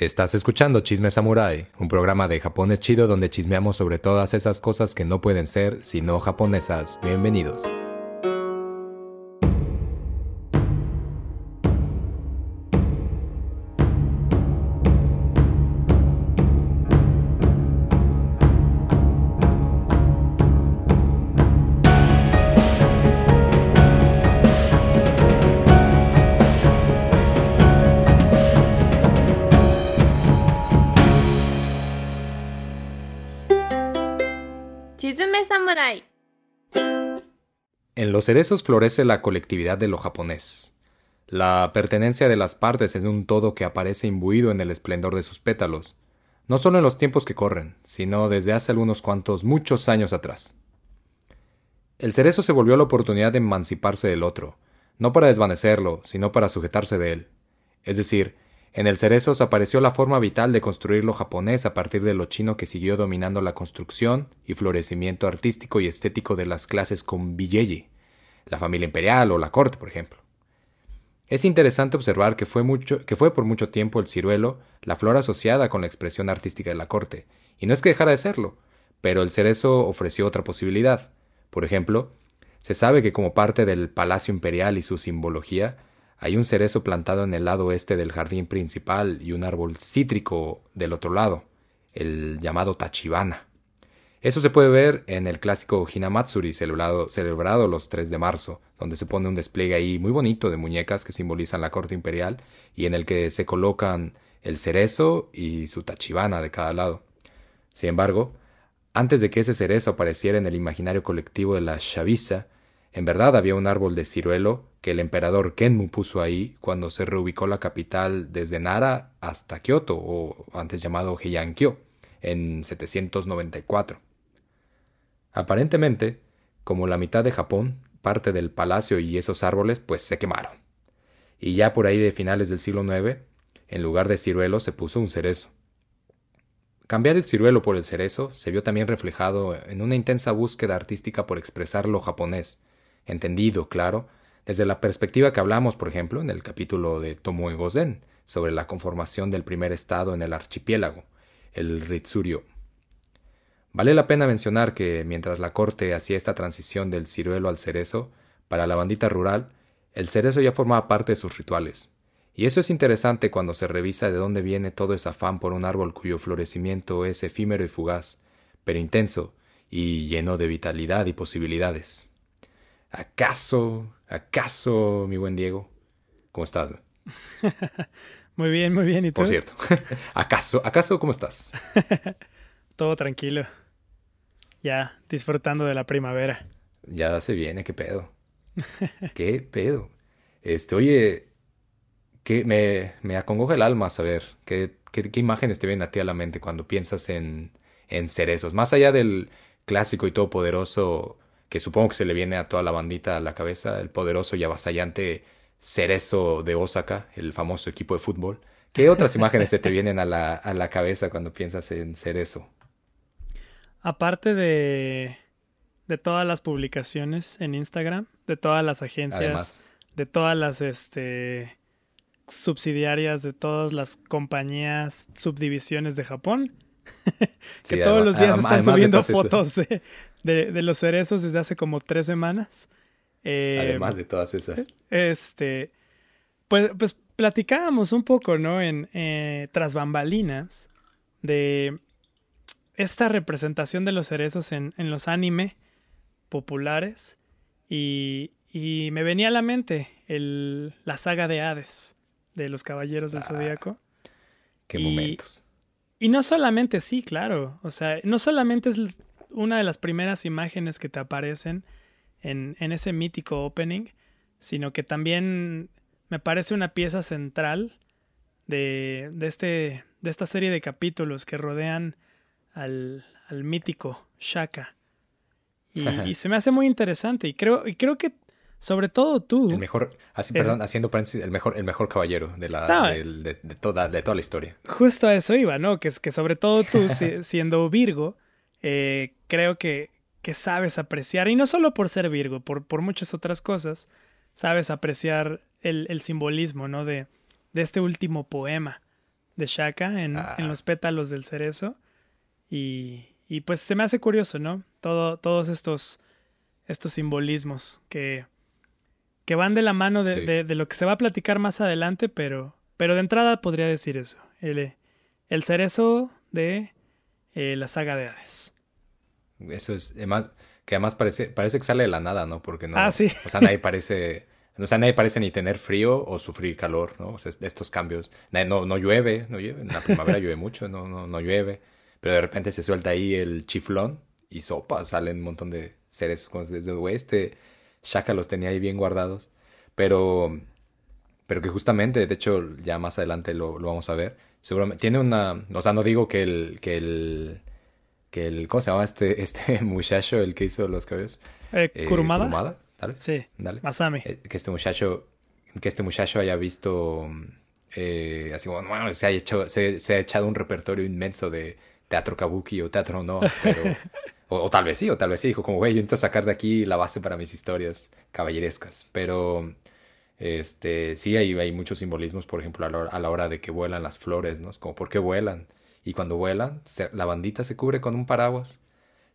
Estás escuchando Chisme Samurai, un programa de Japón es chido donde chismeamos sobre todas esas cosas que no pueden ser sino japonesas. Bienvenidos. Los cerezos florece la colectividad de lo japonés. La pertenencia de las partes es un todo que aparece imbuido en el esplendor de sus pétalos, no solo en los tiempos que corren, sino desde hace algunos cuantos muchos años atrás. El cerezo se volvió la oportunidad de emanciparse del otro, no para desvanecerlo, sino para sujetarse de él. Es decir, en el cerezos apareció la forma vital de construir lo japonés a partir de lo chino que siguió dominando la construcción y florecimiento artístico y estético de las clases con Villeye, la familia imperial o la corte, por ejemplo. Es interesante observar que fue, mucho, que fue por mucho tiempo el ciruelo la flor asociada con la expresión artística de la corte, y no es que dejara de serlo, pero el cerezo ofreció otra posibilidad. Por ejemplo, se sabe que como parte del palacio imperial y su simbología, hay un cerezo plantado en el lado oeste del jardín principal y un árbol cítrico del otro lado, el llamado Tachibana. Eso se puede ver en el clásico Hinamatsuri celebrado, los 3 de marzo, donde se pone un despliegue ahí muy bonito de muñecas que simbolizan la corte imperial y en el que se colocan el cerezo y su tachibana de cada lado. Sin embargo, antes de que ese cerezo apareciera en el imaginario colectivo de la Shavisa, en verdad había un árbol de ciruelo que el emperador Kenmu puso ahí cuando se reubicó la capital desde Nara hasta Kioto, o antes llamado Heiankyo, en 794. Aparentemente, como la mitad de Japón, parte del palacio y esos árboles pues se quemaron. Y ya por ahí de finales del siglo IX, en lugar de ciruelo se puso un cerezo. Cambiar el ciruelo por el cerezo se vio también reflejado en una intensa búsqueda artística por expresar lo japonés, entendido, claro, desde la perspectiva que hablamos, por ejemplo, en el capítulo de Tomoe Gozen, sobre la conformación del primer estado en el archipiélago, el Ritsuryo. Vale la pena mencionar que mientras la corte hacía esta transición del ciruelo al cerezo, para la bandita rural, el cerezo ya formaba parte de sus rituales. Y eso es interesante cuando se revisa de dónde viene todo ese afán por un árbol cuyo florecimiento es efímero y fugaz, pero intenso y lleno de vitalidad y posibilidades. ¿Acaso, acaso, mi buen Diego? ¿Cómo estás? muy bien, muy bien. ¿Y tú? Por cierto, ¿acaso, acaso cómo estás? Todo tranquilo. Ya, disfrutando de la primavera. Ya se viene, qué pedo. ¿Qué pedo? Este, oye, que me, me acongoja el alma saber qué, qué, qué, imágenes te vienen a ti a la mente cuando piensas en, en cerezos. Más allá del clásico y todopoderoso que supongo que se le viene a toda la bandita a la cabeza, el poderoso y avasallante Cerezo de Osaka, el famoso equipo de fútbol. ¿Qué otras imágenes se te vienen a la, a la cabeza cuando piensas en Cerezo? Aparte de, de todas las publicaciones en Instagram, de todas las agencias, Además. de todas las este, subsidiarias, de todas las compañías, subdivisiones de Japón, que sí, todos los días están subiendo de fotos de, de, de, los cerezos desde hace como tres semanas. Eh, además de todas esas. Este, pues, pues platicábamos un poco, ¿no? En eh, tras bambalinas de esta representación de los cerezos en, en los anime populares y, y, me venía a la mente el, la saga de Hades de los Caballeros del ah, Zodíaco. Qué y, momentos. Y no solamente sí, claro. O sea, no solamente es una de las primeras imágenes que te aparecen en, en ese mítico opening, sino que también me parece una pieza central de, de, este, de esta serie de capítulos que rodean al, al mítico Shaka. Y, y, se me hace muy interesante y creo, y creo que sobre todo tú. El mejor, así, perdón, haciendo paréntesis, el mejor, el mejor caballero de, la, no, de, de, de, toda, de toda la historia. Justo a eso iba, ¿no? Que, es que sobre todo tú, siendo Virgo, eh, creo que, que sabes apreciar, y no solo por ser Virgo, por, por muchas otras cosas, sabes apreciar el, el simbolismo, ¿no? De, de este último poema de Shaka en, Ah. en los pétalos del cerezo. Y, y pues se me hace curioso, ¿no? Todo, todos estos, estos simbolismos que, que van de la mano de, Sí. de- de lo que se va a platicar más adelante, pero, pero de entrada podría decir eso. El, el cerezo de eh, la saga de Hades. Eso es, además, que además parece, parece que sale de la nada, ¿no? Porque no. Ah, sí. O sea, nadie parece. O sea, nadie parece ni tener frío o sufrir calor, ¿no? O sea, estos cambios. No, no llueve, no llueve. En la primavera llueve mucho, no, no, no llueve. Pero de repente se suelta ahí el chiflón y sopa, salen un montón de seres como desde el oeste. Shaka los tenía ahí bien guardados. Pero. Pero que justamente, de hecho, ya más adelante lo, lo vamos a ver. Seguramente tiene una. O sea, no digo que el. que el. que el. ¿Cómo se llama este, este muchacho, el que hizo los cabellos? Eh, Eh, ¿Kurumada? Kurumada, tal vez. Sí, Dale. Masami. Eh, que este muchacho que este muchacho haya visto eh, así como no, se ha hecho se, se ha echado un repertorio inmenso de teatro kabuki o teatro no pero o, tal vez sí o tal vez sí. Dijo como güey yo intento sacar de aquí la base para mis historias caballerescas pero este sí hay, muchos simbolismos por ejemplo a la, hora, a la hora de que vuelan las flores no es como por qué vuelan y cuando vuelan la bandita se cubre con un paraguas.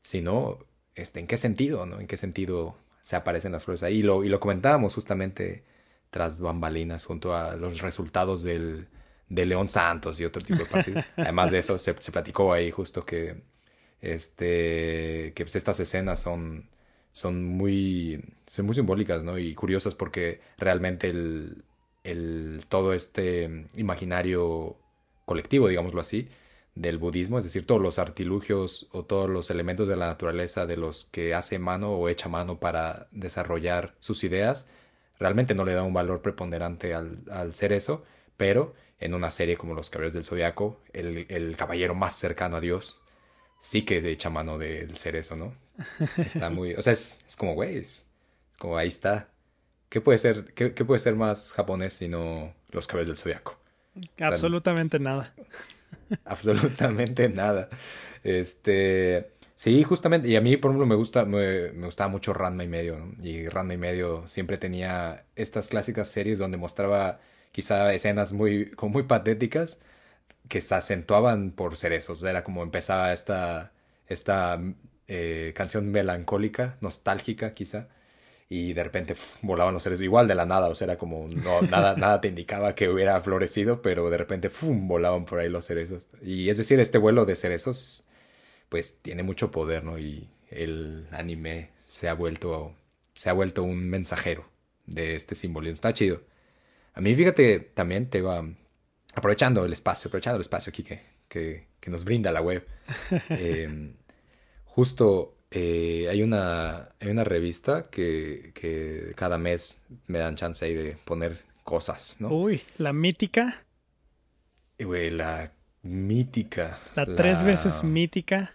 Si no este en qué sentido no en qué sentido se aparecen las flores ahí y lo, y lo comentábamos justamente tras bambalinas junto a los resultados del, de León Santos y otro tipo de partidos. Además de eso, se, se platicó ahí justo que, este, que pues estas escenas son, son, muy, son muy simbólicas ¿no? y curiosas porque realmente el, el, todo este imaginario colectivo, digámoslo así, del budismo, es decir, todos los artilugios o todos los elementos de la naturaleza de los que hace mano o echa mano para desarrollar sus ideas, realmente no le da un valor preponderante al, al ser eso, pero en una serie como Los Caballeros del Zodiaco, el, el caballero más cercano a Dios sí que echa mano del ser eso, ¿no? Está muy, o sea, es, es como, güey, es, es como ahí está. ¿Qué puede ser, qué, qué puede ser más japonés sino Los Caballeros del Zodiaco? Absolutamente nada. Absolutamente nada. Este, sí, justamente, y a mí, por ejemplo, me gusta, me, me gustaba mucho Ranma y medio, ¿no? Y Ranma y medio siempre tenía estas clásicas series donde mostraba quizá escenas muy, como muy patéticas que se acentuaban por cerezos. Era como empezaba esta, esta eh, canción melancólica, nostálgica quizá, y de repente volaban los cerezos, igual de la nada, o sea, era como no, nada, nada te indicaba que hubiera florecido, pero de repente volaban por ahí los cerezos. Y es decir, este vuelo de cerezos, pues tiene mucho poder, ¿no? Y el anime se ha vuelto, se ha vuelto un mensajero de este simbolismo. Está chido. A mí, fíjate, también te va aprovechando el espacio, aprovechando el espacio aquí que, que, que nos brinda la web. eh, justo eh, hay, una, hay una revista que, que cada mes me dan chance ahí de poner cosas, ¿no? Uy, la mítica, güey, la mítica. la, tres veces mítica,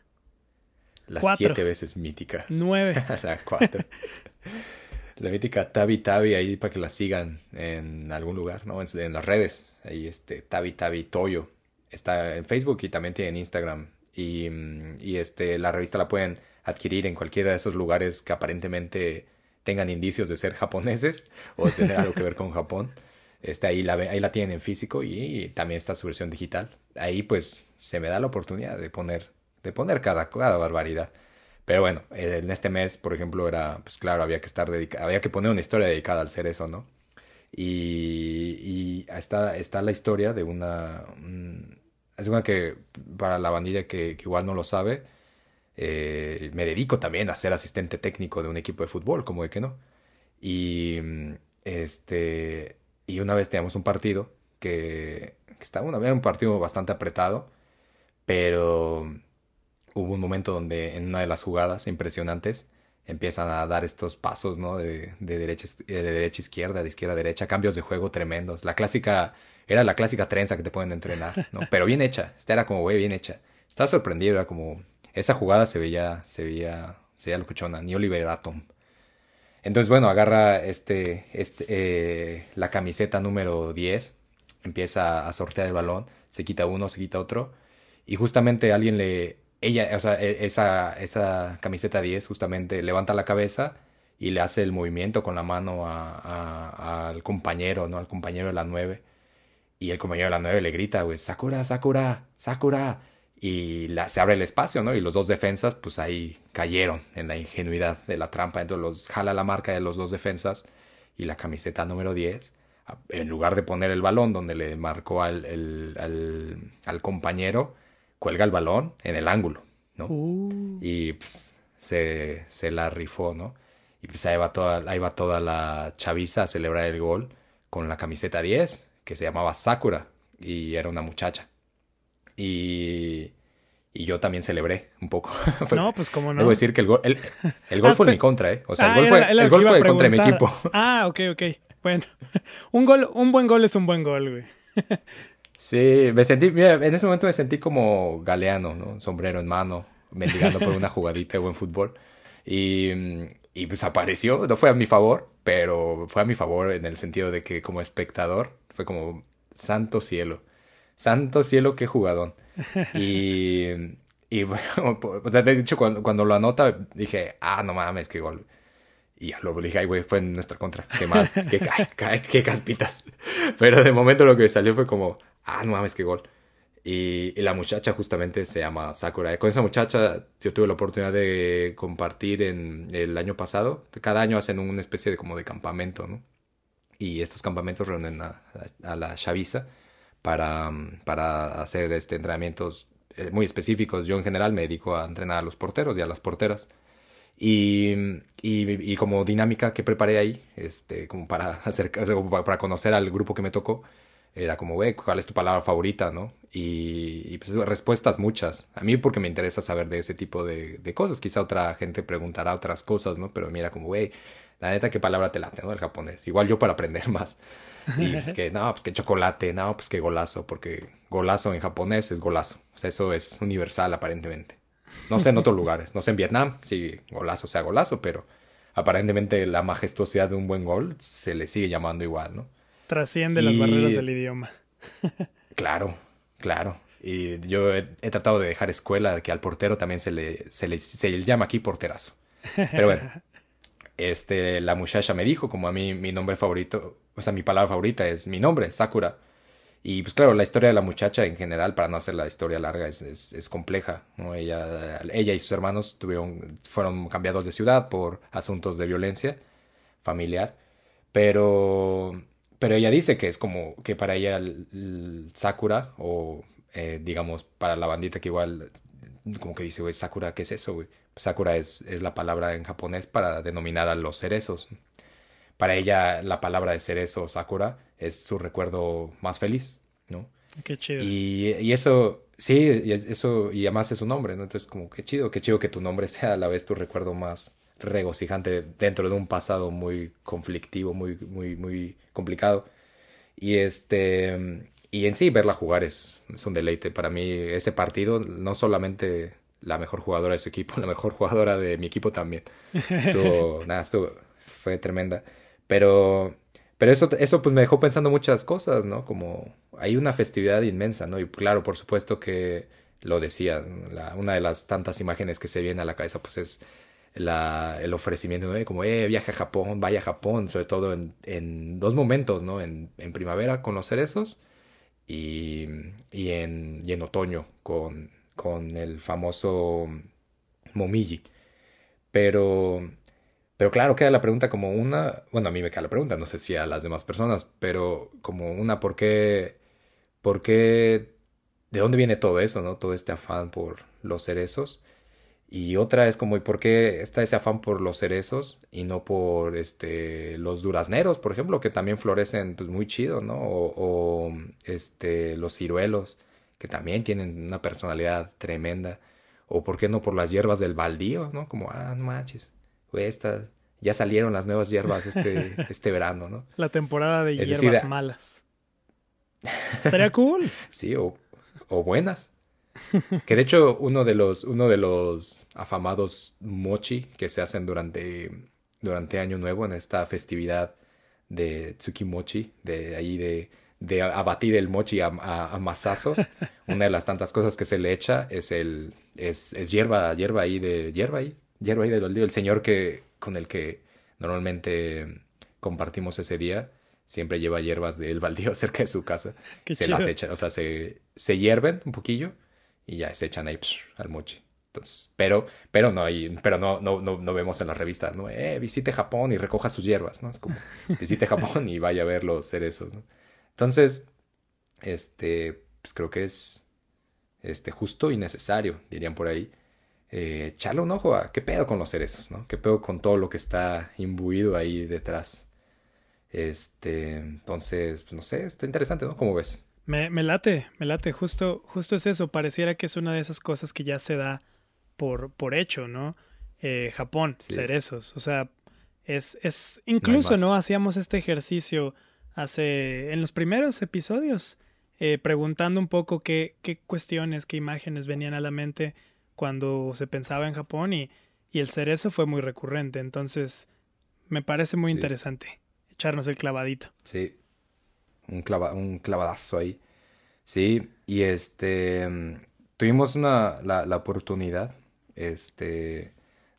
La cuatro. siete veces mítica. nueve. la cuatro. La mítica Tabi Tabi ahí para que la sigan en algún lugar, ¿no? En, las redes. Ahí este Tabi Tabi Toyo. Está en Facebook y también tiene en Instagram. Y, mm, y este, la revista la pueden adquirir en cualquiera de esos lugares que aparentemente tengan indicios de ser japoneses o de tener algo que ver con Japón. Este, ahí, la, ahí la tienen en físico y, también está su versión digital. Ahí pues se me da la oportunidad de poner, de poner cada, cada barbaridad. Pero bueno, eh, en este mes, por ejemplo, era, pues claro, había que estar dedicado, había que poner una historia dedicada al cerezo, ¿no? Y, y está, está la historia de una, un- es una que para la bandilla que, que igual no lo sabe, eh, me dedico también a ser asistente técnico de un equipo de fútbol, como de que no. Y mm, este, y una vez teníamos un partido que, que estaba una, era un partido bastante apretado, pero hubo un momento donde en una de las jugadas impresionantes empiezan a dar estos pasos, ¿no? De, de derecha, de derecha a izquierda, de izquierda a derecha, cambios de juego tremendos. La clásica, era la clásica trenza que te pueden entrenar, ¿no? Pero bien hecha. Esta era como, güey, bien hecha. Estaba sorprendido, era como, esa jugada se veía, se veía, se veía locuchona, ni Oliver Atom. Entonces, bueno, agarra este, este, eh, la camiseta número 10, empieza a sortear el balón, se quita uno, se quita otro, y justamente alguien le, ella, o sea, e- esa, esa camiseta 10 justamente levanta la cabeza y le hace el movimiento con la mano a- al compañero, ¿no? Al compañero de la 9. Y el compañero de la 9 le grita, güey, Sakura, Sakura, Sakura. Y la, se abre el espacio, ¿no? Y los dos defensas, pues ahí cayeron en la ingenuidad de la trampa. Entonces los jala la marca de los dos defensas y la camiseta número 10. En lugar de poner el balón donde le marcó al, al, compañero, cuelga el balón en el ángulo, ¿no? Uh. Y pues, se, se la rifó, ¿no? Y pues ahí va toda, ahí va toda la chaviza a celebrar el gol con la camiseta 10, que se llamaba Sakura, y era una muchacha. Y, y yo también celebré un poco. no, pues como no. Debo decir que el gol, el, gol fue en mi contra, ¿eh? O sea, el ah, gol fue, el gol fue en contra de mi equipo. Ah, ok, ok. Bueno, un, gol, un buen gol es un buen gol, güey. sí, me sentí, mira, en ese momento me sentí como galeano, ¿no? Sombrero en mano, mendigando por una jugadita de buen fútbol. Y, y pues apareció, no fue a mi favor, pero fue a mi favor en el sentido de que como espectador fue como santo cielo, santo cielo, qué jugadón. Y, y bueno, de hecho cuando, cuando lo anota dije, ah, no mames, qué gol. Y ya lo dije, ay, güey, fue en nuestra contra. Qué mal, qué, qué caspitas. Pero de momento lo que salió fue como, ah, no mames, qué gol. Y, la muchacha justamente se llama Sakura. Con esa muchacha yo tuve la oportunidad de compartir en el año pasado. Cada año hacen una especie de como de campamento, ¿no? Y estos campamentos reúnen a, la chaviza para, para hacer este, entrenamientos eh, muy específicos. Yo en general me dedico a entrenar a los porteros y a las porteras. Y, y, como dinámica que preparé ahí, este, como para, hacer, para conocer al grupo que me tocó, era como, güey, ¿cuál es tu palabra favorita, no? Y, pues respuestas muchas. A mí porque me interesa saber de ese tipo de, de, cosas. Quizá otra gente preguntará otras cosas, ¿no? Pero mira como, güey, la neta, ¿qué palabra te late, no? El japonés. Igual yo para aprender más. Y es que, no, pues que chocolate, no, pues que golazo, porque golazo en japonés es golazo. O sea, eso es universal aparentemente. No sé en otros lugares, no sé en Vietnam si golazo sea golazo, pero aparentemente la majestuosidad de un buen gol se le sigue llamando igual, ¿no? Trasciende las barreras del idioma. claro, claro. Y yo he, tratado de dejar escuela que al portero también se le, se le, se llama aquí porterazo. Pero bueno, este, la muchacha me dijo, como a mí mi nombre favorito, o sea, mi palabra favorita es mi nombre, Sakura. Y pues claro, la historia de la muchacha en general, para no hacer la historia larga, es, es, es compleja. ¿no? Ella, ella y sus hermanos tuvieron, fueron cambiados de ciudad por asuntos de violencia familiar. Pero pero ella dice que es como que para ella el, Sakura, o eh, digamos para la bandita que igual, como que dice, güey, Sakura, ¿qué es eso, güey? Sakura es, es la palabra en japonés para denominar a los cerezos. Para ella la palabra de cerezo, Sakura, es su recuerdo más feliz, ¿no? Qué chido. Y, y eso, sí, y eso, y además es su nombre, ¿no? Entonces, como, qué chido, qué chido que tu nombre sea a la vez tu recuerdo más, regocijante dentro de un pasado muy conflictivo, muy, muy, muy complicado. Y este y en sí verla jugar es, es, un deleite. Para mí ese partido, no solamente la mejor jugadora de su equipo, la mejor jugadora de mi equipo también. Estuvo, nada, estuvo, fue tremenda. Pero, pero eso, eso pues me dejó pensando muchas cosas, ¿no? Como hay una festividad inmensa, ¿no? Y claro, por supuesto que lo decía, una de las tantas imágenes que se viene a la cabeza pues es el ofrecimiento, ¿no? Como, eh, viaje a Japón, vaya a Japón, sobre todo en, en dos momentos, ¿no? En, en, primavera con los cerezos y, y, en, y en otoño con, con el famoso Momiji. Pero, pero claro, queda la pregunta como una, bueno, a mí me queda la pregunta, no sé si a las demás personas, pero como una, ¿por qué, por qué, de dónde viene todo eso, ¿no? Todo este afán por los cerezos. Y otra es como, ¿y por qué está ese afán por los cerezos y no por este, los durazneros, por ejemplo, que también florecen pues, muy chido, ¿no? O, este, los ciruelos, que también tienen una personalidad tremenda. O por qué no por las hierbas del baldío, ¿no? Como, ah, no manches, estas, ya salieron las nuevas hierbas este, este verano, ¿no? La temporada de hierbas malas. Estaría cool. sí, o, o buenas. que de hecho uno de los, uno de los afamados mochi que se hacen durante, durante Año Nuevo en esta festividad de Tsukimochi, de ahí de, de abatir el mochi a, a, masazos. Una de las tantas cosas que se le echa es el es, es hierba, hierba ahí de hierba ahí, hierba ahí del el señor que con el que normalmente compartimos ese día siempre lleva hierbas del baldío cerca de su casa. Qué se chido. las echa, o sea, se, se hierven un poquillo y ya se echan ahí psh, al mochi. Entonces, pero, pero no hay, pero no, no, no, no vemos en las revistas, ¿no? Eh, visite Japón y recoja sus hierbas, ¿no? Es como, visite Japón y vaya a ver los cerezos, ¿no? Entonces, este, pues creo que es, este, justo y necesario, dirían por ahí, eh, echarle un ojo a qué pedo con los cerezos, ¿no? Qué pedo con todo lo que está imbuido ahí detrás. Este, entonces, pues no sé, está interesante, ¿no? ¿Cómo ves? Me, me late, me late. Justo, justo es eso. Pareciera que es una de esas cosas que ya se da por, por hecho, ¿no? Eh, Japón, Sí. cerezos. O sea, es, es incluso. ¿no? Hacíamos este ejercicio hace, en los primeros episodios, eh, preguntando un poco qué, qué cuestiones, qué imágenes venían a la mente cuando se pensaba en Japón y, y el cerezo fue muy recurrente. Entonces, me parece muy Sí. interesante echarnos el clavadito. Sí, un, clava- un clavadazo ahí. Sí, y este, mm, tuvimos una, la, la oportunidad, este,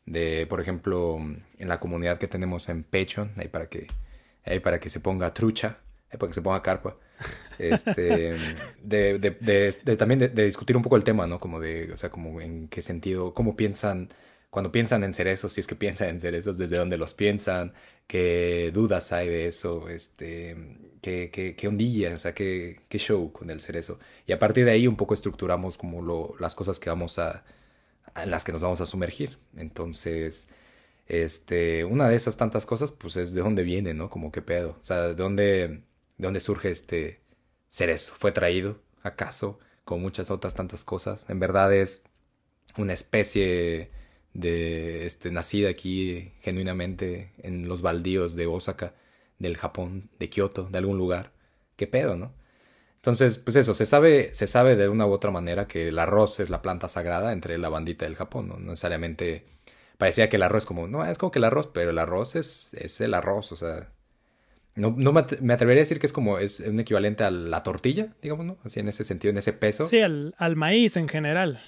de, por ejemplo, mm, en la comunidad que tenemos en Patreon, ahí para que, ahí para que se ponga trucha, ahí para que se ponga carpa, este, de, de, de- de también de, de discutir un poco el tema, ¿no? Como de, o sea, como en qué sentido, cómo piensan, cuando piensan en cerezos, si es que piensan en cerezos, desde dónde los piensan, qué dudas hay de eso, este, qué, qué, qué ondilla, o sea, qué, qué show con el cerezo. Y a partir de ahí un poco estructuramos como lo, las cosas que vamos a, en las que nos vamos a sumergir. Entonces, este, una de esas tantas cosas, pues es de dónde viene, ¿no? Como qué pedo. O sea, de dónde, de dónde surge este cerezo. ¿Fue traído, acaso, con muchas otras tantas cosas? En verdad es una especie de, este, nacida aquí genuinamente en los baldíos de Osaka, del Japón, de Kioto, de algún lugar. ¿Qué pedo, no? Entonces, pues eso, se sabe, se sabe de una u otra manera que el arroz es la planta sagrada entre la bandita del Japón, ¿no? No necesariamente parecía que el arroz como, no, es como que el arroz, pero el arroz es, es el arroz, o sea, no, no me, at- me atrevería a decir que es como, es un equivalente a la tortilla, digamos, ¿no? Así en ese sentido, en ese peso. Sí, al, al maíz en general,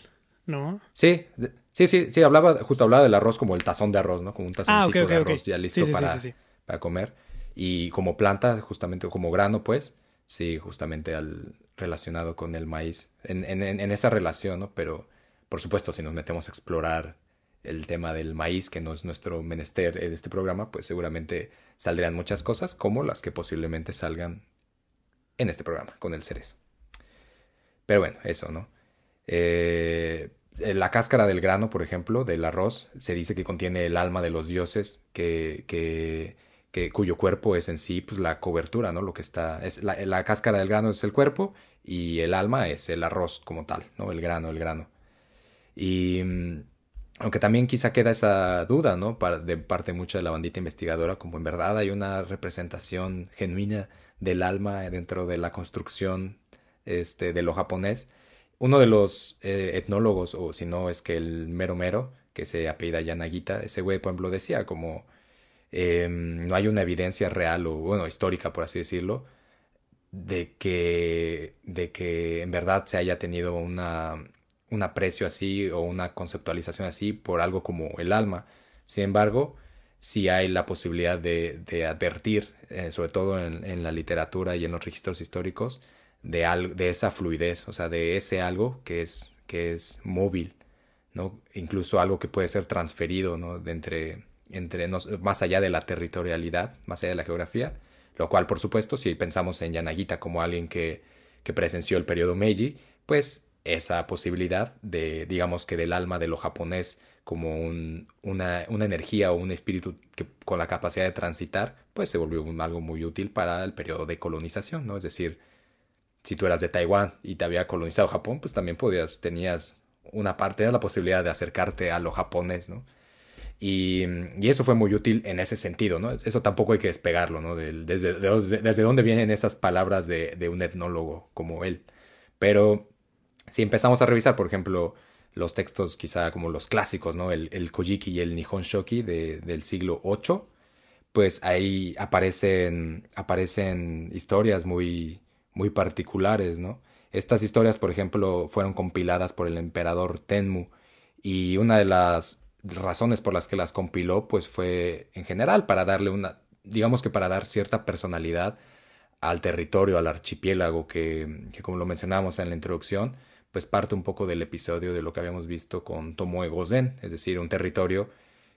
¿no? Sí, de- sí, sí, sí, hablaba, justo hablaba del arroz como el tazón de arroz, ¿no? Como un Ah, tazoncito ok, de arroz ya listo Sí, sí, sí, para, sí, para comer. Y como planta, justamente como grano, pues, sí, justamente al, relacionado con el maíz, en, en en esa relación, ¿no? Pero, por supuesto, si nos metemos a explorar el tema del maíz, que no es nuestro menester en este programa, pues seguramente saldrían muchas cosas, como las que posiblemente salgan en este programa, con el cerezo. Pero bueno, eso, ¿no? Eh, la cáscara del grano, por ejemplo, del arroz, se dice que contiene el alma de los dioses, que, que, que- cuyo cuerpo es en sí, pues la cobertura, ¿no? Lo que está, es la, la cáscara del grano es el cuerpo y el alma es el arroz como tal, ¿no? El grano, el grano. Y mm, aunque también quizá queda esa duda, ¿no? De parte mucha de la bandita investigadora, como en verdad hay una representación genuina del alma dentro de la construcción este, de lo japonés. Uno de los eh, etnólogos, o si no es que el mero mero, que se apellida Yanagita, ese güey, por ejemplo, decía como eh, no hay una evidencia real o, bueno, histórica, por así decirlo, de que, de que en verdad se haya tenido una, un aprecio así o una conceptualización así por algo como el alma. Sin embargo, sí hay la posibilidad de, advertir, eh, sobre todo en la literatura y en los registros históricos, de, al- de esa fluidez, o sea, de ese algo que es, que es móvil, ¿no? Incluso algo que puede ser transferido, ¿no? De entre, entre nos- más allá de la territorialidad, más allá de la geografía, lo cual, por supuesto, si pensamos en Yanagita como alguien que, que presenció el periodo Meiji, pues esa posibilidad de, digamos que del alma de lo japonés como un- una, una energía o un espíritu que, con la capacidad de transitar, pues se volvió un- algo muy útil para el periodo de colonización, ¿no? Es decir, si tú eras de Taiwán y te había colonizado Japón, pues también podías, tenías una parte de la posibilidad de acercarte a lo japonés, ¿no? Y, y eso fue muy útil en ese sentido, ¿no? Eso tampoco hay que despegarlo, ¿no? Desde, de- desde, dónde vienen esas palabras de, de un etnólogo como él. Pero si empezamos a revisar, por ejemplo, los textos quizá como los clásicos, ¿no? El, el Kojiki y el Nihon Shoki de- del siglo VIII, pues ahí aparecen, aparecen historias muy, muy particulares, ¿no? Estas historias, por ejemplo, fueron compiladas por el emperador Tenmu y una de las razones por las que las compiló, pues fue en general para darle una, digamos que para dar cierta personalidad al territorio, al archipiélago que, que, como lo mencionábamos en la introducción, pues parte un poco del episodio de lo que habíamos visto con Tomoe Gozen, es decir, un territorio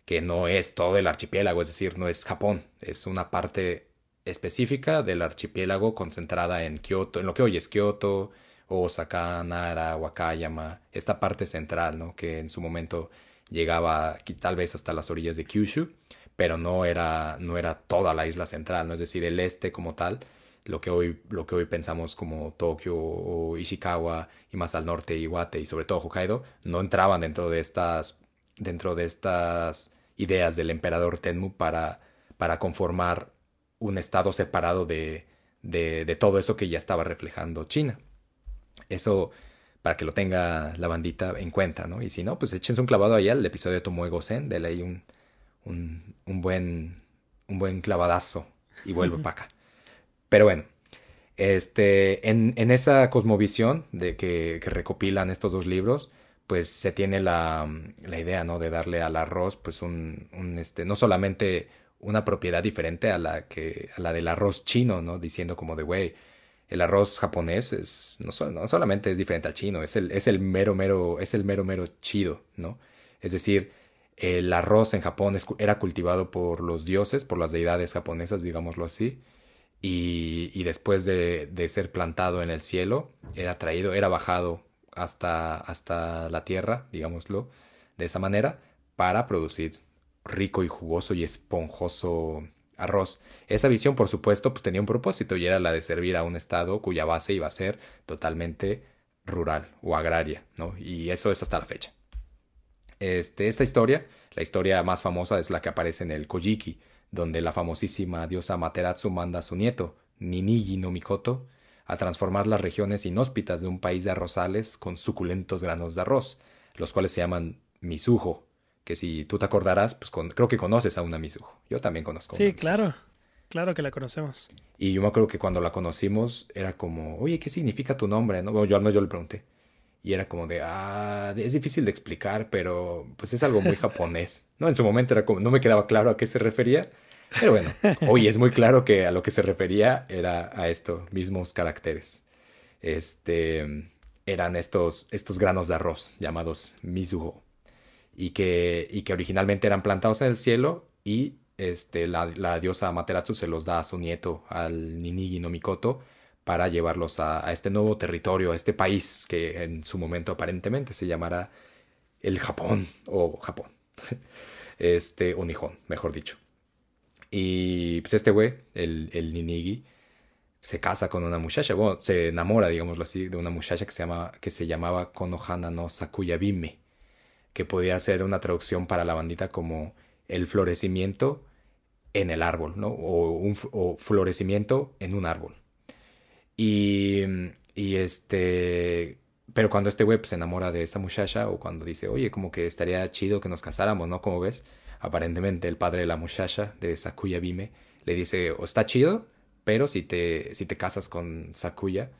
que no es todo el archipiélago, es decir, no es Japón, es una parte específica del archipiélago concentrada en Kioto, en lo que hoy es Kioto, Osaka, Nara, Wakayama, esta parte central, ¿no? Que en su momento llegaba tal vez hasta las orillas de Kyushu, pero no era, no era toda la isla central, ¿no? Es decir, el este como tal, lo que hoy, lo que hoy pensamos como Tokio o Ishikawa y más al norte Iwate y sobre todo Hokkaido, no entraban dentro de estas, dentro de estas ideas del emperador Tenmu para, para conformar un estado separado de, de, de todo eso que ya estaba reflejando China. Eso para que lo tenga la bandita en cuenta, ¿no? Y si no, pues échense un clavado allá al episodio de Tomoe Gosen, dele ahí un, un, un, buen, un buen clavadazo y vuelve para acá. Pero bueno, este, en, en esa cosmovisión de que, que, recopilan estos dos libros, pues se tiene la, la idea, ¿no? De darle al arroz, pues un, un, este, no solamente una propiedad diferente a la que, a la del arroz chino, ¿no? Diciendo como de, güey, el arroz japonés es, no, no, solamente es diferente al chino, es el, es el mero, mero, es el mero, mero chido, ¿no? Es decir, el arroz en Japón era cultivado por los dioses, por las deidades japonesas, digámoslo así, y, y después de, de, ser plantado en el cielo, era traído, era bajado hasta, hasta la tierra, digámoslo, de esa manera, para producir rico y jugoso y esponjoso arroz. Esa visión, por supuesto, pues tenía un propósito y era la de servir a un estado cuya base iba a ser totalmente rural o agraria, ¿no? Y eso es hasta la fecha. Este, esta historia, la historia más famosa es la que aparece en el Kojiki, donde la famosísima diosa Materatsu manda a su nieto, Ninigi no Mikoto, a transformar las regiones inhóspitas de un país de arrozales con suculentos granos de arroz, los cuales se llaman Misujo, que si tú te acordarás, pues creo que conoces a una Mizuho. Yo también conozco. Sí, claro. Claro que la conocemos. Y yo me acuerdo que cuando la conocimos era como, oye, ¿qué significa tu nombre? ¿No? yo al menos yo le pregunté. Y era como de, ah, es difícil de explicar, pero pues es algo muy japonés. No, en su momento era como, no me quedaba claro a qué se refería. Pero bueno, hoy es muy claro que a lo que se refería era a estos mismos caracteres. Este, eran estos, estos granos de arroz llamados Mizuho y que, y que originalmente eran plantados en el cielo y este, la, la, diosa Amaterasu se los da a su nieto, al Ninigi no Mikoto, para llevarlos a, este nuevo territorio, a este país que en su momento aparentemente se llamará el Japón o Japón, este, o Nihon, mejor dicho. Y pues este güey, el, el Ninigi, se casa con una muchacha, bueno, se enamora, digámoslo así, de una muchacha que se, llama, que se llamaba Konohana no Sakuyabime que podía ser una traducción para la bandita como el florecimiento en el árbol, ¿no? O, un florecimiento en un árbol. Y, este, pero cuando este güey pues, se enamora de esa muchacha o cuando dice, oye, como que estaría chido que nos casáramos, ¿no? Como ves, aparentemente el padre de la muchacha, de Sakuya Bime, le dice, o está chido, pero si te, si te casas con Sakuya,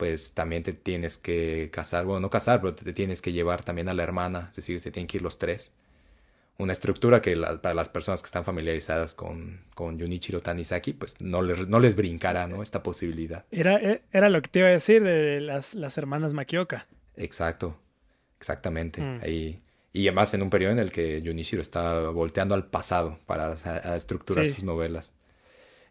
pues también te tienes que casar, bueno, no casar, pero te tienes que llevar también a la hermana, es decir, se tienen que ir los tres. Una estructura que para las personas que están familiarizadas con, con Junichiro Tanizaki, pues no les, no les brincará, ¿no? Esta posibilidad. Era, e, era lo que te iba a decir de las, las hermanas Makioka. Exacto, exactamente. Mm. Ahí, y además en un periodo en el que Junichiro está volteando al pasado para estructurar sus novelas.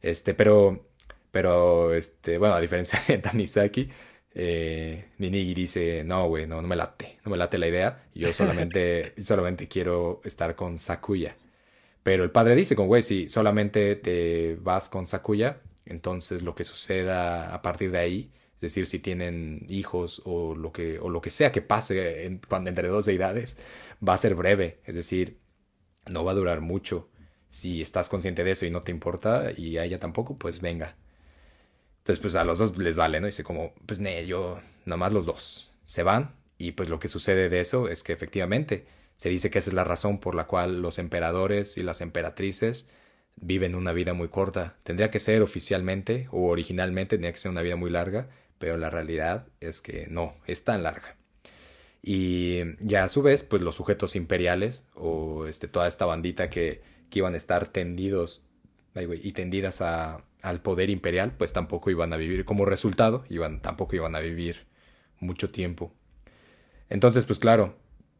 Este, pero pero, este, bueno, a diferencia de Tanizaki, eh, Ninigi dice, no, güey, no, no me late, no me late la idea, yo solamente, solamente quiero estar con Sakuya. Pero el padre dice, güey, si solamente te vas con Sakuya, entonces lo que suceda a partir de ahí, es decir, si tienen hijos o lo que, o lo que sea que pase cuando entre dos deidades, va a ser breve, es decir, no va a durar mucho. Si estás consciente de eso y no te importa, y a ella tampoco, pues venga. Entonces, pues a los dos les vale, ¿no? Dice como, pues, ne, yo, nada más los dos. Se van y pues lo que sucede de eso es que efectivamente se dice que esa es la razón por la cual los emperadores y las emperatrices viven una vida muy corta. Tendría que ser oficialmente o originalmente tendría que ser una vida muy larga, pero la realidad es que no, es tan larga. Y ya a su vez, pues los sujetos imperiales o este, toda esta bandita que, que iban a estar tendidos y tendidas a, al poder imperial, pues tampoco iban a vivir, como resultado, iban, tampoco iban a vivir mucho tiempo. Entonces, pues claro,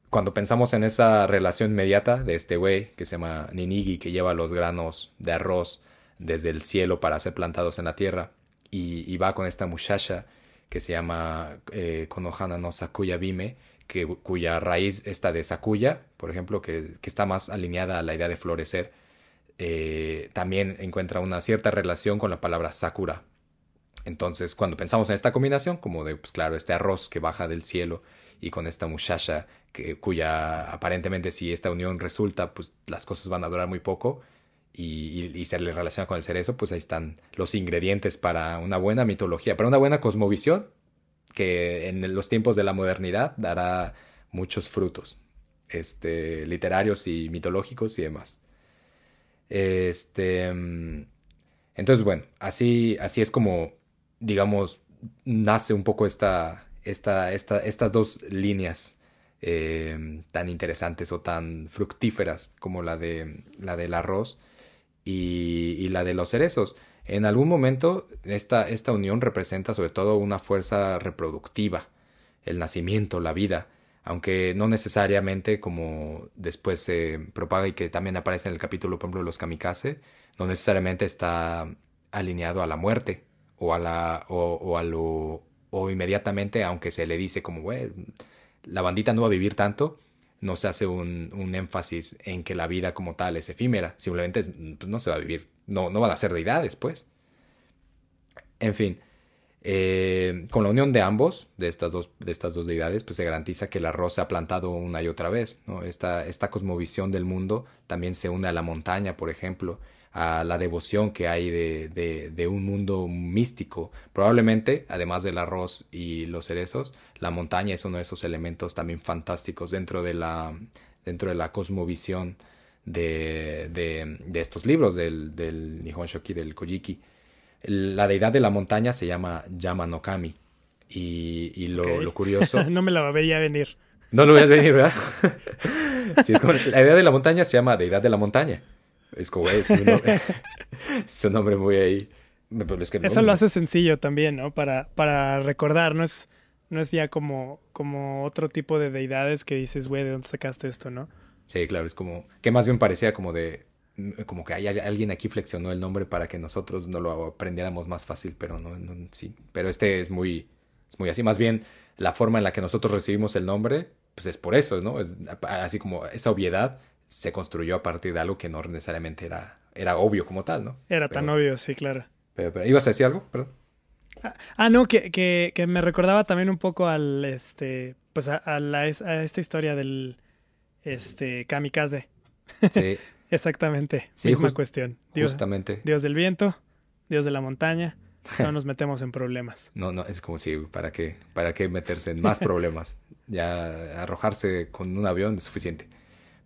cuando pensamos en esa relación inmediata de este güey que se llama Ninigi, que lleva los granos de arroz desde el cielo para ser plantados en la tierra, y, va con esta muchacha que se llama eh, Konohana no Sakuya Bime, que, cuya raíz está de Sakuya, por ejemplo, que, que, está más alineada a la idea de florecer, eh, también encuentra una cierta relación con la palabra Sakura. Entonces, cuando pensamos en esta combinación, como de, pues claro, este arroz que baja del cielo y con esta muchacha que, cuya aparentemente si esta unión resulta, pues las cosas van a durar muy poco y, se le relaciona con el cerezo, pues ahí están los ingredientes para una buena mitología, para una buena cosmovisión que en los tiempos de la modernidad dará muchos frutos este, literarios y mitológicos y demás. Este, entonces, bueno, así, así es como, digamos, nace un poco esta, esta, esta, estas dos líneas eh, tan interesantes o tan fructíferas como la, de, la del arroz y, la de los cerezos. En algún momento esta, esta unión representa sobre todo una fuerza reproductiva, el nacimiento, la vida, aunque no necesariamente como después se propaga y que también aparece en el capítulo, por ejemplo, los kamikaze, no necesariamente está alineado a la muerte o a la o, a lo o inmediatamente, aunque se le dice como, güey, la bandita no va a vivir tanto, no se hace un, un, énfasis en que la vida como tal es efímera, simplemente pues, no se va a vivir, no, no van a ser deidades, pues. En fin, eh, con la unión de ambos, de estas dos, de estas dos deidades, pues se garantiza que el arroz se ha plantado una y otra vez. ¿no? Esta, esta cosmovisión del mundo también se une a la montaña, por ejemplo, a la devoción que hay de, un mundo místico. Probablemente, además del arroz y los cerezos, la montaña es uno de esos elementos también fantásticos dentro de la, dentro de la cosmovisión de, de, estos libros del, del Nihon Shoki, del Kojiki. La deidad de la montaña se llama Yama no Kami. Y, y lo, lo, curioso. no me la veía venir. No lo veías venir, ¿verdad? sí, es como, la deidad de la montaña se llama deidad de la montaña. Es como, es un, nombre, es un nombre muy ahí. Eso lo hace sencillo también, ¿no? Para, para recordar, no es, no es ya como, como otro tipo de deidades que dices, güey, ¿de dónde sacaste esto, no? Sí, claro, es como, que más bien parecía como de, como que hay, alguien aquí flexionó el nombre para que nosotros no lo aprendiéramos más fácil, pero no, sí. Pero este es muy, es muy así. Más bien, la forma en la que nosotros recibimos el nombre, pues es por eso, ¿no? Es así como esa obviedad se construyó a partir de algo que no necesariamente era, era obvio como tal, ¿no? Era tan obvio, sí, claro. Pero, ¿Ibas a decir algo? Perdón. Ah, ah, no, que, que, que, me recordaba también un poco al, este, pues a, a, esta historia del, este, kamikaze. Sí. Exactamente, misma cuestión. Dios, justamente. Dios del viento, Dios de la montaña, no nos metemos en problemas. No, no, es como si, ¿para qué, para qué meterse en más problemas? ya arrojarse con un avión es suficiente.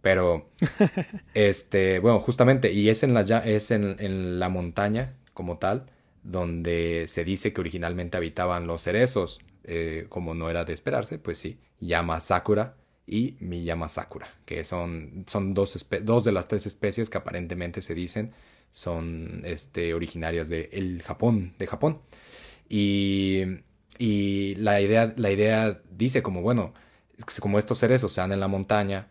Pero, este, bueno, justamente, y es en la, es en, la montaña como tal, donde se dice que originalmente habitaban los cerezos, eh, como no era de esperarse, pues sí, llama Sakura y Miyama Sakura, que son, son dos, de las tres especies que aparentemente se dicen son este, originarias de Japón, de Japón. Y, y la, idea, la idea dice como, bueno, como estos cerezos se dan en la montaña,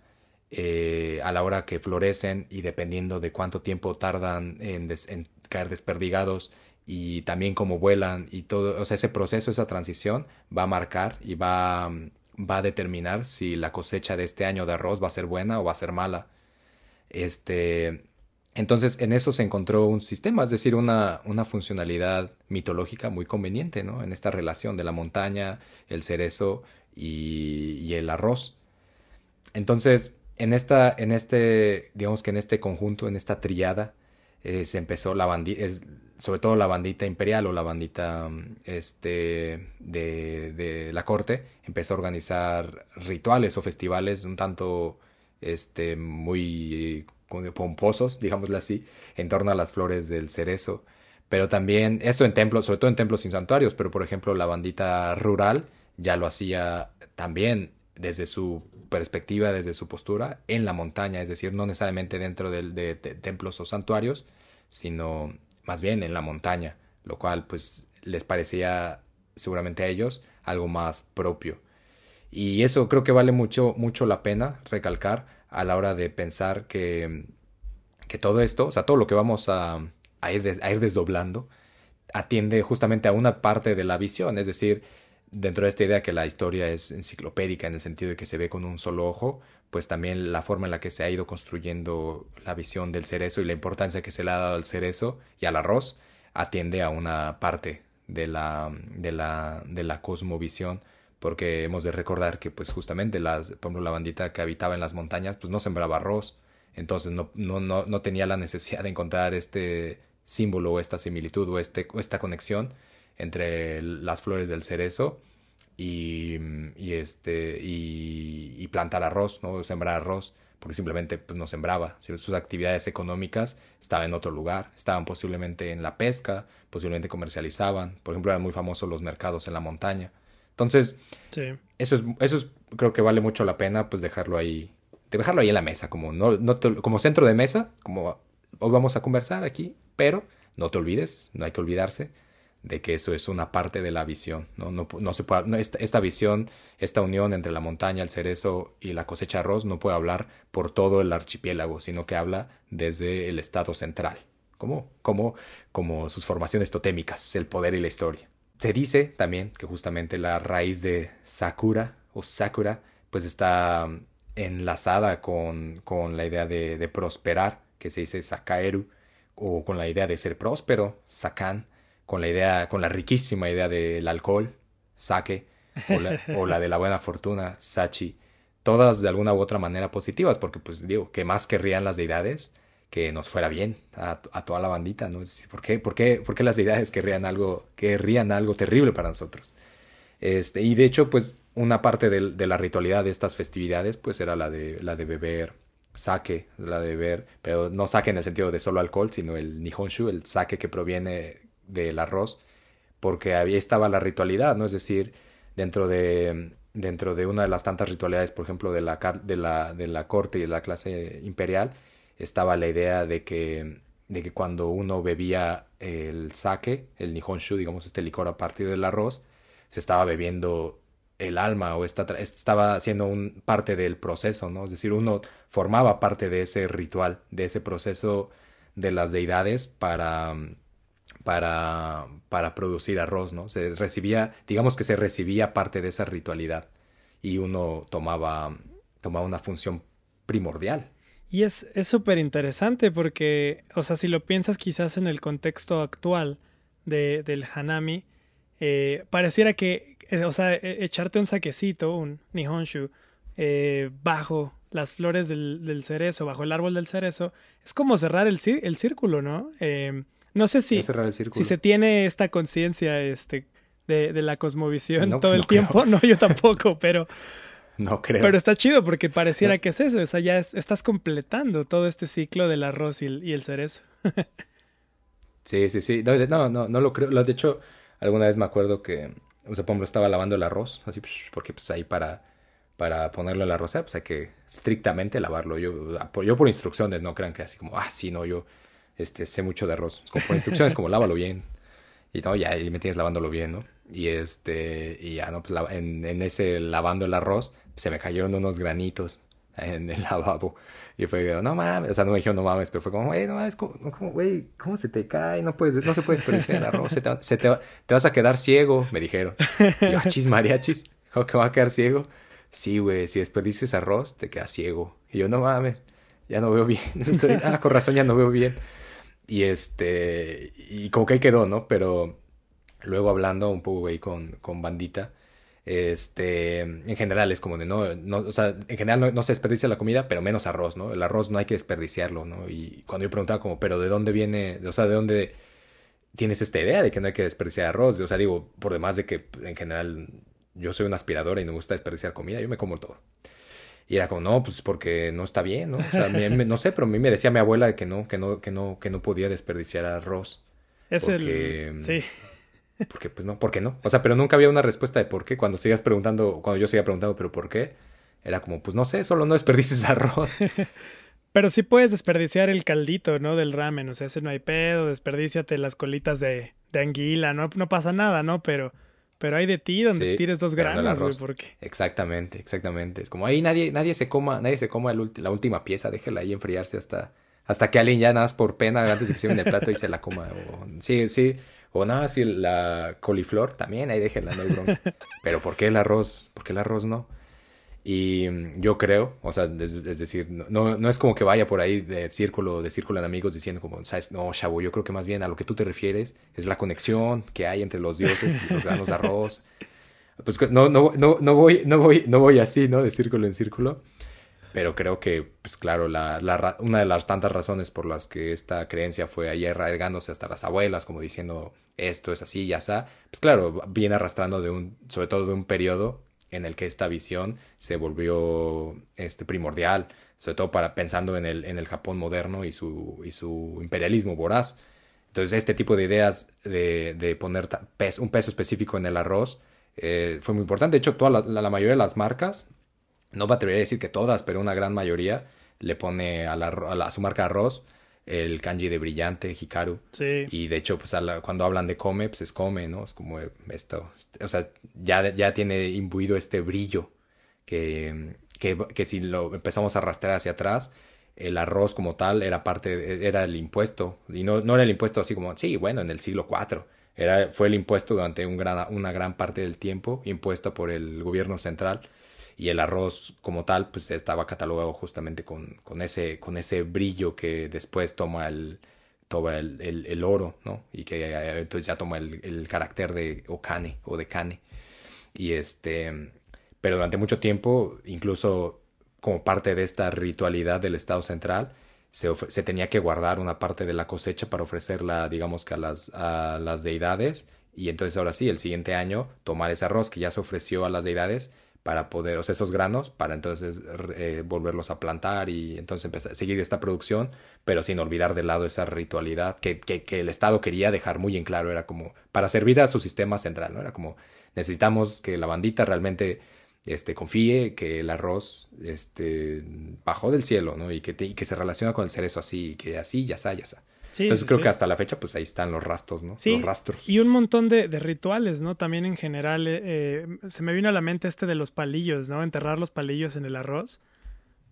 eh, a la hora que florecen y dependiendo de cuánto tiempo tardan en, caer desperdigados y también cómo vuelan y todo, o sea, ese proceso, esa transición va a marcar y va, va a determinar si la cosecha de este año de arroz va a ser buena o va a ser mala. Este, entonces en eso se encontró un sistema, es decir, una, una funcionalidad mitológica muy conveniente, ¿no? En esta relación de la montaña, el cerezo y, el arroz. Entonces, en esta, en este, digamos que en este conjunto, en esta triada, eh, se empezó la bandita, sobre todo la bandita imperial o la bandita este, de, de, la corte, empezó a organizar rituales o festivales un tanto este, muy pomposos, digámoslo así, en torno a las flores del cerezo. Pero también, esto en templos, sobre todo en templos sin santuarios, pero por ejemplo la bandita rural ya lo hacía también desde su perspectiva, desde su postura, en la montaña, es decir, no necesariamente dentro de, templos o santuarios, sino más bien en la montaña, lo cual pues les parecía seguramente a ellos algo más propio. Y eso creo que vale mucho, mucho la pena recalcar a la hora de pensar que, que todo esto, o sea, todo lo que vamos a, a, ir, a ir desdoblando, atiende justamente a una parte de la visión, es decir, dentro de esta idea que la historia es enciclopédica en el sentido de que se ve con un solo ojo, pues también la forma en la que se ha ido construyendo la visión del cerezo y la importancia que se le ha dado al cerezo y al arroz atiende a una parte de la, de la, de la cosmovisión porque hemos de recordar que pues justamente las, por ejemplo, la bandita que habitaba en las montañas pues no sembraba arroz, entonces no, no, no, no tenía la necesidad de encontrar este símbolo esta similitud o, este, o esta conexión entre las flores del cerezo y, y este y, y, plantar arroz, ¿no? sembrar arroz, porque simplemente pues, no sembraba. Sus actividades económicas estaban en otro lugar, estaban posiblemente en la pesca, posiblemente comercializaban, por ejemplo eran muy famosos los mercados en la montaña. Entonces, eso, es, eso es, creo que vale mucho la pena pues dejarlo ahí, dejarlo ahí en la mesa, como, no, no como centro de mesa, como hoy vamos a conversar aquí, pero no te olvides, no hay que olvidarse de que eso es una parte de la visión. No, no, no se puede, esta, visión, esta unión entre la montaña, el cerezo y la cosecha de arroz no puede hablar por todo el archipiélago, sino que habla desde el estado central, como, como, como sus formaciones totémicas, el poder y la historia. Se dice también que justamente la raíz de Sakura o Sakura pues está enlazada con, con la idea de, de prosperar, que se dice Sakaeru, o con la idea de ser próspero, Sakan, con la idea, con la riquísima idea del alcohol, Sake, o la, de la buena fortuna, Sachi, todas de alguna u otra manera positivas, porque pues digo, que más querrían las deidades que nos fuera bien a, toda la bandita, ¿no? Es decir, ¿por qué, por qué, por qué las deidades querrían algo, querrían algo terrible para nosotros? Este, y de hecho, pues una parte de, de, la ritualidad de estas festividades, pues era la de, la de beber sake, la de beber, pero no sake en el sentido de solo alcohol, sino el nihonshu, el sake que proviene del arroz, porque ahí estaba la ritualidad, ¿no? Es decir, dentro de, dentro de una de las tantas ritualidades, por ejemplo, de la, de la, de la corte y de la clase imperial, estaba la idea de que, de que cuando uno bebía el sake, el nihonshu, digamos este licor a partir del arroz, se estaba bebiendo el alma o estaba haciendo un, parte del proceso, ¿no? Es decir, uno formaba parte de ese ritual, de ese proceso de las deidades para, para, para producir arroz, ¿no? Se recibía, digamos que se recibía parte de esa ritualidad y uno tomaba, tomaba una función primordial. Y es súper interesante porque, o sea, si lo piensas quizás en el contexto actual de, del Hanami, eh, pareciera que, eh, o sea, e, echarte un saquecito, un Nihonshu, eh, bajo las flores del, del, cerezo, bajo el árbol del cerezo, es como cerrar el, el círculo, ¿no? No sé si, si se tiene esta conciencia este, de, de, la cosmovisión todo el tiempo. No, yo tampoco, pero... No creo. Pero está chido porque pareciera que es eso. O sea, ya estás completando todo este ciclo del arroz y el, y el cerezo. sí, sí, sí. No, no, no, lo creo. De hecho, alguna vez me acuerdo que, o sea, por estaba lavando el arroz, así, pues, porque pues ahí para, para ponerlo en la arroz, pues hay que estrictamente lavarlo. Yo, yo por instrucciones, no crean que así como, ah, sí, no, yo este, sé mucho de arroz. Como por instrucciones como lávalo bien. Y no, ya ahí me tienes lavándolo bien, ¿no? Y este, y ya, ¿no? Pues en, en, ese lavando el arroz se me cayeron unos granitos en el lavabo. Y fue, no mames, o sea, no me dijeron no mames, pero fue como, güey, no mames, ¿cómo, güey, ¿cómo se te cae? No puedes, no se puede desperdiciar el arroz, se, te, se te, te, vas a quedar ciego, me dijeron. Y yo, chis mariachis, ¿cómo que va a quedar ciego? Sí, güey, si desperdicias arroz, te quedas ciego. Y yo, no mames, ya no veo bien. Estoy, ah, con razón ya no veo bien. Y este, y como que ahí quedó, ¿no? Pero luego hablando un poco, güey, con, con bandita, este, en general es como de no, no o sea, en general no, se desperdicia la comida, pero menos arroz, ¿no? El arroz no hay que desperdiciarlo, ¿no? Y cuando yo preguntaba como, pero ¿de dónde viene, o sea, de dónde tienes esta idea de que no hay que desperdiciar arroz? O sea, digo, por demás de que en general yo soy una aspiradora y no me gusta desperdiciar comida, yo me como todo. Y era como, no, pues porque no está bien, ¿no? O sea, no sé, pero a mí me decía mi abuela que no, que no, que no, que no podía desperdiciar arroz. Es el... Sí. Porque, pues no, ¿por qué no? O sea, pero nunca había una respuesta de por qué. Cuando sigas preguntando, cuando yo siga preguntando, pero ¿por qué? Era como, pues no sé, solo no desperdices arroz. Pero sí puedes desperdiciar el caldito, ¿no? Del ramen, o sea, ese no hay pedo, desperdíciate las colitas de, de anguila, no, no pasa nada, ¿no? Pero, pero hay de ti donde tires dos granos, güey, porque... Exactamente, exactamente. Es como ahí nadie, nadie se coma, nadie se coma la última pieza, déjela ahí enfriarse hasta, hasta que alguien ya nada más por pena antes de que se en el plato y se la coma. sí, sí. O nada, si la coliflor también, ahí déjenla, no hay bronca. Pero ¿por qué el arroz? ¿Por qué el arroz no? Y mm, yo creo, o sea, es, decir, no, no es como que vaya por ahí de círculo, de círculo de amigos diciendo como, sabes, no, chavo, yo creo que más bien a lo que tú te refieres es la conexión que hay entre los dioses y los granos de arroz. Pues no, no, no, no voy, no voy, no voy así, ¿no? De círculo en círculo. Pero creo que, pues claro, la, una de las tantas razones por las que esta creencia fue ahí arraigándose hasta las abuelas, como diciendo esto es así, ya está, pues claro, viene arrastrando de un, sobre todo de un periodo en el que esta visión se volvió este, primordial, sobre todo para pensando en el, en el Japón moderno y su, y su imperialismo voraz. Entonces, este tipo de ideas de, de poner un peso específico en el arroz eh, fue muy importante. De hecho, toda la, mayoría de las marcas, no me atrevería a decir que todas, pero una gran mayoría, le pone a, la, a, su marca arroz el kanji de brillante, Hikaru. Sí. Y de hecho, pues cuando hablan de come, pues es come, ¿no? Es como esto. O sea, ya, ya tiene imbuido este brillo que, que, que, si lo empezamos a arrastrar hacia atrás, el arroz como tal era parte, era el impuesto. Y no, no era el impuesto así como, sí, bueno, en el siglo IV. Era, fue el impuesto durante un gran, una gran parte del tiempo, impuesto por el gobierno central y el arroz como tal pues estaba catalogado justamente con, con, ese, con ese brillo que después toma el, toma el, el, oro, ¿no? Y que entonces ya toma el, el, carácter de okane o de kane. Y este, pero durante mucho tiempo, incluso como parte de esta ritualidad del Estado central, se, se, tenía que guardar una parte de la cosecha para ofrecerla, digamos que a las, a las deidades. Y entonces ahora sí, el siguiente año, tomar ese arroz que ya se ofreció a las deidades, para poder, o sea, esos granos, para entonces eh, volverlos a plantar y entonces empezar a seguir esta producción, pero sin olvidar de lado esa ritualidad que, que, el Estado quería dejar muy en claro, era como para servir a su sistema central, ¿no? Era como necesitamos que la bandita realmente este, confíe que el arroz este, bajó del cielo, ¿no? Y que, y que se relaciona con el cerezo así, que así, ya está, ya está. Entonces creo que hasta la fecha, pues ahí están los rastros, ¿no? Sí, los rastros. Y un montón de, rituales, ¿no? También en general, eh, eh, se me vino a la mente este de los palillos, ¿no? Enterrar los palillos en el arroz.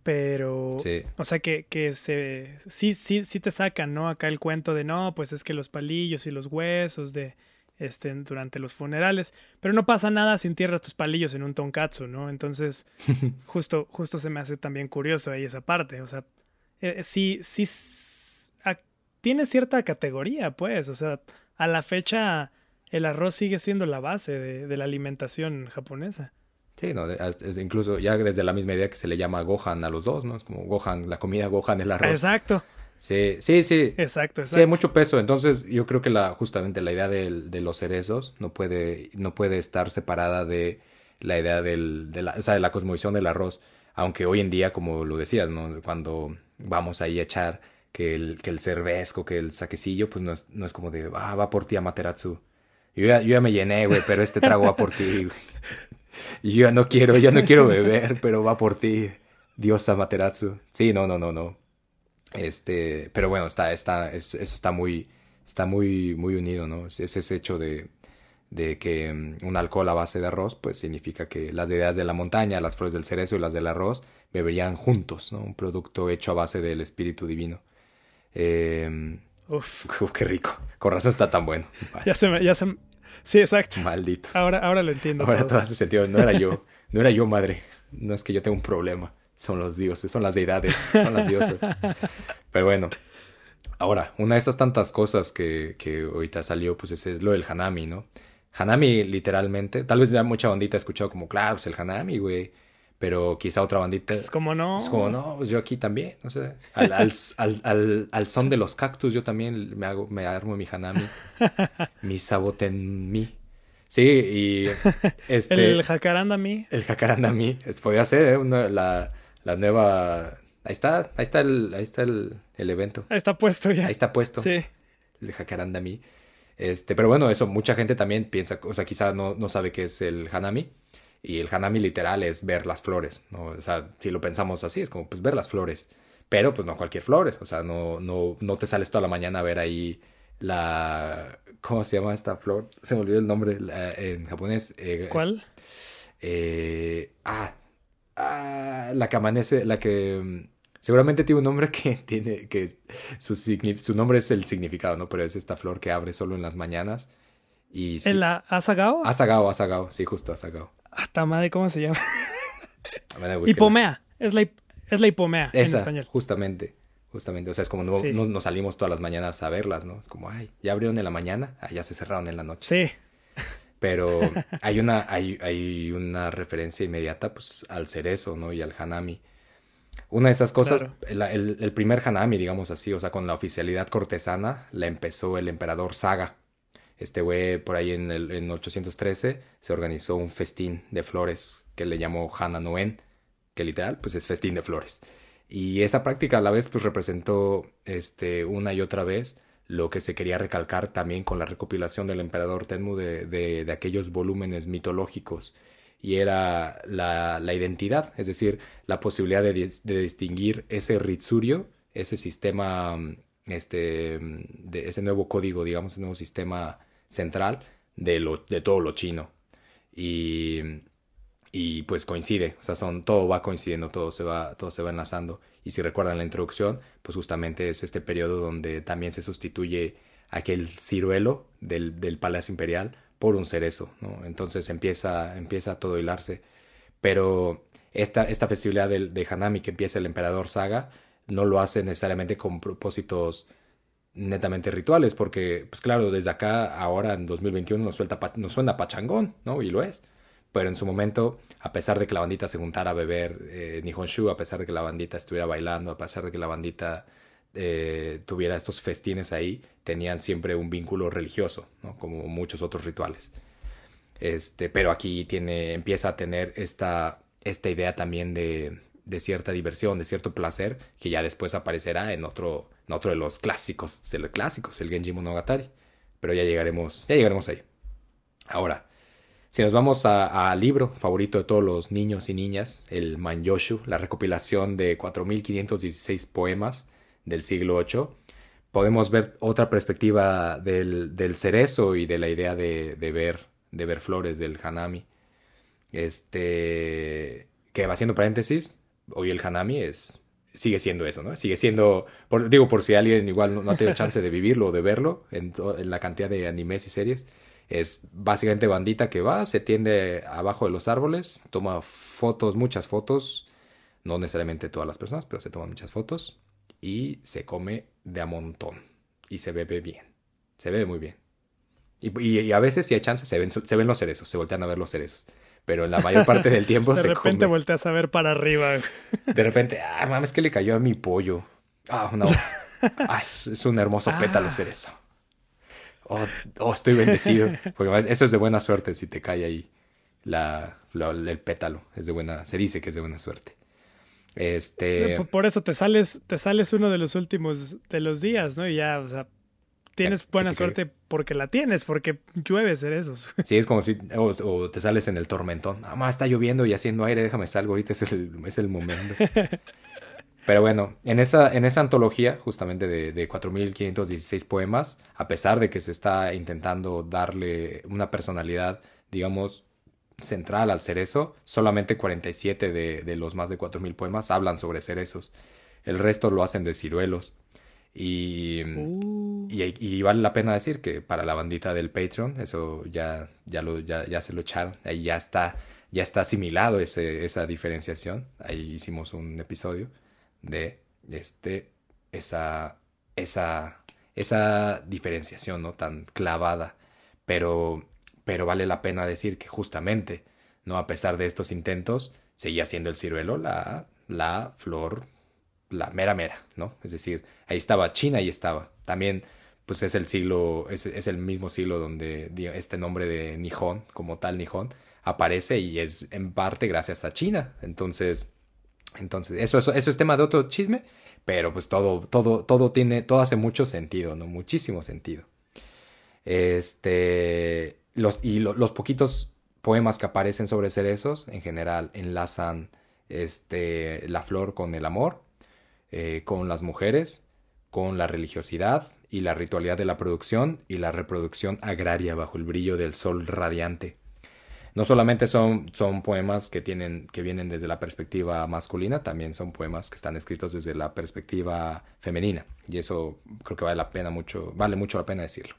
Pero, sí. o sea, que, que se, sí, sí, sí te sacan, ¿no? Acá el cuento de, no, pues es que los palillos y los huesos de, este, durante los funerales, pero no pasa nada si entierras tus palillos en un tonkatsu, ¿no? Entonces, justo, justo se me hace también curioso ahí esa parte, o sea, eh, sí, sí, tiene cierta categoría, pues. O sea, a la fecha el arroz sigue siendo la base de, la alimentación japonesa. Sí, no, es incluso ya desde la misma idea que se le llama Gohan a los dos, ¿no? Es como Gohan, la comida Gohan, el arroz. Exacto. Sí, sí, sí. Exacto, exacto. Sí, hay mucho peso. Entonces, yo creo que la, justamente la idea de, los cerezos no puede, no puede estar separada de la idea del, de, la, o sea, de la cosmovisión del arroz. Aunque hoy en día, como lo decías, ¿no? Cuando vamos ahí a echar que el, que el cervezco, que el saquecillo, pues no es, no es como de, ah, va por ti Amaterasu. Yo ya, yo ya me llené, güey, pero este trago va por ti, güey. Yo ya no quiero, yo no quiero beber, pero va por ti. Dios Amaterasu. Sí, no, no, no, no. Este, pero bueno, está, está, eso está muy, está muy, muy unido, ¿no? Es ese hecho de, de que mm, un alcohol a base de arroz, pues significa que las ideas de la montaña, las flores del cerezo y las del arroz beberían juntos, ¿no? Un producto hecho a base del espíritu divino. Eh, uf. qué rico. Con razón está tan bueno. Ya se me, ya se Sí, exacto. Maldito. Ahora, ahora lo entiendo. Ahora todo. hace sentido. No era yo. No era yo, madre. No es que yo tenga un problema. Son los dioses, son las deidades, son las diosas. Pero bueno. Ahora, una de esas tantas cosas que, que ahorita salió, pues es lo del Hanami, ¿no? Hanami, literalmente. Tal vez ya mucha bandita ha escuchado como, claro, pues el Hanami, güey pero quizá otra bandita. Es como no. Es como no, pues yo aquí también, no sé. Al, al, al, al, son de los cactus yo también me hago, me armo mi hanami, mi sabotenmi. Sí, y este. el jacaranda mi. El jacaranda mi. Podría ser, ¿eh? Una, la, la nueva. Ahí está, ahí está el, ahí está el, el evento. Ahí está puesto ya. Ahí está puesto. Sí. El jacaranda mi. Este, pero bueno, eso, mucha gente también piensa, o sea, quizá no, no sabe qué es el hanami. Y el hanami literal es ver las flores, ¿no? O sea, si lo pensamos así, es como pues ver las flores. Pero pues no cualquier flor, o sea, no, no, no te sales toda la mañana a ver ahí la... ¿Cómo se llama esta flor? Se me olvidó el nombre en japonés. Eh, ¿Cuál? Eh, ah, ah, la que amanece, la que mm, seguramente tiene un nombre que tiene, que su, su nombre es el significado, ¿no? Pero es esta flor que abre solo en las mañanas. Y ¿En la Asagao? Asagao, Asagao, sí, justo Asagao. Hasta madre, ¿cómo se llama? hipomea, es la, es la hipomea en español. Justamente, justamente, o sea, es como no, no, salimos todas las mañanas a verlas, ¿no? Es como, ay, ya abrieron en la mañana, ah, ya se cerraron en la noche. Sí. Pero hay una, hay, hay una referencia inmediata pues, al cerezo, ¿no? Y al hanami. Una de esas cosas, el, el, primer hanami, digamos así, o sea, con la oficialidad cortesana, la empezó el emperador Saga. Este güey, por ahí en, el, en 813, se organizó un festín de flores que le llamó Hana Noen, que literal, pues es festín de flores. Y esa práctica a la vez, pues representó este, una y otra vez lo que se quería recalcar también con la recopilación del emperador Tenmu de, de, aquellos volúmenes mitológicos y era la, la, identidad, es decir, la posibilidad de, de, distinguir ese ritsurio, ese sistema, este, de ese nuevo código, digamos, ese nuevo sistema central de, lo, de todo lo chino. Y, y pues coincide, o sea, son, todo va coincidiendo, todo se va, todo se va enlazando. Y si recuerdan la introducción, pues justamente es este periodo donde también se sustituye aquel ciruelo del, del Palacio Imperial por un cerezo, ¿no? Entonces empieza, empieza todo a hilarse. Pero esta, esta festividad de, de, Hanami que empieza el emperador Saga no lo hace necesariamente con propósitos netamente rituales, porque, pues claro, desde acá, ahora en 2021 nos, suelta, nos suena pachangón, ¿no? Y lo es pero en su momento, a pesar de que la bandita se juntara a beber eh, Nihonshu, a pesar de que la bandita estuviera bailando, a pesar de que la bandita eh, tuviera estos festines ahí, tenían siempre un vínculo religioso, ¿no? como muchos otros rituales. Este, pero aquí tiene, empieza a tener esta, esta idea también de, de cierta diversión, de cierto placer, que ya después aparecerá en otro, otro de los clásicos, de los clásicos, el Genji Monogatari. Pero ya llegaremos, ya llegaremos ahí. Ahora, si nos vamos al libro favorito de todos los niños y niñas, el Manyoshu, la recopilación de 4.516 poemas del siglo VIII, podemos ver otra perspectiva del, cerezo y de la idea de, ver, de ver flores del hanami. Este, que va haciendo paréntesis, hoy el hanami es, sigue siendo eso, ¿no? Sigue siendo, digo, por si alguien igual no, ha tenido chance de vivirlo o de verlo en, la cantidad de animes y series es básicamente bandita que va, se tiende abajo de los árboles, toma fotos, muchas fotos, no necesariamente todas las personas, pero se toman muchas fotos y se come de a montón y se bebe bien, se bebe muy bien. Y, a veces si hay chance se ven, se ven los cerezos, se voltean a ver los cerezos. Pero en la mayor parte del tiempo se come. De repente volteas a ver para arriba. De repente, ah, mames, que le cayó a mi pollo. Ah, no. Ah, es, un hermoso pétalo ah. cerezo. Oh, oh, estoy bendecido. Porque eso es de buena suerte si te cae ahí la, el pétalo. Es de buena, se dice que es de buena suerte. Este. Por eso te sales, te sales uno de los últimos de los días, ¿no? Y ya, o sea, tienes buena suerte porque la tienes, porque llueve cerezos. Sí, es como si, o, te sales en el tormentón. Ah, más está lloviendo y haciendo aire, déjame salgo, ahorita es el, es el momento. Pero bueno, en esa, en esa antología, justamente de, de 4.516 poemas, a pesar de que se está intentando darle una personalidad, digamos, central al cerezo, solamente 47 de, de los más de 4.000 poemas hablan sobre cerezos. El resto lo hacen de ciruelos. Y, uh. y, vale la pena decir que para la bandita del Patreon, eso ya, ya, lo, ya, ya se lo echaron, ahí ya está, ya está asimilado ese, esa diferenciación. Ahí hicimos un episodio de este, esa, esa, esa diferenciación ¿no? tan clavada. Pero, pero vale la pena decir que justamente, ¿no? a pesar de estos intentos, seguía siendo el ciruelo la, la flor, la mera mera, ¿no? Es decir, ahí estaba China y estaba. También, pues es el siglo, es, es el mismo siglo donde este nombre de Nihon, como tal Nihon, aparece y es en parte gracias a China. Entonces, entonces, eso, eso, eso es tema de otro chisme, pero pues todo, todo, todo tiene, todo hace mucho sentido, ¿no? Muchísimo sentido. Este, los, y los poquitos poemas que aparecen sobre cerezos, en general, enlazan este, la flor con el amor. Eh, con las mujeres, con la religiosidad y la ritualidad de la producción y la reproducción agraria bajo el brillo del sol radiante. No solamente son, son poemas que, tienen, que vienen desde la perspectiva masculina, también son poemas que están escritos desde la perspectiva femenina. Y eso creo que vale la pena mucho, vale mucho la pena decirlo.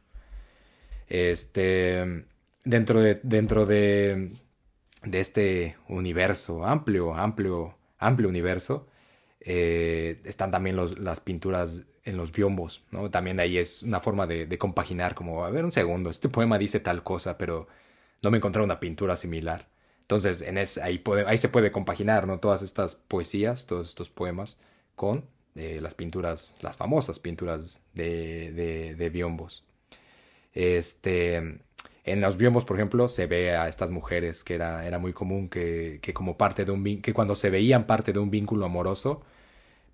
Este, dentro de, dentro de, de este universo, amplio, amplio, amplio universo, eh, están también las pinturas en los biombos. También ahí es una forma de, compaginar, como, a ver, un segundo, este poema dice tal cosa, pero no me encontré una pintura similar. Entonces, en ese, ahí, se puede compaginar, ¿no? Todas estas poesías, todos estos poemas, con eh, las pinturas, las famosas pinturas de, biombos. Este, en los biombos, por ejemplo, se ve a estas mujeres que era, era muy común que, que como parte de un que cuando se veían parte de un vínculo amoroso,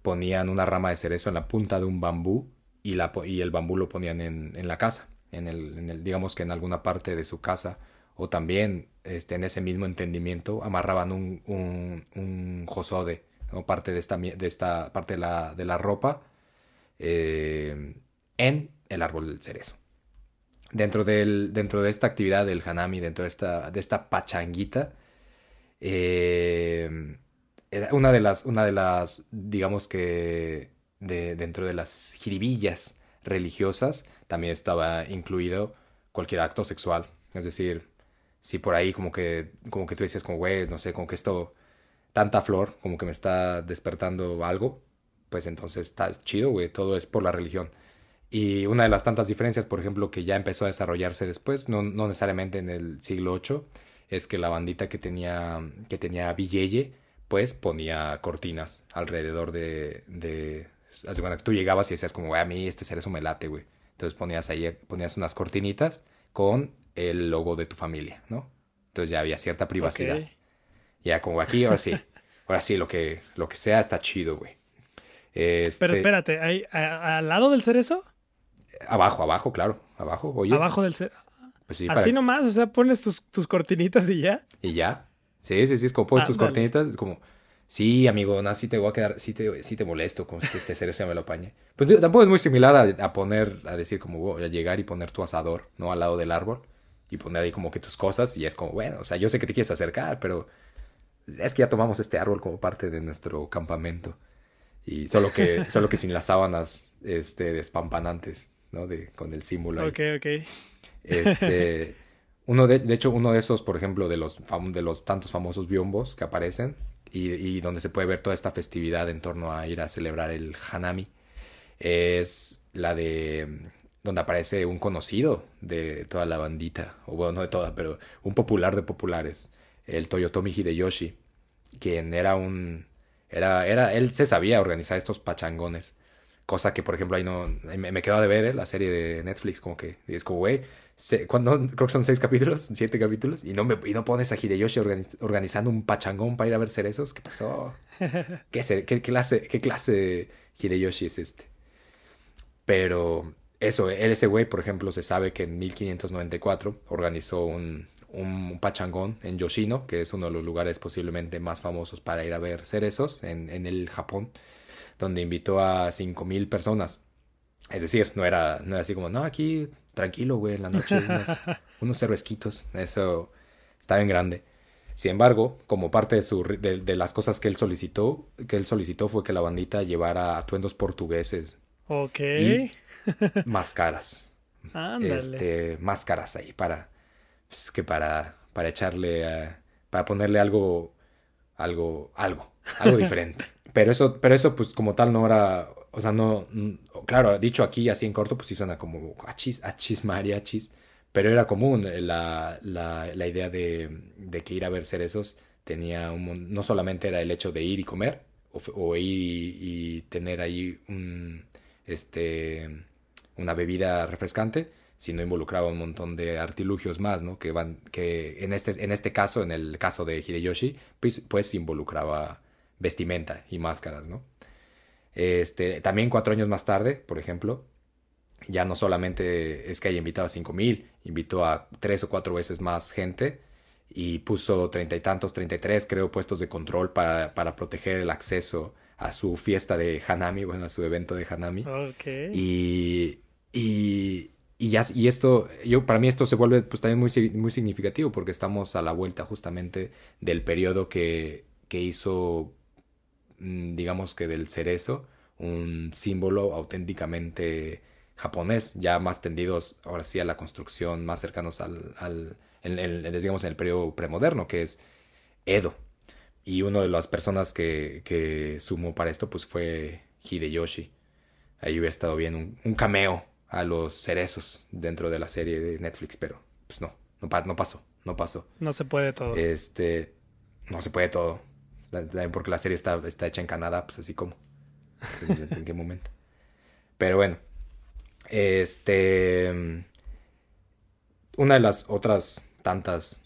ponían una rama de cerezo en la punta de un bambú y, la, y el bambú lo ponían en, en la casa, en el, digamos que en alguna parte de su casa, o también este, en ese mismo entendimiento amarraban un, un, un josode, ¿no? parte de esta, de esta parte de la, de la ropa eh, en el árbol del cerezo dentro, del, dentro de esta actividad del hanami, dentro de esta, de esta pachanguita, eh, era una de las, una de las, digamos que de, dentro de las jiribillas religiosas también estaba incluido cualquier acto sexual. Es decir, si por ahí como que, como que tú dices como, güey, no sé, como que esto, tanta flor, como que me está despertando algo, pues entonces está chido, güey, todo es por la religión. Y una de las tantas diferencias, por ejemplo, que ya empezó a desarrollarse después, no, no necesariamente en el siglo VIII, es que la bandita que tenía, que tenía Villeye, pues ponía cortinas alrededor de... de Hace cuando tú llegabas y decías como, a mí este cerezo me late, güey. Entonces ponías ahí, ponías unas cortinitas con el logo de tu familia, ¿no? Entonces ya había cierta privacidad. Okay. Ya como aquí, ahora sí. Ahora sí, lo que, lo que sea está chido, güey. Este... Pero espérate, ¿hay, ¿al lado del cerezo? Abajo, abajo, claro. Abajo, oye. Abajo del cerezo. Pues sí, Así para... nomás, o sea, pones tus, tus, cortinitas y ya. Y ya. Sí, sí, sí, es como pones ah, tus cortinitas, es como, sí, amigo, no, sí te voy a quedar, sí te, sí te molesto, como si este cerezo ya me lo apañe. Pues tampoco es muy similar a, a poner, a decir como, voy a llegar y poner tu asador, ¿no? Al lado del árbol y poner ahí como que tus cosas y es como, bueno, o sea, yo sé que te quieres acercar, pero es que ya tomamos este árbol como parte de nuestro campamento. Y solo que, solo que sin las sábanas este, despampanantes. ¿no? De, con el símbolo ahí. Ok, ok. Este, uno de, de, hecho, uno de esos, por ejemplo, de los, de los tantos famosos biombos que aparecen y, donde se puede ver toda esta festividad en torno a ir a celebrar el Hanami, es la de donde aparece un conocido de toda la bandita, o bueno, no de toda, pero un popular de populares, el Toyotomi Hideyoshi, quien era un... Era, era, él se sabía organizar estos pachangones Cosa que, por ejemplo, ahí no. Me, quedó de ver ¿eh? la serie de Netflix, como que. es güey. Cuando, creo que son seis capítulos, siete capítulos, y no, me, y no pones a Hideyoshi organiz, organizando un pachangón para ir a ver cerezos. ¿Qué pasó? ¿Qué, qué, clase, ¿Qué clase Hideyoshi es este? Pero eso, ese güey, por ejemplo, se sabe que en 1594 organizó un, un pachangón en Yoshino, que es uno de los lugares posiblemente más famosos para ir a ver cerezos en, en el Japón donde invitó a 5.000 personas. Es decir, no era, no era así como, no, aquí tranquilo, güey, en la noche, unos, unos cervezquitos. Eso está bien grande. Sin embargo, como parte de, su, de, de, las cosas que él solicitó, que él solicitó fue que la bandita llevara atuendos portugueses. Ok. Y máscaras. Ándale. Este, máscaras ahí para, pues, que para, para echarle, uh, para ponerle algo, algo, algo, algo diferente. Pero eso, pero eso, pues, como tal, no era. O sea, no. Claro, dicho aquí así en corto, pues sí suena como achis, achis, mariachis. Pero era común la, la, la idea de, de, que ir a ver cerezos tenía un. No solamente era el hecho de ir y comer, o, o ir y, y, tener ahí un. Este. Una bebida refrescante, sino involucraba un montón de artilugios más, ¿no? Que van. Que en este, en este caso, en el caso de Hideyoshi, pues, pues involucraba vestimenta y máscaras, ¿no? Este, también cuatro años más tarde, por ejemplo, ya no solamente es que haya invitado a cinco mil, invitó a tres o cuatro veces más gente y puso treinta y tantos, treinta y tres, creo, puestos de control para, para proteger el acceso a su fiesta de Hanami, bueno, a su evento de Hanami. Ok. Y, y, y, ya, y esto, yo, para mí esto se vuelve pues también muy, muy significativo porque estamos a la vuelta justamente del periodo que, que hizo, digamos que del cerezo, un símbolo auténticamente japonés, ya más tendidos ahora sí a la construcción, más cercanos al, al en, en- digamos, en el periodo premoderno, que es Edo. Y una de las personas que, que sumó para esto pues fue Hideyoshi. Ahí hubiera estado bien un, un cameo a los cerezos dentro de la serie de Netflix, pero pues no, no, no pasó, no pasó. No se puede todo. Este, no se puede todo. También Porque la serie está, está hecha en Canadá, pues así como. Pues, ¿En qué momento? Pero bueno. Este. Una de las otras tantas,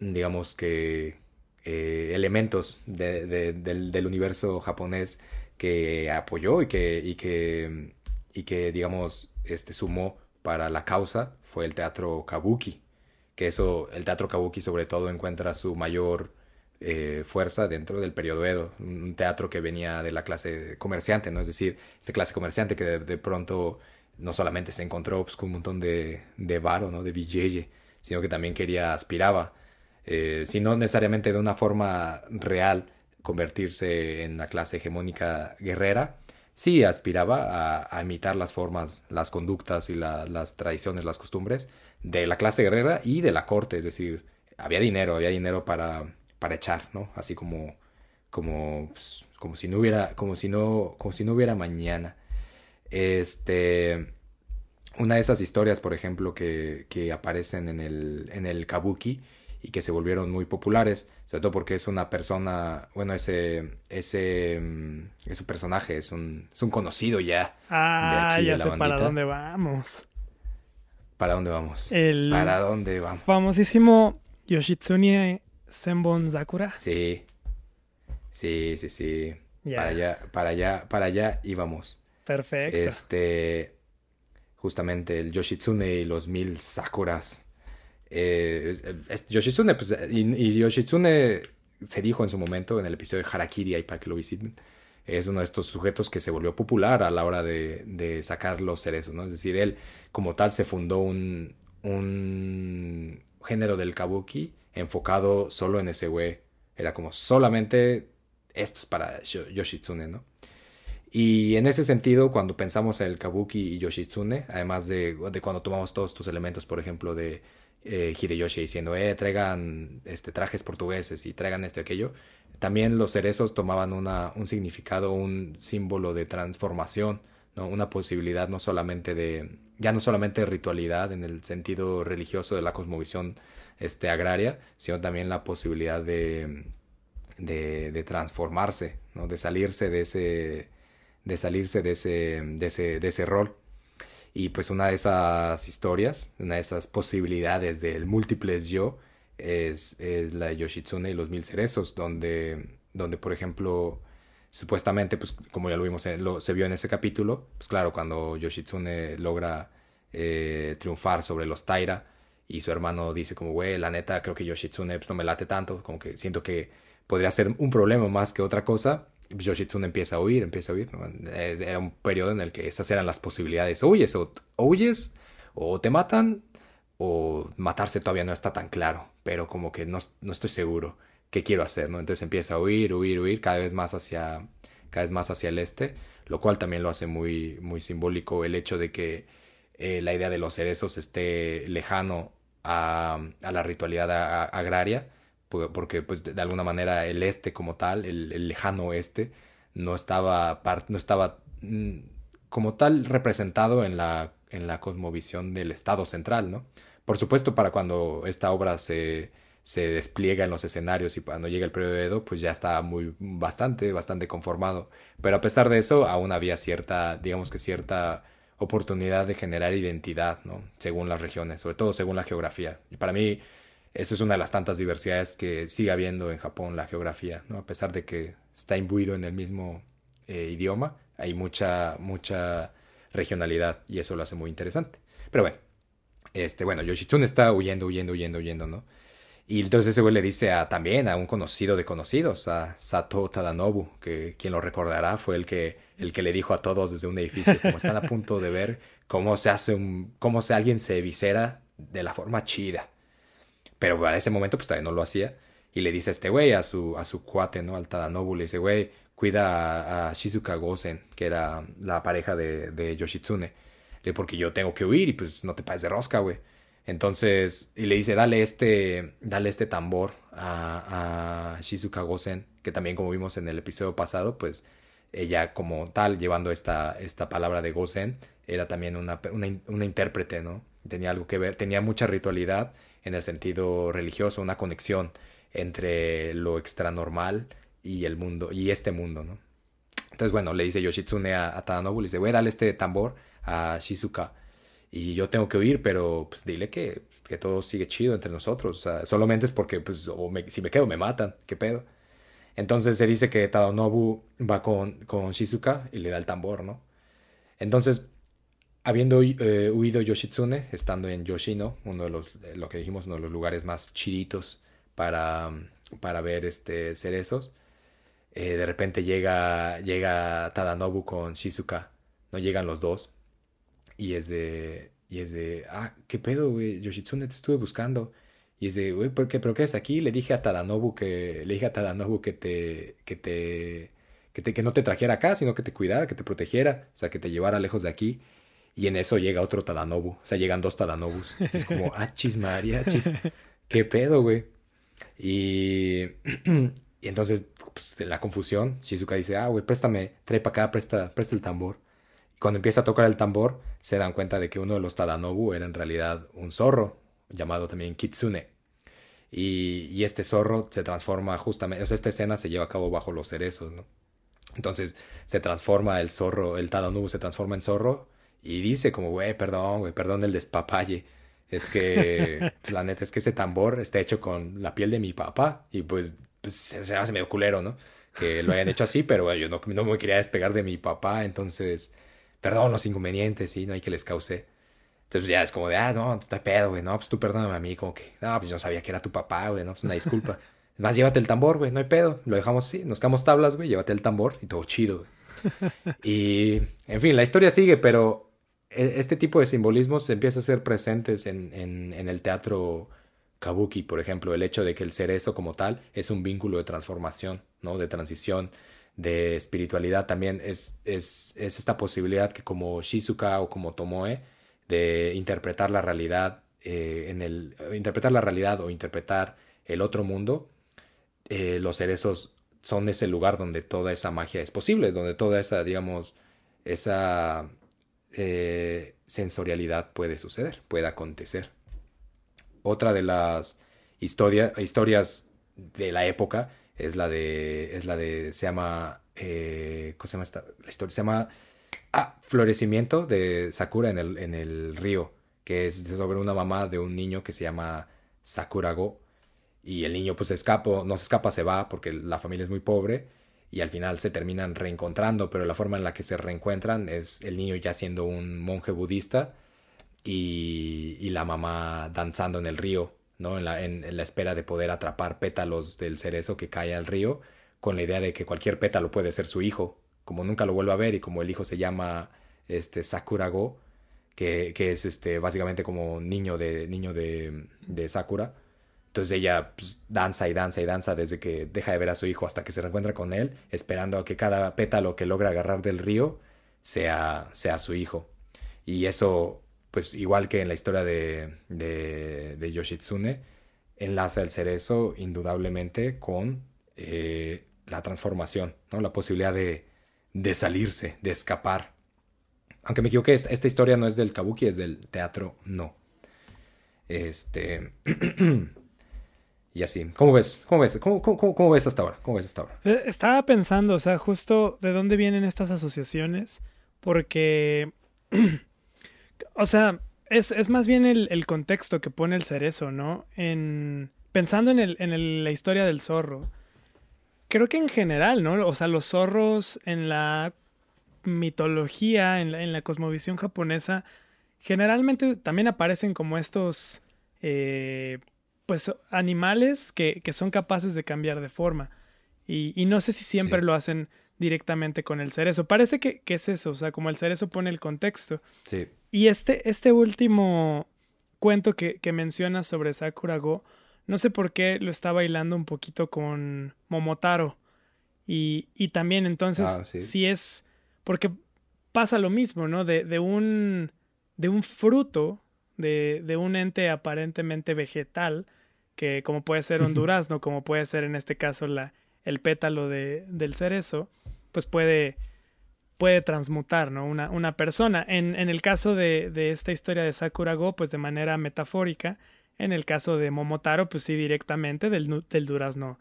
digamos que, eh, elementos de- de- del, del universo japonés que apoyó y que, y que, y que digamos, este, sumó para la causa fue el teatro kabuki que eso, el teatro kabuki sobre todo encuentra su mayor eh, fuerza dentro del periodo Edo, un teatro que venía de la clase comerciante, ¿no? Es decir, esta clase comerciante que de, pronto no solamente se encontró pues, con un montón de, de varo, ¿no? De billete, sino que también quería, aspiraba, eh, si no necesariamente de una forma real, convertirse en la clase hegemónica guerrera, sí aspiraba a, imitar las formas, las conductas y la- las tradiciones, las costumbres de la clase guerrera y de la corte, es decir, había dinero, había dinero para, para echar, ¿no? Así como, como, pues, como si no hubiera, como si no, como si no hubiera mañana. Este, una de esas historias, por ejemplo, que, que aparecen en el, en el kabuki y que se volvieron muy populares, sobre todo porque es una persona, bueno, ese, ese, mm, ese personaje es un, es un conocido ya. ah, aquí de ya la sé para dónde vamos. ¿Para dónde vamos? El ¿Para dónde vamos? famosísimo Yoshitsune Senbon Sakura. Sí, sí, sí, sí. Para allá, para allá, para allá íbamos. Perfecto. Este, justamente el Yoshitsune y los mil Sakuras. Eh, es- es- Yoshitsune, pues, y, y Yoshitsune se dijo en su momento en el episodio de Harakiri, ahí para que lo visiten. Es uno de estos sujetos que se volvió popular a la hora de, de sacar los cerezos, ¿no? Es decir, él como tal se fundó un, un género del kabuki enfocado solo en ese güey. Era como solamente esto es para Yo- Yoshitsune, ¿no? Y en ese sentido, cuando pensamos en el kabuki y Yoshitsune, además de, de cuando tomamos todos estos elementos, por ejemplo, de eh, Hideyoshi diciendo, eh, traigan este, trajes portugueses y traigan esto y aquello, también los cerezos tomaban una, un significado, un símbolo de transformación, ¿no? Una posibilidad no solamente de, ya no solamente de ritualidad en el sentido religioso de la cosmovisión este, agraria, sino también la posibilidad de, de, transformarse, ¿no? De salirse de ese, de salirse de ese, de ese, de ese rol. Y pues una de esas historias, una de esas posibilidades del múltiples yo, es, es la de Yoshitsune y los mil cerezos, donde, donde por ejemplo, supuestamente, pues como ya lo vimos, en- lo, se vio en ese capítulo, pues claro, cuando Yoshitsune logra eh, triunfar sobre los Taira y su hermano dice como, güey, la neta, creo que Yoshitsune pues, no me late tanto, como que siento que podría ser un problema más que otra cosa. Pues, Yoshitsune empieza a huir, empieza a huir. Era un periodo en el que esas eran las posibilidades. O huyes, o huyes, o te matan, o matarse todavía no está tan claro, pero como que no, no estoy seguro qué quiero hacer, ¿no? Entonces empieza a huir, huir, huir, cada vez más hacia, cada vez más hacia el este, lo cual también lo hace muy, muy simbólico el hecho de que eh, la idea de los cerezos esté lejano a, a la ritualidad agraria, porque pues de, alguna manera el este como tal, el, el lejano oeste, no estaba, no estaba mm, como tal representado en la, en la cosmovisión del Estado central, ¿no? Por supuesto, para cuando esta obra se, se despliega en los escenarios y cuando llega el periodo de Edo, pues ya está muy, bastante, bastante conformado. Pero a pesar de eso, aún había cierta, digamos que cierta oportunidad de generar identidad, ¿no? Según las regiones, sobre todo según la geografía. Y para mí, eso es una de las tantas diversidades que sigue habiendo en Japón, la geografía, ¿no? A pesar de que está imbuido en el mismo eh, idioma, hay mucha, mucha regionalidad y eso lo hace muy interesante. Pero bueno, este, bueno, Yoshitsune está huyendo, huyendo, huyendo, huyendo, ¿no? Y entonces ese güey le dice a, también a un conocido de conocidos, a Sato Tadanobu, que quien lo recordará fue el que, el que le dijo a todos desde un edificio, como están a punto de ver cómo se hace un, cómo se, alguien se visera de la forma chida. Pero para ese momento pues todavía no lo hacía. Y le dice a este güey, a su, a su cuate, ¿no? Al Tadanobu, le dice, güey, cuida a, Shizuka Gosen, que era la pareja de, de Yoshitsune. Le porque yo tengo que huir y pues no te pases de rosca, güey. Entonces, y le dice, dale este, dale este tambor a, Shizuka Gosen, que también como vimos en el episodio pasado, pues ella como tal, llevando esta, esta palabra de Gosen, era también una, una, una intérprete, ¿no? Tenía algo que ver, tenía mucha ritualidad en el sentido religioso, una conexión entre lo extranormal y el mundo, y este mundo, ¿no? Entonces, bueno, le dice Yoshitsune a, a Tadanobu, le dice, voy a darle este tambor a Shizuka y yo tengo que huir, pero pues dile que, pues, que todo sigue chido entre nosotros. Solamente es porque, pues, si me quedo me matan, ¿qué pedo? Entonces se dice que Tadanobu va con, con Shizuka y le da el tambor, ¿no? Entonces, habiendo eh, huido Yoshitsune, estando en Yoshino, uno de los, lo que dijimos, uno de los lugares más chiditos para, para ver este, cerezos, eh, de repente llega, llega Tadanobu con Shizuka, no llegan los dos y es de, y es de, ah, ¿qué pedo, güey? Yoshitsune, te estuve buscando. Y es de, güey, ¿por qué, ¿pero qué es aquí? Le dije a Tadanobu que, le dije a Tadanobu que te, que te, que te, que no te trajera acá, sino que te cuidara, que te protegiera, o sea, que te llevara lejos de aquí. Y en eso llega otro Tadanobu, o sea, llegan dos Tadanobus. Es como, ah, chis, María, chis, ¿qué pedo, güey? Y, y entonces, pues, la confusión, Shizuka dice, ah, güey, préstame, trae para acá, presta, presta el tambor. Cuando empieza a tocar el tambor, se dan cuenta de que uno de los Tadanobu era en realidad un zorro, llamado también Kitsune. Y, este zorro se transforma justamente, o sea, esta escena se lleva a cabo bajo los cerezos, ¿no? Entonces se transforma el zorro, el Tadanobu se transforma en zorro y dice como, güey, perdón, güey, perdón el despapalle. Es que, la neta, es que ese tambor está hecho con la piel de mi papá y pues, pues se hace medio culero, ¿no? Que lo hayan hecho así, pero yo no, no me quería despegar de mi papá, entonces perdón los inconvenientes, sí, no hay que les cause. Entonces ya es como de, ah, no, te pedo, güey, no, pues tú perdóname a mí, como que, no, pues yo no sabía que era tu papá, güey, no, pues una disculpa. Es más, llévate el tambor, güey, no hay pedo, lo dejamos así, nos quedamos tablas, güey, llévate el tambor y todo chido, güey. Y, en fin, la historia sigue, pero e, este tipo de simbolismos empieza a ser presentes en, en, en el teatro kabuki, por ejemplo, el hecho de que el cerezo como tal es un vínculo de transformación, ¿no? De transición de espiritualidad también es, es, es, esta posibilidad que como Shizuka o como Tomoe de interpretar la realidad eh, en el interpretar la realidad o interpretar el otro mundo eh, los cerezos son ese lugar donde toda esa magia es posible donde toda esa digamos esa eh, sensorialidad puede suceder puede acontecer. Otra de las historias de la época es la de, es la de, se llama, eh, ¿cómo se llama esta? La historia se llama, ah, Florecimiento de Sakura en el, en el río, que es sobre una mamá de un niño que se llama Sakurago, y el niño pues escapa, no se escapa, se va porque la familia es muy pobre, y al final se terminan reencontrando, pero la forma en la que se reencuentran es el niño ya siendo un monje budista y, y la mamá danzando en el río ¿no? En la, en, la espera de poder atrapar pétalos del cerezo que cae al río, con la idea de que cualquier pétalo puede ser su hijo, como nunca lo vuelve a ver y como el hijo se llama este Sakurago, que, que es este básicamente como niño de niño de, de Sakura. Entonces ella pues, danza y danza y danza desde que deja de ver a su hijo hasta que se reencuentra con él, esperando a que cada pétalo que logra agarrar del río sea, sea su hijo. Y eso pues igual que en la historia de, de, Yoshitsune, enlaza el cerezo indudablemente con eh, la transformación, ¿no? la posibilidad de, de, salirse, de escapar. Aunque me equivoqué, esta historia no es del kabuki, es del teatro, no. Este. y así. ¿Cómo ves? ¿Cómo ves? ¿Cómo, cómo, ves hasta ahora? ¿Cómo ves hasta ahora? Eh, estaba pensando, o sea, justo de dónde vienen estas asociaciones. Porque o sea, es, es más bien el, el, contexto que pone el cerezo, ¿no? En, pensando en, el, en la historia del zorro. Creo que en general, ¿no? O sea, los zorros en la mitología, en la, en la cosmovisión japonesa, generalmente también aparecen como estos, eh, pues animales que, que, son capaces de cambiar de forma. Y, y no sé si siempre lo hacen directamente con el cerezo. Parece que, que, es eso, o sea, como el cerezo pone el contexto. Sí. Y este, este último cuento que, que mencionas sobre Sakura Go, no sé por qué lo está bailando un poquito con Momotaro. Y, y también entonces, Ah, sí. si es, porque pasa lo mismo, ¿no? De, de, un, de un fruto, de, de un ente aparentemente vegetal, que como puede ser un durazno, como puede ser en este caso la, el pétalo de, del cerezo, pues puede, puede transmutar, ¿no? Una, una persona. En, en el caso de, de, esta historia de Sakura Go, pues de manera metafórica. En el caso de Momotaro, pues sí, directamente del, del durazno,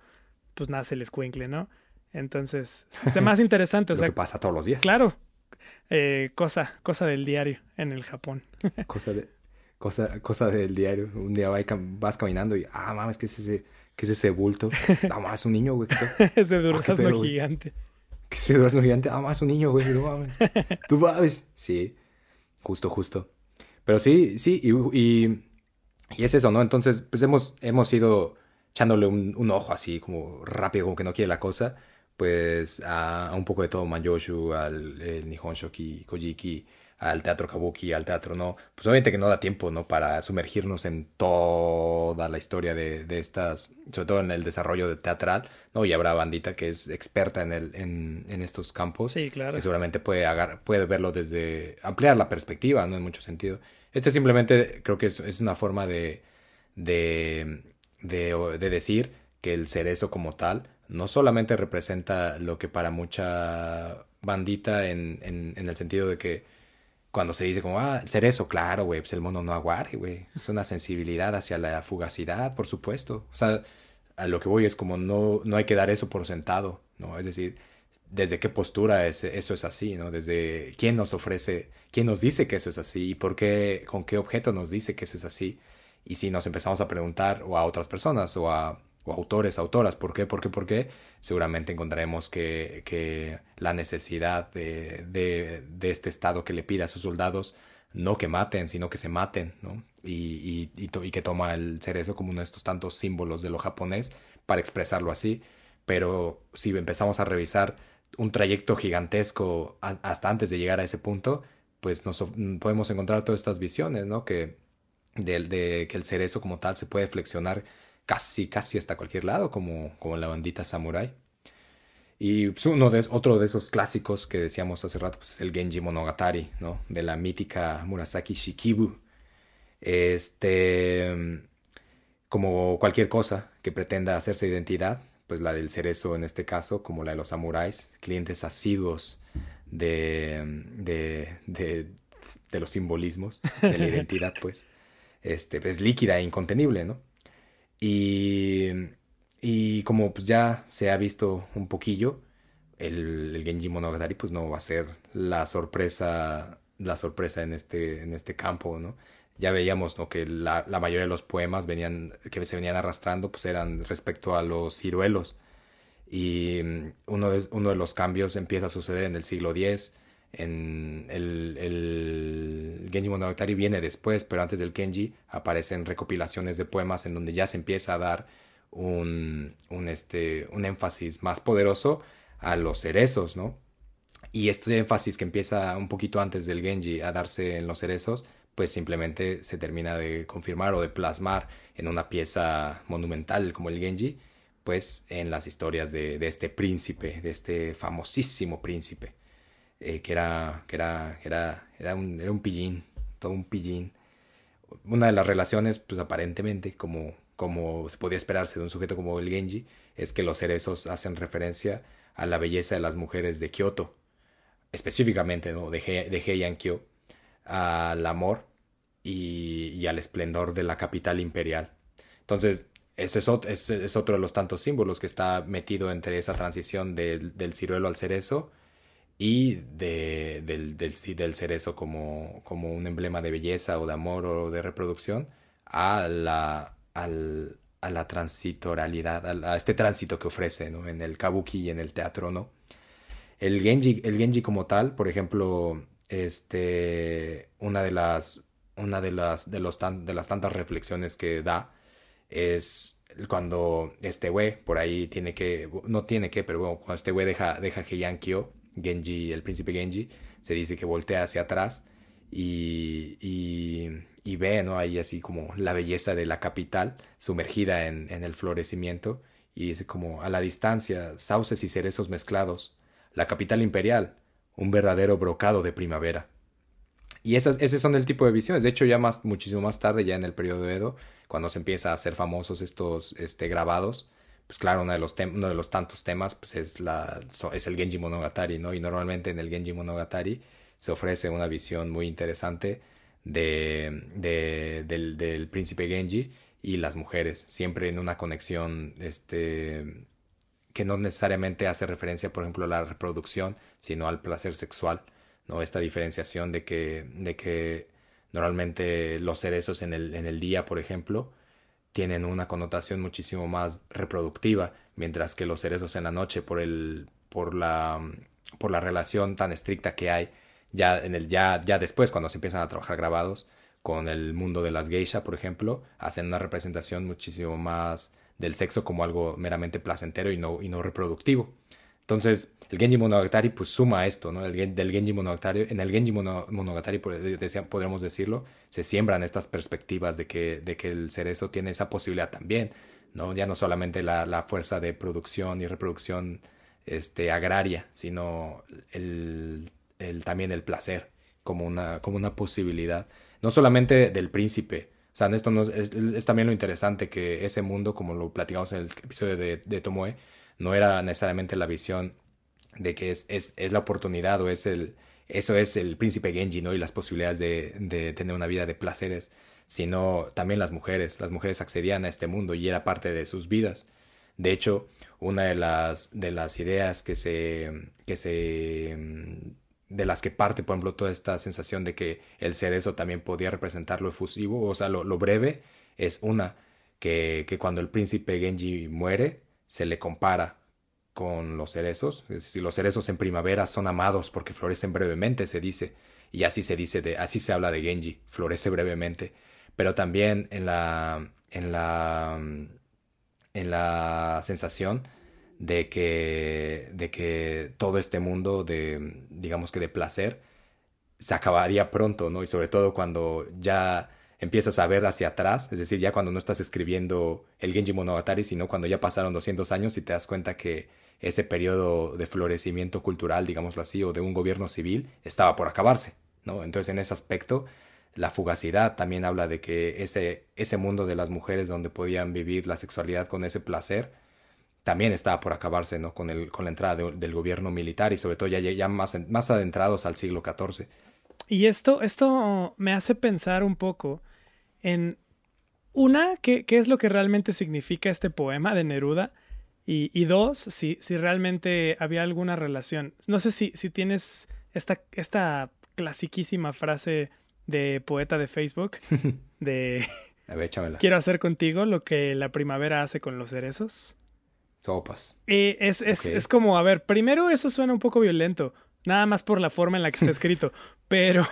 pues nace el escuincle, ¿no? Entonces, es más interesante. o Lo que pasa todos los días. Claro. Eh, cosa, cosa del diario en el Japón. cosa, de, cosa, cosa del diario. Un día vas caminando y, ah, mames, ¿qué es ese, qué es ese bulto? Ah, mames, es un niño, güey. ese durazno pedo, gigante. ¿Qué es ese durazno gigante? Ah, es un niño, güey. No mames. Tú mames. Sí, justo, justo. Pero sí, sí, y, y, y, es eso, ¿no? Entonces, pues hemos, hemos ido echándole un, un ojo así, como rápido, como que no quiere la cosa pues a, a, un poco de todo Manyoshu, al el Nihon Shoki, Kojiki, al teatro Kabuki, al teatro no, pues obviamente que no da tiempo, ¿no? Para sumergirnos en toda la historia de, de estas, sobre todo en el desarrollo de teatral, ¿no? Y habrá bandita que es experta en, el, en, en estos campos. Sí, claro. Que seguramente puede, puede verlo desde, ampliar la perspectiva, ¿no? En mucho sentido. Este simplemente creo que es, es una forma de, de, de, de decir que el cerezo como tal no solamente representa lo que para mucha bandita en, en, en, el sentido de que cuando se dice como, ah, el cerezo, claro, güey, pues el mono no aguare, güey. Es una sensibilidad hacia la fugacidad, por supuesto. O sea, a lo que voy es como no, no hay que dar eso por sentado, ¿no? Es decir, desde qué postura es, eso es así, ¿no? Desde quién nos ofrece, quién nos dice que eso es así y por qué, con qué objeto nos dice que eso es así. Y si nos empezamos a preguntar o a otras personas o a o autores, autoras. ¿Por qué? ¿Por qué? ¿Por qué? Seguramente encontraremos que, que la necesidad de, de, este Estado que le pide a sus soldados no que maten, sino que se maten, ¿no? Y, y, y, que toma el cerezo como uno de estos tantos símbolos de lo japonés para expresarlo así. Pero si empezamos a revisar un trayecto gigantesco hasta antes de llegar a ese punto, pues nos podemos encontrar todas estas visiones, ¿no? Que, de, de que el cerezo como tal se puede flexionar casi, casi hasta cualquier lado, como, como la bandita samurai. Y uno de, otro de esos clásicos que decíamos hace rato pues, es el Genji Monogatari, ¿no? De la mítica Murasaki Shikibu. Este, como cualquier cosa que pretenda hacerse identidad, pues la del cerezo en este caso, como la de los samuráis, clientes asiduos de, de, de, de los simbolismos de la identidad, pues, este, es líquida e incontenible, ¿no? Y, y como pues ya se ha visto un poquillo, el, Genji Monogatari pues no va a ser la sorpresa, la sorpresa en este, en este campo, ¿no? Ya veíamos ¿no? que la, la, mayoría de los poemas venían, que se venían arrastrando pues eran respecto a los ciruelos. Y uno de, uno de los cambios empieza a suceder en el siglo X. En el, Genji Monogatari viene después, pero antes del Genji aparecen recopilaciones de poemas en donde ya se empieza a dar un, este, un énfasis más poderoso a los cerezos, ¿no? Y este énfasis que empieza un poquito antes del Genji a darse en los cerezos, pues simplemente se termina de confirmar o de plasmar en una pieza monumental como el Genji, pues en las historias de este príncipe, de este famosísimo príncipe eh, que era, que era, era, era, un, era un pillín, todo un pillín. Una de las relaciones, pues aparentemente, como, como se podía esperarse de un sujeto como el Genji, es que los cerezos hacen referencia a la belleza de las mujeres de Kioto, específicamente ¿no? de, He, de Heian-kyo, al amor y, al esplendor de la capital imperial. Entonces, ese es, otro, es otro de los tantos símbolos que está metido entre esa transición del, del ciruelo al cerezo y de, del, del, del, cerezo como, como un emblema de belleza o de amor o de reproducción a la, al, a la transitoralidad, a, este tránsito que ofrece ¿no? en el kabuki y en el teatro. ¿no? El, genji, el genji como tal, por ejemplo, este, una de las, una de las, de los de las tantas reflexiones que da es cuando este güey por ahí tiene que, no tiene que, pero bueno, cuando este güey deja, deja que Yankyo, Genji, el príncipe Genji, se dice que voltea hacia atrás y, y, ve, ¿no? Ahí así como la belleza de la capital sumergida en, el florecimiento y es como a la distancia, sauces y cerezos mezclados, la capital imperial, un verdadero brocado de primavera. Y esas, esos son el tipo de visiones. De hecho, ya más, muchísimo más tarde, ya en el periodo de Edo, cuando se empieza a hacer famosos estos este, grabados, pues claro, uno de los, uno de los tantos temas pues es, la, es el Genji Monogatari, ¿no? Y normalmente en el Genji Monogatari se ofrece una visión muy interesante de, de, del, del príncipe Genji y las mujeres, siempre en una conexión este, que no necesariamente hace referencia, por ejemplo, a la reproducción, sino al placer sexual. ¿no? Esta diferenciación de que, de que normalmente los cerezos en el, en el día, por ejemplo, tienen una connotación muchísimo más reproductiva, mientras que los cerezos en la noche, por, el, por, la, por la relación tan estricta que hay, ya, en el, ya, ya después, cuando se empiezan a trabajar grabados, con el mundo de las geisha, por ejemplo, hacen una representación muchísimo más del sexo como algo meramente placentero y no, y no reproductivo. Entonces, el Genji Monogatari pues suma esto, ¿no? El, del Genji Monogatari, en el Genji Monogatari, podríamos decirlo, se siembran estas perspectivas de que, de que el cerezo tiene esa posibilidad también, ¿no? Ya no solamente la, fuerza de producción y reproducción este, agraria, sino el, también el placer como una, como una posibilidad, no solamente del príncipe, o sea, esto no es, es, también lo interesante que ese mundo, como lo platicamos en el episodio de, de Tomoe, no era necesariamente la visión de que es, es, es, la oportunidad o es el, eso es el príncipe Genji, ¿no? Y las posibilidades de, de, tener una vida de placeres, sino también las mujeres. Las mujeres accedían a este mundo y era parte de sus vidas. De hecho, una de las, de las ideas que se, que se, de las que parte, por ejemplo, toda esta sensación de que el cerezo también podía representar lo efusivo, o sea, lo, lo breve, es una, que, que cuando el príncipe Genji muere, se le compara con los cerezos. Si los cerezos en primavera son amados porque florecen brevemente, se dice. Y así se dice, de, así se habla de Genji, florece brevemente. Pero también en la, en la, en la sensación de que, de que todo este mundo de, digamos que de placer, se acabaría pronto, ¿no? Y sobre todo cuando ya empiezas a ver hacia atrás, es decir, ya cuando no estás escribiendo el Genji Monogatari, sino cuando ya pasaron 200 años y te das cuenta que ese periodo de florecimiento cultural, digámoslo así, o de un gobierno civil, estaba por acabarse, ¿no? Entonces, en ese aspecto, la fugacidad también habla de que ese, ese mundo de las mujeres donde podían vivir la sexualidad con ese placer, también estaba por acabarse, ¿no? Con, el, con la entrada del gobierno militar y sobre todo ya, ya más, más adentrados al siglo XIV. Y esto, esto me hace pensar un poco en una, ¿qué, qué es lo que realmente significa este poema de Neruda? Y, y dos, si, si, realmente había alguna relación. No sé si, si tienes esta, esta clasiquísima frase de poeta de Facebook de A ver, quiero hacer contigo lo que la primavera hace con los cerezos. Sopas. Y es, es, es como, a ver, primero eso suena un poco violento, nada más por la forma en la que está escrito, pero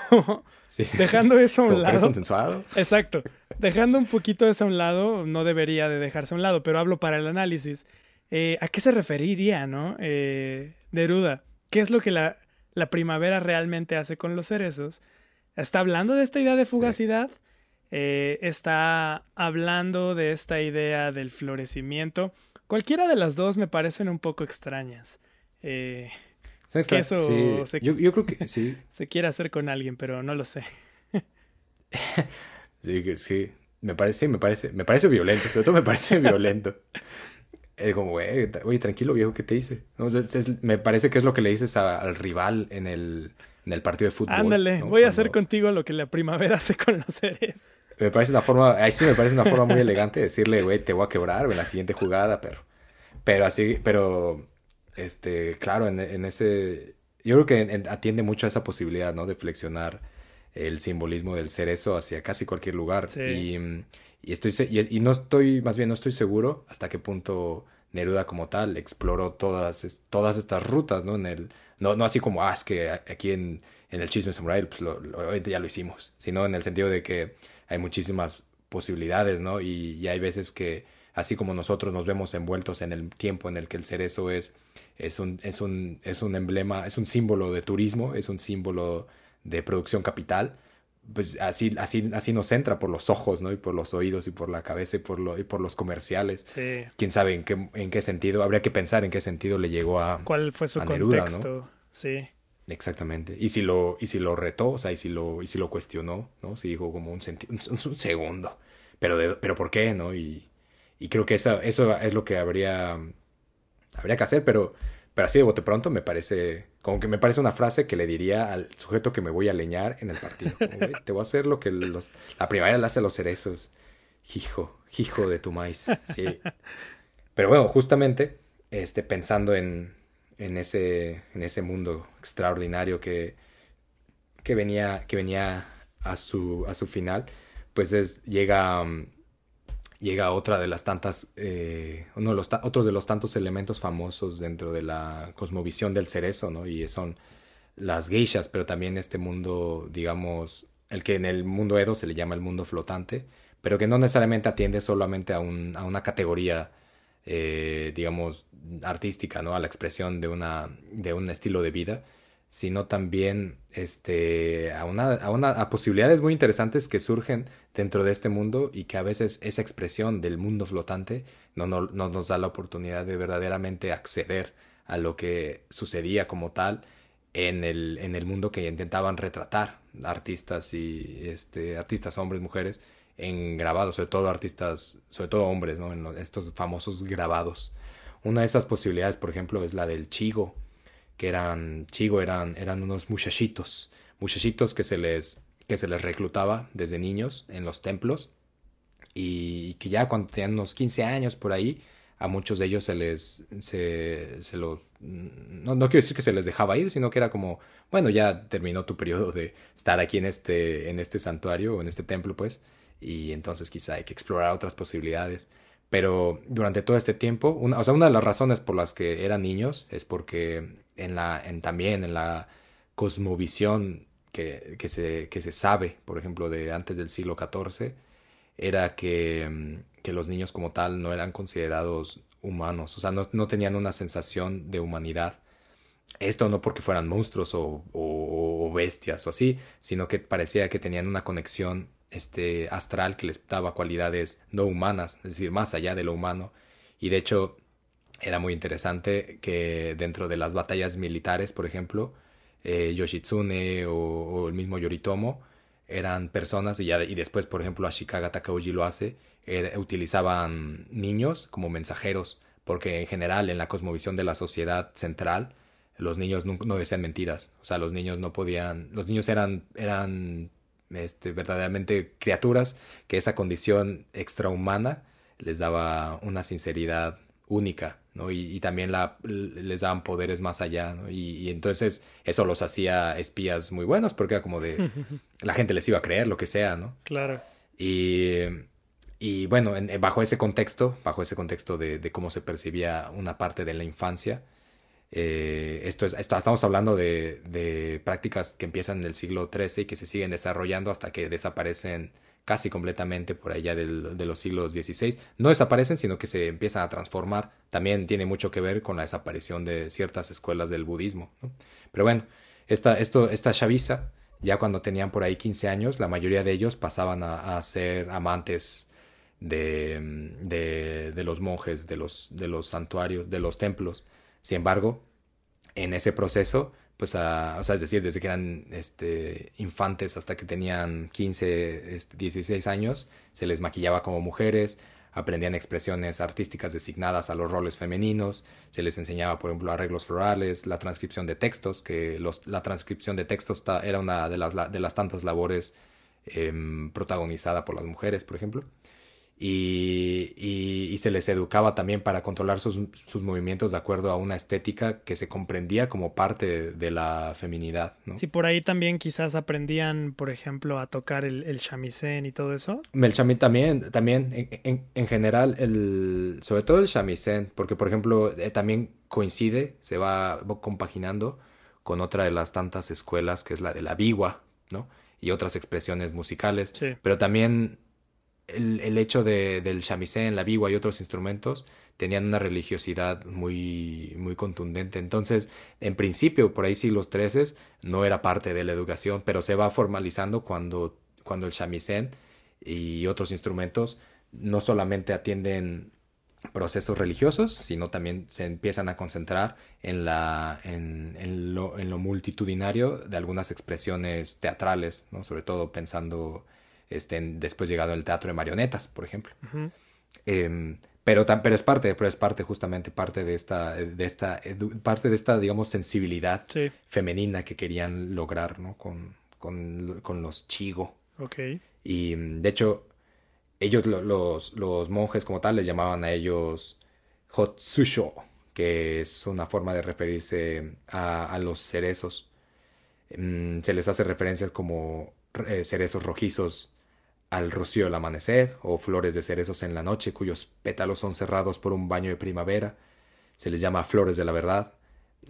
Dejando eso a un lado. consensuado. Exacto. Dejando un poquito eso a un lado, no debería de dejarse a un lado, pero hablo para el análisis. Eh, ¿A qué se referiría, no? Eh, Neruda. ¿Qué es lo que la, la, primavera realmente hace con los cerezos? ¿Está hablando de esta idea de fugacidad? Eh, ¿Está hablando de esta idea del florecimiento? Cualquiera de las dos me parecen un poco extrañas. Eh, que eso se, yo, yo, creo que sí. se quiere hacer con alguien, pero no lo sé. sí, que sí. Me parece, me parece, me parece violento, pero todo me parece violento. Es como, güey, oye, tranquilo, viejo, ¿qué te hice? me parece que es lo que le dices al rival en el, en el partido de fútbol. Ándale, voy a hacer contigo lo que la primavera hace con los seres. Me parece una forma, ahí sí me parece una forma muy elegante de decirle, güey, te voy a quebrar en la siguiente jugada, pero, pero así, pero este, claro, en, ese, yo creo que atiende mucho a esa posibilidad, ¿no? De flexionar el simbolismo del cerezo hacia casi cualquier lugar. Y, y, estoy, y, no estoy, más bien no estoy seguro hasta qué punto Neruda como tal exploró todas, todas estas rutas, ¿no? En el, no, no así como, ah, es que aquí en, en el chisme samurai pues lo, ya lo hicimos, sino en el sentido de que hay muchísimas posibilidades, ¿no? Y, y hay veces que, así como nosotros nos vemos envueltos en el tiempo en el que el cerezo es, es, un, es, un, es un emblema, es un símbolo de turismo, es un símbolo de producción capital, pues así, así, así nos entra por los ojos, ¿no? Y por los oídos y por la cabeza y por, lo, y por los comerciales. Sí. Quién sabe en qué, en qué sentido, habría que pensar en qué sentido le llegó a... ¿Cuál fue su Neruda, ¿no? contexto? Sí. Exactamente. Y si lo, y si lo retó, o sea, y si lo, y si lo cuestionó, ¿no? Si dijo como un, senti- un, un segundo. Pero, de, pero ¿por qué, no? Y, y creo que esa, eso es lo que habría, habría que hacer, pero, pero así de bote pronto me parece, como que me parece una frase que le diría al sujeto que me voy a leñar en el partido. Como, "Güey, te voy a hacer lo que los, la primavera le hace a los cerezos. Hijo, hijo de tu maíz. Sí. Pero bueno, justamente, este, pensando en, en ese, en ese mundo extraordinario que, que venía, que venía a su, a su final, pues es, llega, mm, llega otra de las tantas, eh, uno de los, otros de los tantos elementos famosos dentro de la cosmovisión del cerezo, ¿no? Y son las geishas, pero también este mundo, digamos, el que en el mundo Edo se le llama el mundo flotante, pero que no necesariamente atiende solamente a, un, a una categoría, eh, digamos, artística, ¿no? A la expresión de, una, de un estilo de vida, sino también este, a, una, a, una, a posibilidades muy interesantes que surgen dentro de este mundo y que a veces esa expresión del mundo flotante no, no, no nos da la oportunidad de verdaderamente acceder a lo que sucedía como tal en el, en el mundo que intentaban retratar artistas y este, artistas hombres, mujeres, en grabados, sobre todo artistas, sobre todo hombres, ¿no? En estos famosos grabados. Una de esas posibilidades, por ejemplo, es la del chigo, que eran, chigo eran, eran unos muchachitos, muchachitos que se les, que se les reclutaba desde niños en los templos y que ya cuando tenían unos 15 años por ahí, a muchos de ellos se les, se, se los, no, no quiero decir que se les dejaba ir, sino que era como, bueno, ya terminó tu periodo de estar aquí en este, en este santuario o en este templo, pues, y entonces quizá hay que explorar otras posibilidades. Pero durante todo este tiempo, una, o sea, una de las razones por las que eran niños es porque en la, en, también en la cosmovisión que, que, se, que se sabe, por ejemplo, de antes del siglo XIV, era que, mm, que los niños como tal no eran considerados humanos, o sea, no, no tenían una sensación de humanidad. Esto no porque fueran monstruos o, o- bestias o así, sino que parecía que tenían una conexión este, astral que les daba cualidades no humanas, es decir, más allá de lo humano. Y de hecho, era muy interesante que dentro de las batallas militares, por ejemplo, eh, Yoshitsune o, el mismo Yoritomo eran personas, y, ya, y después, por ejemplo, Ashikaga Takauji lo hace, utilizaban niños como mensajeros, porque en general en la cosmovisión de la sociedad central, los niños no, no decían mentiras, o sea, los niños no podían, los niños eran, eran este, verdaderamente criaturas que esa condición extrahumana les daba una sinceridad única, ¿no? Y, y también la, les daban poderes más allá, ¿no? Y, y entonces eso los hacía espías muy buenos porque era como de, la gente les iba a creer lo que sea, ¿no? Claro. Y, y bueno, en- bajo ese contexto, bajo ese contexto de, de cómo se percibía una parte de la infancia, eh, esto es, esto- estamos hablando de, de prácticas que empiezan en el siglo XIII y que se siguen desarrollando hasta que desaparecen casi completamente por allá del- de los siglos XVI. No desaparecen, sino que se empiezan a transformar. También tiene mucho que ver con la desaparición de ciertas escuelas del budismo. Pero bueno, esta, esto, esta chaviza, ya cuando tenían por ahí 15 años, la mayoría de ellos pasaban a, a ser amantes de, de, de los monjes, de los, de los santuarios, de los templos. Sin embargo, en ese proceso, pues, a- o sea, es decir, desde que eran este, infantes hasta que tenían 15, este, 16 años, se les maquillaba como mujeres, aprendían expresiones artísticas designadas a los roles femeninos, se les enseñaba, por ejemplo, arreglos florales, la transcripción de textos, que los, la transcripción de textos ta- era una de las, la- de las tantas labores em, protagonizada por las mujeres, por ejemplo y, y- y se les educaba también para controlar sus, sus movimientos de acuerdo a una estética que se comprendía como parte de, de la feminidad, ¿no? Sí, por ahí también quizás aprendían, por ejemplo, a tocar el, el shamisen y todo eso. El chami también, también en, en- en general, el, sobre todo el shamisen, porque por ejemplo eh, también coincide, se va compaginando con otra de las tantas escuelas que es la de la biwa, ¿no? Y otras expresiones musicales, Sí. pero también el, hecho de, del shamisen, la biwa y otros instrumentos tenían una religiosidad muy, muy contundente. Entonces, en principio, por ahí siglos XIII, no era parte de la educación, pero se va formalizando cuando, cuando el shamisen y otros instrumentos no solamente atienden procesos religiosos, sino también se empiezan a concentrar en, la, en, en, lo, en lo, multitudinario de algunas expresiones teatrales, ¿no? sobre todo pensando este, después llegado el teatro de marionetas, por ejemplo. Em, pero, pero es parte, pero es parte justamente parte de esta, de esta, parte de esta, digamos, sensibilidad femenina que querían lograr, ¿no? Con, con, con los chigo. Ok. Y de hecho, ellos, los, los monjes como tal, les llamaban a ellos Hotsusho, que es una forma de referirse a, a los cerezos. Mm, se les hace referencias como eh, cerezos rojizos al rocío del amanecer o flores de cerezos en la noche cuyos pétalos son cerrados por un baño de primavera. Se les llama flores de la verdad.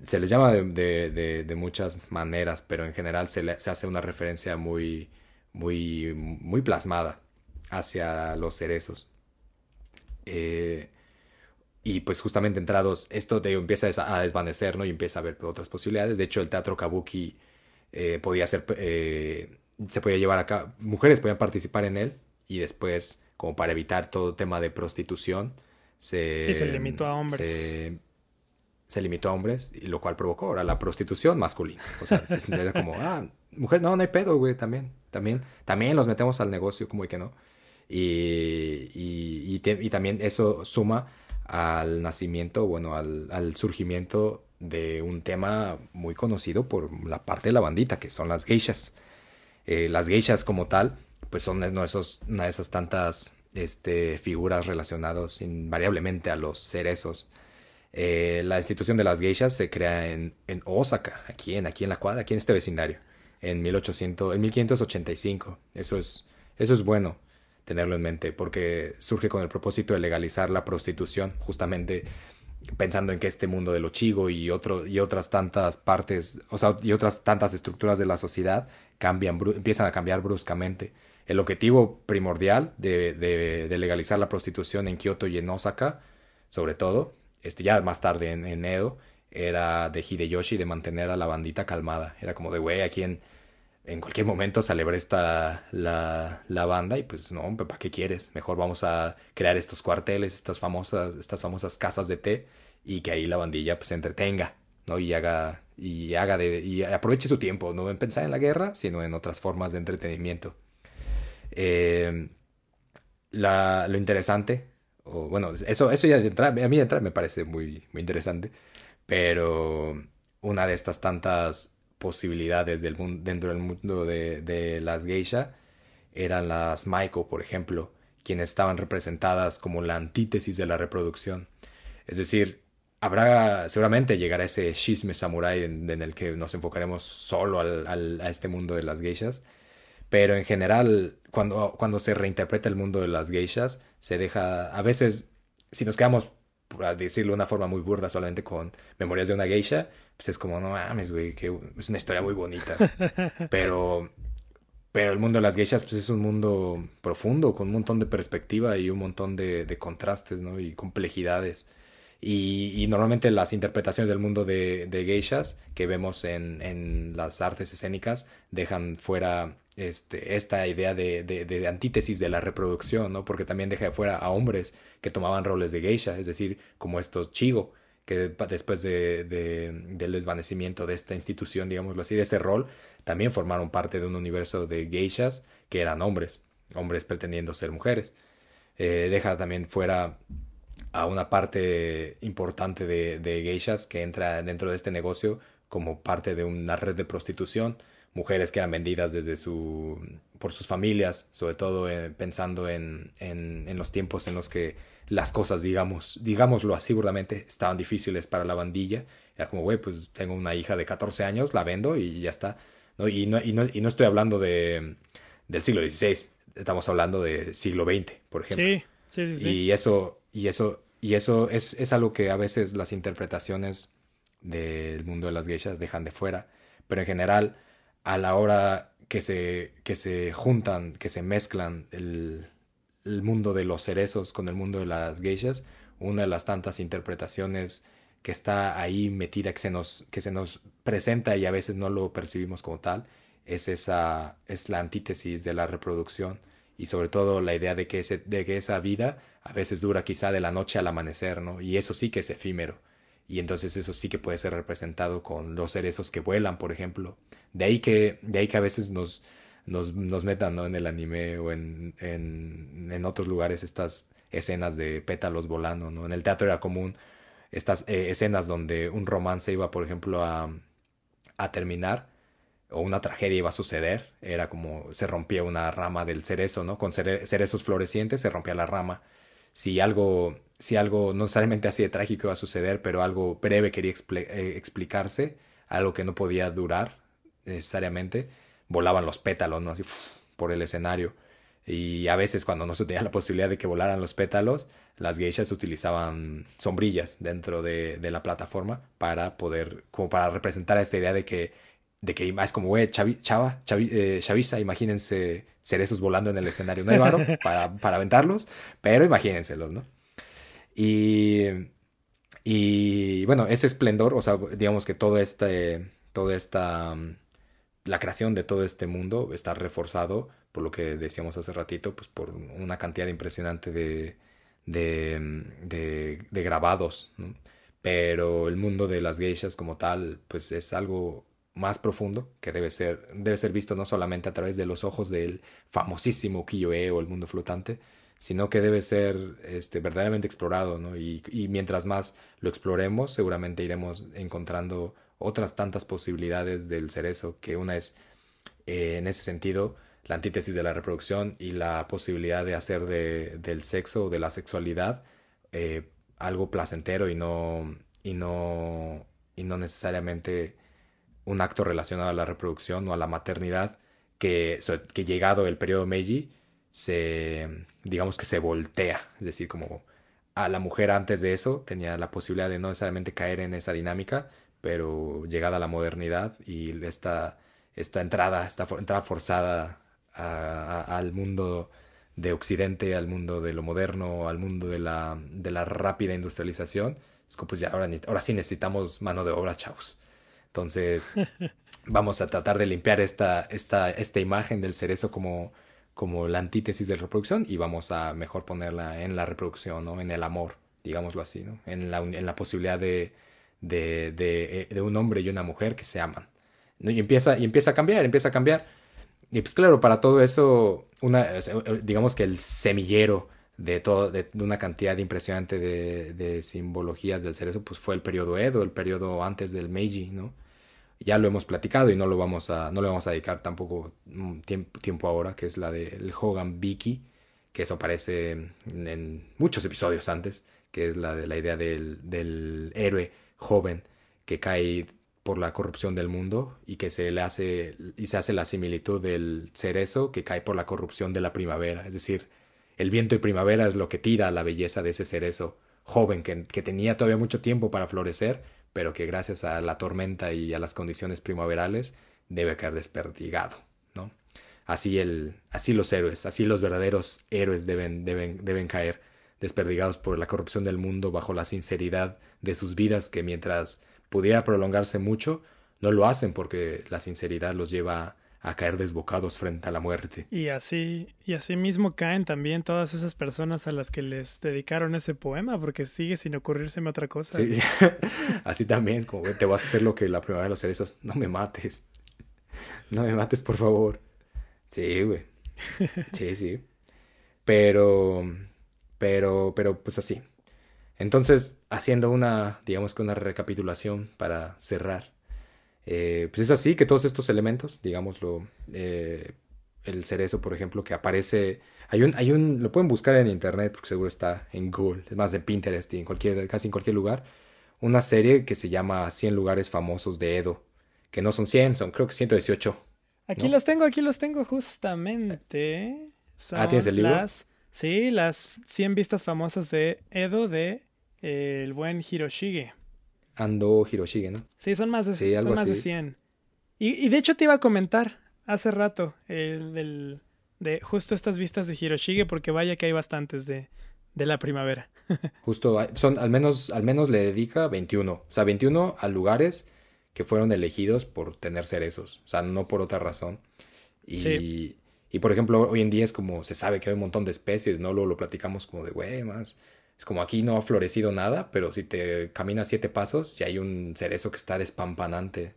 Se les llama de, de, muchas maneras, pero en general se, se hace una referencia muy, muy, muy plasmada hacia los cerezos. Eh, y pues justamente entrados, esto te empieza a desvanecer, ¿no? Y empieza a haber otras posibilidades. De hecho, el teatro kabuki eh, podía ser, eh, se podía llevar acá, mujeres podían participar en él y después, como para evitar todo tema de prostitución, se... Sí, se limitó a hombres. Se, se limitó a hombres, y lo cual provocó ahora la prostitución masculina. O sea, se como, ah, mujer, no, no hay pedo, güey, también, también, también los metemos al negocio, como que no. Y, y, también eso suma al nacimiento, bueno, al, surgimiento de un tema muy conocido por la parte de la bandita, que son las geishas. Eh, las geishas como tal, pues son no esos, una de esas tantas este, figuras relacionadas invariablemente a los cerezos. Eh, la institución de las geishas se crea en, en, Osaka, aquí en, aquí en la cuadra, aquí en este vecindario, en, 1800, en 1585. Eso es, eso es bueno tenerlo en mente, porque surge con el propósito de legalizar la prostitución, justamente pensando en que este mundo de lo chigo y, y otras tantas partes, o sea, y otras tantas estructuras de la sociedad cambian, empiezan a cambiar bruscamente. El objetivo primordial de, de, legalizar la prostitución en Kioto y en Osaka, sobre todo, este, ya más tarde en, en Edo, era de Hideyoshi de mantener a la bandita calmada. Era como de, güey, aquí en, en cualquier momento celebre esta la, la banda y pues no, ¿para qué quieres? Mejor vamos a crear estos cuarteles, estas famosas, estas famosas casas de té y que ahí la bandilla pues se entretenga, ¿no? Y haga, y haga de, y aproveche su tiempo, no en pensar en la guerra, sino en otras formas de entretenimiento. La, lo interesante, bueno, eso, eso ya de a mí de me parece muy, muy interesante, pero una de estas tantas posibilidades del dentro del mundo de, las geisha eran las maiko, por ejemplo, quienes estaban representadas como la antítesis de la reproducción. Es decir, habrá, seguramente llegará ese shisme samurai en, el que nos enfocaremos solo al, a este mundo de las geishas, pero en general, cuando, cuando se reinterpreta el mundo de las geishas, se deja, a veces, si nos quedamos por decirlo de una forma muy burda, solamente con Memorias de una Geisha, pues es como, no mames, güey, que es una historia muy bonita. Pero, pero el mundo de las geishas, pues es un mundo profundo, con un montón de perspectiva y un montón de, de contrastes, ¿no? Y complejidades. Y, normalmente las interpretaciones del mundo de, de geishas que vemos en, en, las artes escénicas dejan fuera este, esta idea de, de, antítesis de la reproducción, ¿no? Porque también deja fuera a hombres que tomaban roles de geisha, es decir, como estos chigo, que después de, del desvanecimiento de esta institución, digámoslo así, de ese rol, también formaron parte de un universo de geishas que eran hombres, hombres pretendiendo ser mujeres. Eh, deja también fuera a una parte importante de, de geishas que entra dentro de este negocio como parte de una red de prostitución, mujeres que eran vendidas desde su por sus familias, sobre todo eh, pensando en, en, en, los tiempos en los que las cosas, digamos, digámoslo así burdamente, estaban difíciles para la bandilla. Era como, güey, pues tengo una hija de 14 años, la vendo y ya está. ¿no? Y, no, y, no, y no estoy hablando de, del siglo XVI, estamos hablando del siglo XX, por ejemplo. Sí, sí, sí. Y eso, y eso y eso es, es algo que a veces las interpretaciones del mundo de las geishas dejan de fuera. Pero en general, a la hora que se, que se juntan, que se mezclan el, el mundo de los cerezos con el mundo de las geishas, una de las tantas interpretaciones que está ahí metida, que se nos, que se nos presenta y a veces no lo percibimos como tal, es esa, es la antítesis de la reproducción y sobre todo la idea de que, ese, de que esa vida a veces dura quizá de la noche al amanecer, ¿no? Y eso sí que es efímero. Y entonces eso sí que puede ser representado con los cerezos que vuelan, por ejemplo. De ahí que, de ahí que a veces nos, nos, nos metan ¿no? en el anime o en, en, en, otros lugares estas escenas de pétalos volando, ¿no? En el teatro era común estas eh, escenas donde un romance iba, por ejemplo, a, a terminar o una tragedia iba a suceder, era como se rompía una rama del cerezo, ¿no? Con cerezos florecientes se rompía la rama. Si algo, si algo no necesariamente así de trágico iba a suceder, pero algo breve quería eh, explicarse, algo que no podía durar necesariamente, volaban los pétalos, ¿no? Así por el escenario. Y a veces cuando no se tenía la posibilidad de que volaran los pétalos, las geishas utilizaban sombrillas dentro de, de la plataforma para poder, como para representar esta idea de que de que es como, güey, chava, eh, chaviza, imagínense cerezos volando en el escenario. No hay varo para, para aventarlos, pero imagínenselos, ¿no? Y, y bueno, ese esplendor, o sea, digamos que todo este, toda esta, la creación de todo este mundo está reforzado, por lo que decíamos hace ratito, pues por una cantidad impresionante de, de, de, de grabados, ¿no? Pero el mundo de las geishas como tal, pues es algo más profundo que debe ser, debe ser visto no solamente a través de los ojos del famosísimo Kiyoe o el mundo flotante, sino que debe ser este, verdaderamente explorado, ¿no? Y, y, mientras más lo exploremos, seguramente iremos encontrando otras tantas posibilidades del cerezo, que una es, eh, en ese sentido, la antítesis de la reproducción y la posibilidad de hacer de, del sexo o de la sexualidad eh, algo placentero y no, y no, y no necesariamente un acto relacionado a la reproducción o a la maternidad que, llegado el periodo Meiji se digamos que se voltea, es decir, como a la mujer antes de eso tenía la posibilidad de no necesariamente caer en esa dinámica, pero llegada la modernidad y esta, esta entrada, esta entrada forzada al mundo de Occidente, al mundo de lo moderno, al mundo de la, de la rápida industrialización, es como pues ya ahora, ahora sí necesitamos mano de obra, chavos. Entonces, vamos a tratar de limpiar esta, esta, esta imagen del cerezo como, como la antítesis de reproducción y vamos a mejor ponerla en la reproducción, ¿no? En el amor, digámoslo así, ¿no? En la, en la posibilidad de, de, de, de, un hombre y una mujer que se aman. Y empieza, y empieza a cambiar, empieza a cambiar. Y pues claro, para todo eso, una, digamos que el semillero de, todo, de, una cantidad impresionante de, de, simbologías del cerezo, pues fue el periodo Edo, el periodo antes del Meiji, ¿no? Ya lo hemos platicado y no lo vamos a, no le vamos a dedicar tampoco tiempo, tiempo ahora, que es la del Hogan Biki, que eso aparece en, muchos episodios antes, que es la de la idea del, del héroe joven que cae por la corrupción del mundo y que se le hace y se hace la similitud del cerezo que cae por la corrupción de la primavera, es decir, el viento de primavera es lo que tira la belleza de ese cerezo joven que, tenía todavía mucho tiempo para florecer, pero que gracias a la tormenta y a las condiciones primaverales debe caer desperdigado, ¿no? Así, el, así los héroes, así los verdaderos héroes deben, deben, deben caer desperdigados por la corrupción del mundo bajo la sinceridad de sus vidas que mientras pudiera prolongarse mucho, no lo hacen porque la sinceridad los lleva a caer desbocados frente a la muerte. Y así, y así mismo caen también todas esas personas a las que les dedicaron ese poema, porque sigue sin ocurrírseme otra cosa. Sí, así también, como te vas a hacer lo que la primera de los cerezos, no me mates. No me mates, por favor. Sí, güey. Sí, sí. Pero, pero, pero, pues así. Entonces, haciendo una, digamos que una recapitulación para cerrar. Eh, pues es así que todos estos elementos, digámoslo, eh, el cerezo, por ejemplo, que aparece, hay un, hay un, lo pueden buscar en internet porque seguro está en Google, es más de Pinterest y en cualquier, casi en cualquier lugar, una serie que se llama 100 lugares famosos de Edo, que no son 100, son creo que 118. Aquí los tengo, aquí los tengo justamente. ah, ¿tienes el libro? Las, sí, las 100 vistas famosas de Edo de eh, el buen Hiroshige. Ando Hiroshige, ¿no? Sí, son más de, son más de 100. Y, y, de hecho te iba a comentar hace rato el, del, de justo estas vistas de Hiroshige, porque vaya que hay bastantes de, de la primavera. Justo, son al menos, al menos le dedica 21. O sea, 21 a lugares que fueron elegidos por tener cerezos. O sea, no por otra razón. Y, y por ejemplo, hoy en día es como se sabe que hay un montón de especies, ¿no? Luego lo platicamos como de, güey, más. Es como aquí no ha florecido nada, pero si te caminas siete pasos, ya hay un cerezo que está despampanante.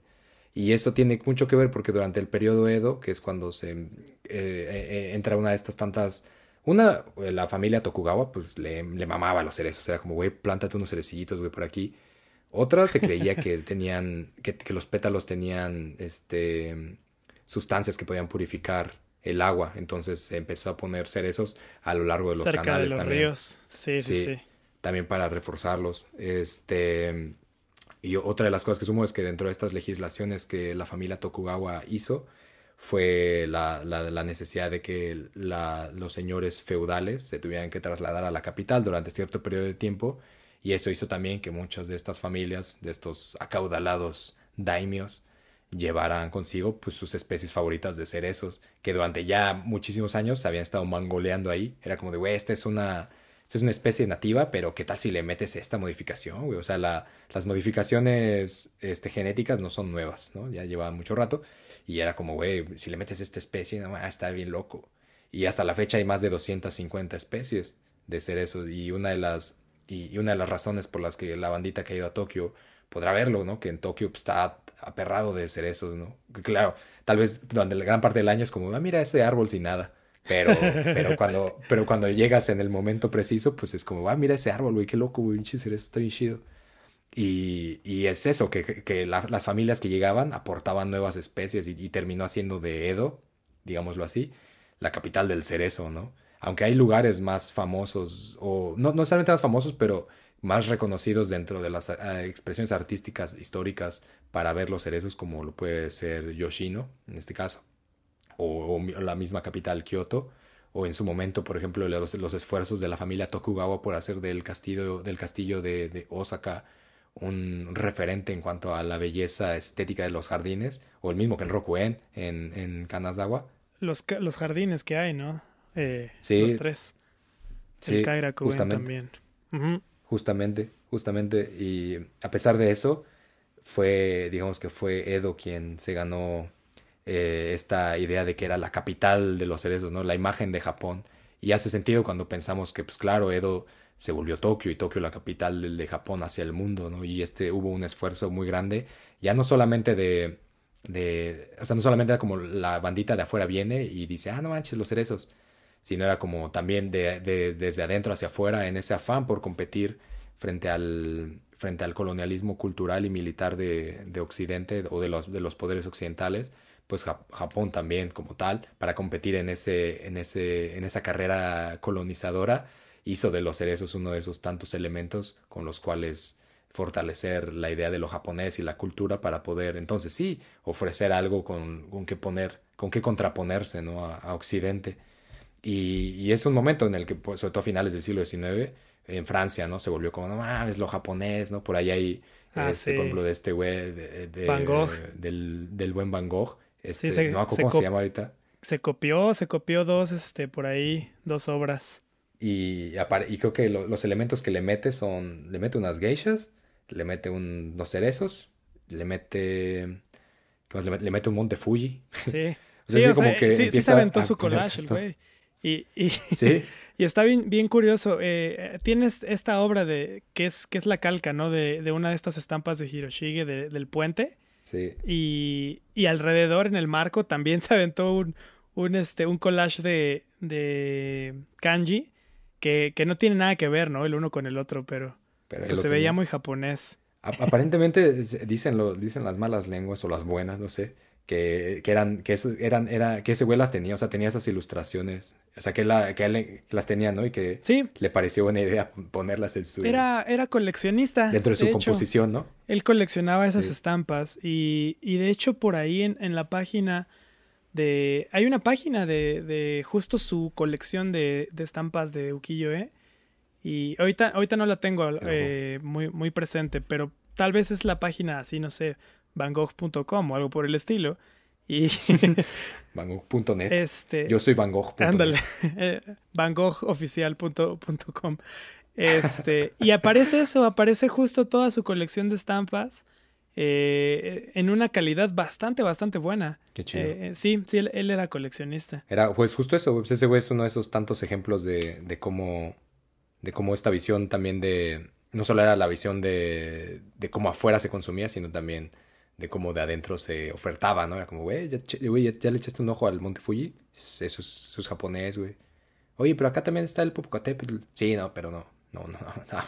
Y eso tiene mucho que ver porque durante el periodo Edo, que es cuando se eh, eh, entra una de estas tantas una, la familia Tokugawa, pues le, le mamaba los cerezos. Era como, güey, plántate unos cerecillitos, güey, por aquí. Otra se creía que tenían, que, que, los pétalos tenían, este, sustancias que podían purificar el agua. Entonces se empezó a poner cerezos a lo largo de los Cerca canales de los también. ríos. Sí, sí, sí, También para reforzarlos. Este, y otra de las cosas que sumo es que dentro de estas legislaciones que la familia Tokugawa hizo, fue la, la, la necesidad de que la, los señores feudales se tuvieran que trasladar a la capital durante cierto periodo de tiempo y eso hizo también que muchas de estas familias, de estos acaudalados daimios, llevaran consigo pues, sus especies favoritas de cerezos, que durante ya muchísimos años habían estado mangoleando ahí. Era como de, güey, esta es una, esta es una especie nativa, pero ¿qué tal si le metes esta modificación? O sea, la, las modificaciones este, genéticas no son nuevas, ¿no? Ya llevaban mucho rato. Y era como, güey, si le metes esta especie, ah, está bien loco. Y hasta la fecha hay más de 250 especies de cerezos. Y una de las, y, y una de las razones por las que la bandita que ha ido a Tokio podrá verlo, ¿no? Que en Tokio pues, está aperrado de cerezos, ¿no? Claro, tal vez durante la gran parte del año es como, ah, mira ese árbol sin nada. Pero, pero, cuando, pero cuando llegas en el momento preciso, pues es como, ah, mira ese árbol, güey, qué loco, güey, pinche cerezo está bien chido. Y, y, es eso, que, que la, las familias que llegaban aportaban nuevas especies y, y, terminó haciendo de Edo, digámoslo así, la capital del cerezo, ¿no? Aunque hay lugares más famosos, o no, no necesariamente más famosos, pero más reconocidos dentro de las uh, expresiones artísticas históricas para ver los cerezos, como lo puede ser Yoshino, en este caso, o, o la misma capital, Kioto, o en su momento, por ejemplo, los, los esfuerzos de la familia Tokugawa por hacer del castillo, del castillo de, de Osaka un referente en cuanto a la belleza estética de los jardines, o el mismo que en Rokuen, en, en Kanazawa. Los, los jardines que hay, ¿no? Eh, sí. Los tres. Sí, el Kairakuen también. Uh -huh. Justamente, justamente. Y a pesar de eso, fue, digamos que fue Edo quien se ganó eh, esta idea de que era la capital de los cerezos, ¿no? La imagen de Japón. Y hace sentido cuando pensamos que, pues claro, Edo se volvió Tokio y Tokio la capital de, Japón hacia el mundo, ¿no? Y este hubo un esfuerzo muy grande, ya no solamente de, de, o sea, no solamente era como la bandita de afuera viene y dice, ah, no manches, los cerezos, sino era como también de, de, desde adentro hacia afuera en ese afán por competir frente al, frente al colonialismo cultural y militar de, de Occidente o de los, de los poderes occidentales, pues Japón también como tal, para competir en, ese, en, ese, en esa carrera colonizadora hizo de los cerezos uno de esos tantos elementos con los cuales fortalecer la idea de lo japonés y la cultura para poder entonces sí ofrecer algo con, con que poner, con que contraponerse ¿no? a Occidente. Y, y, es un momento en el que, pues, sobre todo a finales del siglo XIX, en Francia, ¿no? Se volvió como, no mames, lo japonés, ¿no? Por ahí hay, ah, este, sí. por ejemplo, de este güey, de, de, Van Gogh. Del, del buen Van Gogh. Este, sí, se, no cómo se, se llama ahorita. Se copió, se copió dos, este, por ahí, dos obras. Y, y creo que lo, los elementos que le mete son, le mete unas geishas, le mete un, unos cerezos, le mete, ¿qué más? Le, mete, le mete un monte Fuji. Sí, o sea, sí, así o como sea, que sí, sí se aventó su collage el güey. Y, y, ¿Sí? y, está bien, bien curioso. Eh, tienes esta obra de que es, que es la calca, ¿no? De, de una de estas estampas de Hiroshige de, del puente. Sí. Y, y, alrededor, en el marco, también se aventó un, un, este, un collage de, de kanji que, que, no tiene nada que ver, ¿no? El uno con el otro, pero, pero pues se veía muy japonés. Aparentemente dicen, lo, dicen las malas lenguas o las buenas, no sé, que, que eran, que eso, eran, era, que ese güey las tenía, o sea, tenía esas ilustraciones, o sea, que, la, que él las tenía, ¿no? Y que sí. le pareció buena idea ponerlas en su... Era, era coleccionista. Dentro de su de composición, hecho, ¿no? Él coleccionaba esas sí. estampas y, y, de hecho por ahí en, en, la página de... Hay una página de, de justo su colección de, de estampas de ukiyo-e y ahorita, ahorita no la tengo eh, muy, muy presente, pero tal vez es la página así, no sé, vangogh.com o algo por el estilo. Y Van Gogh.net. este, Yo soy Van Gogh.net. ándale, vangogoficial.com. Este, y aparece eso, aparece justo toda su colección de estampas eh, en una calidad bastante, bastante buena. Qué chido. Eh, eh, sí, sí, él, él era coleccionista. Era, pues justo eso, pues ese güey es uno de esos tantos ejemplos de, de cómo, de cómo esta visión también de, no solo era la visión de, de cómo afuera se consumía, sino también de cómo de adentro se ofertaba, ¿no? Era como, güey, ya, le echaste un ojo al Monte Fuji, eso es, es japonés, güey. Oye, pero acá también está el Popocatépetl. Sí, no, pero no, no, no, no,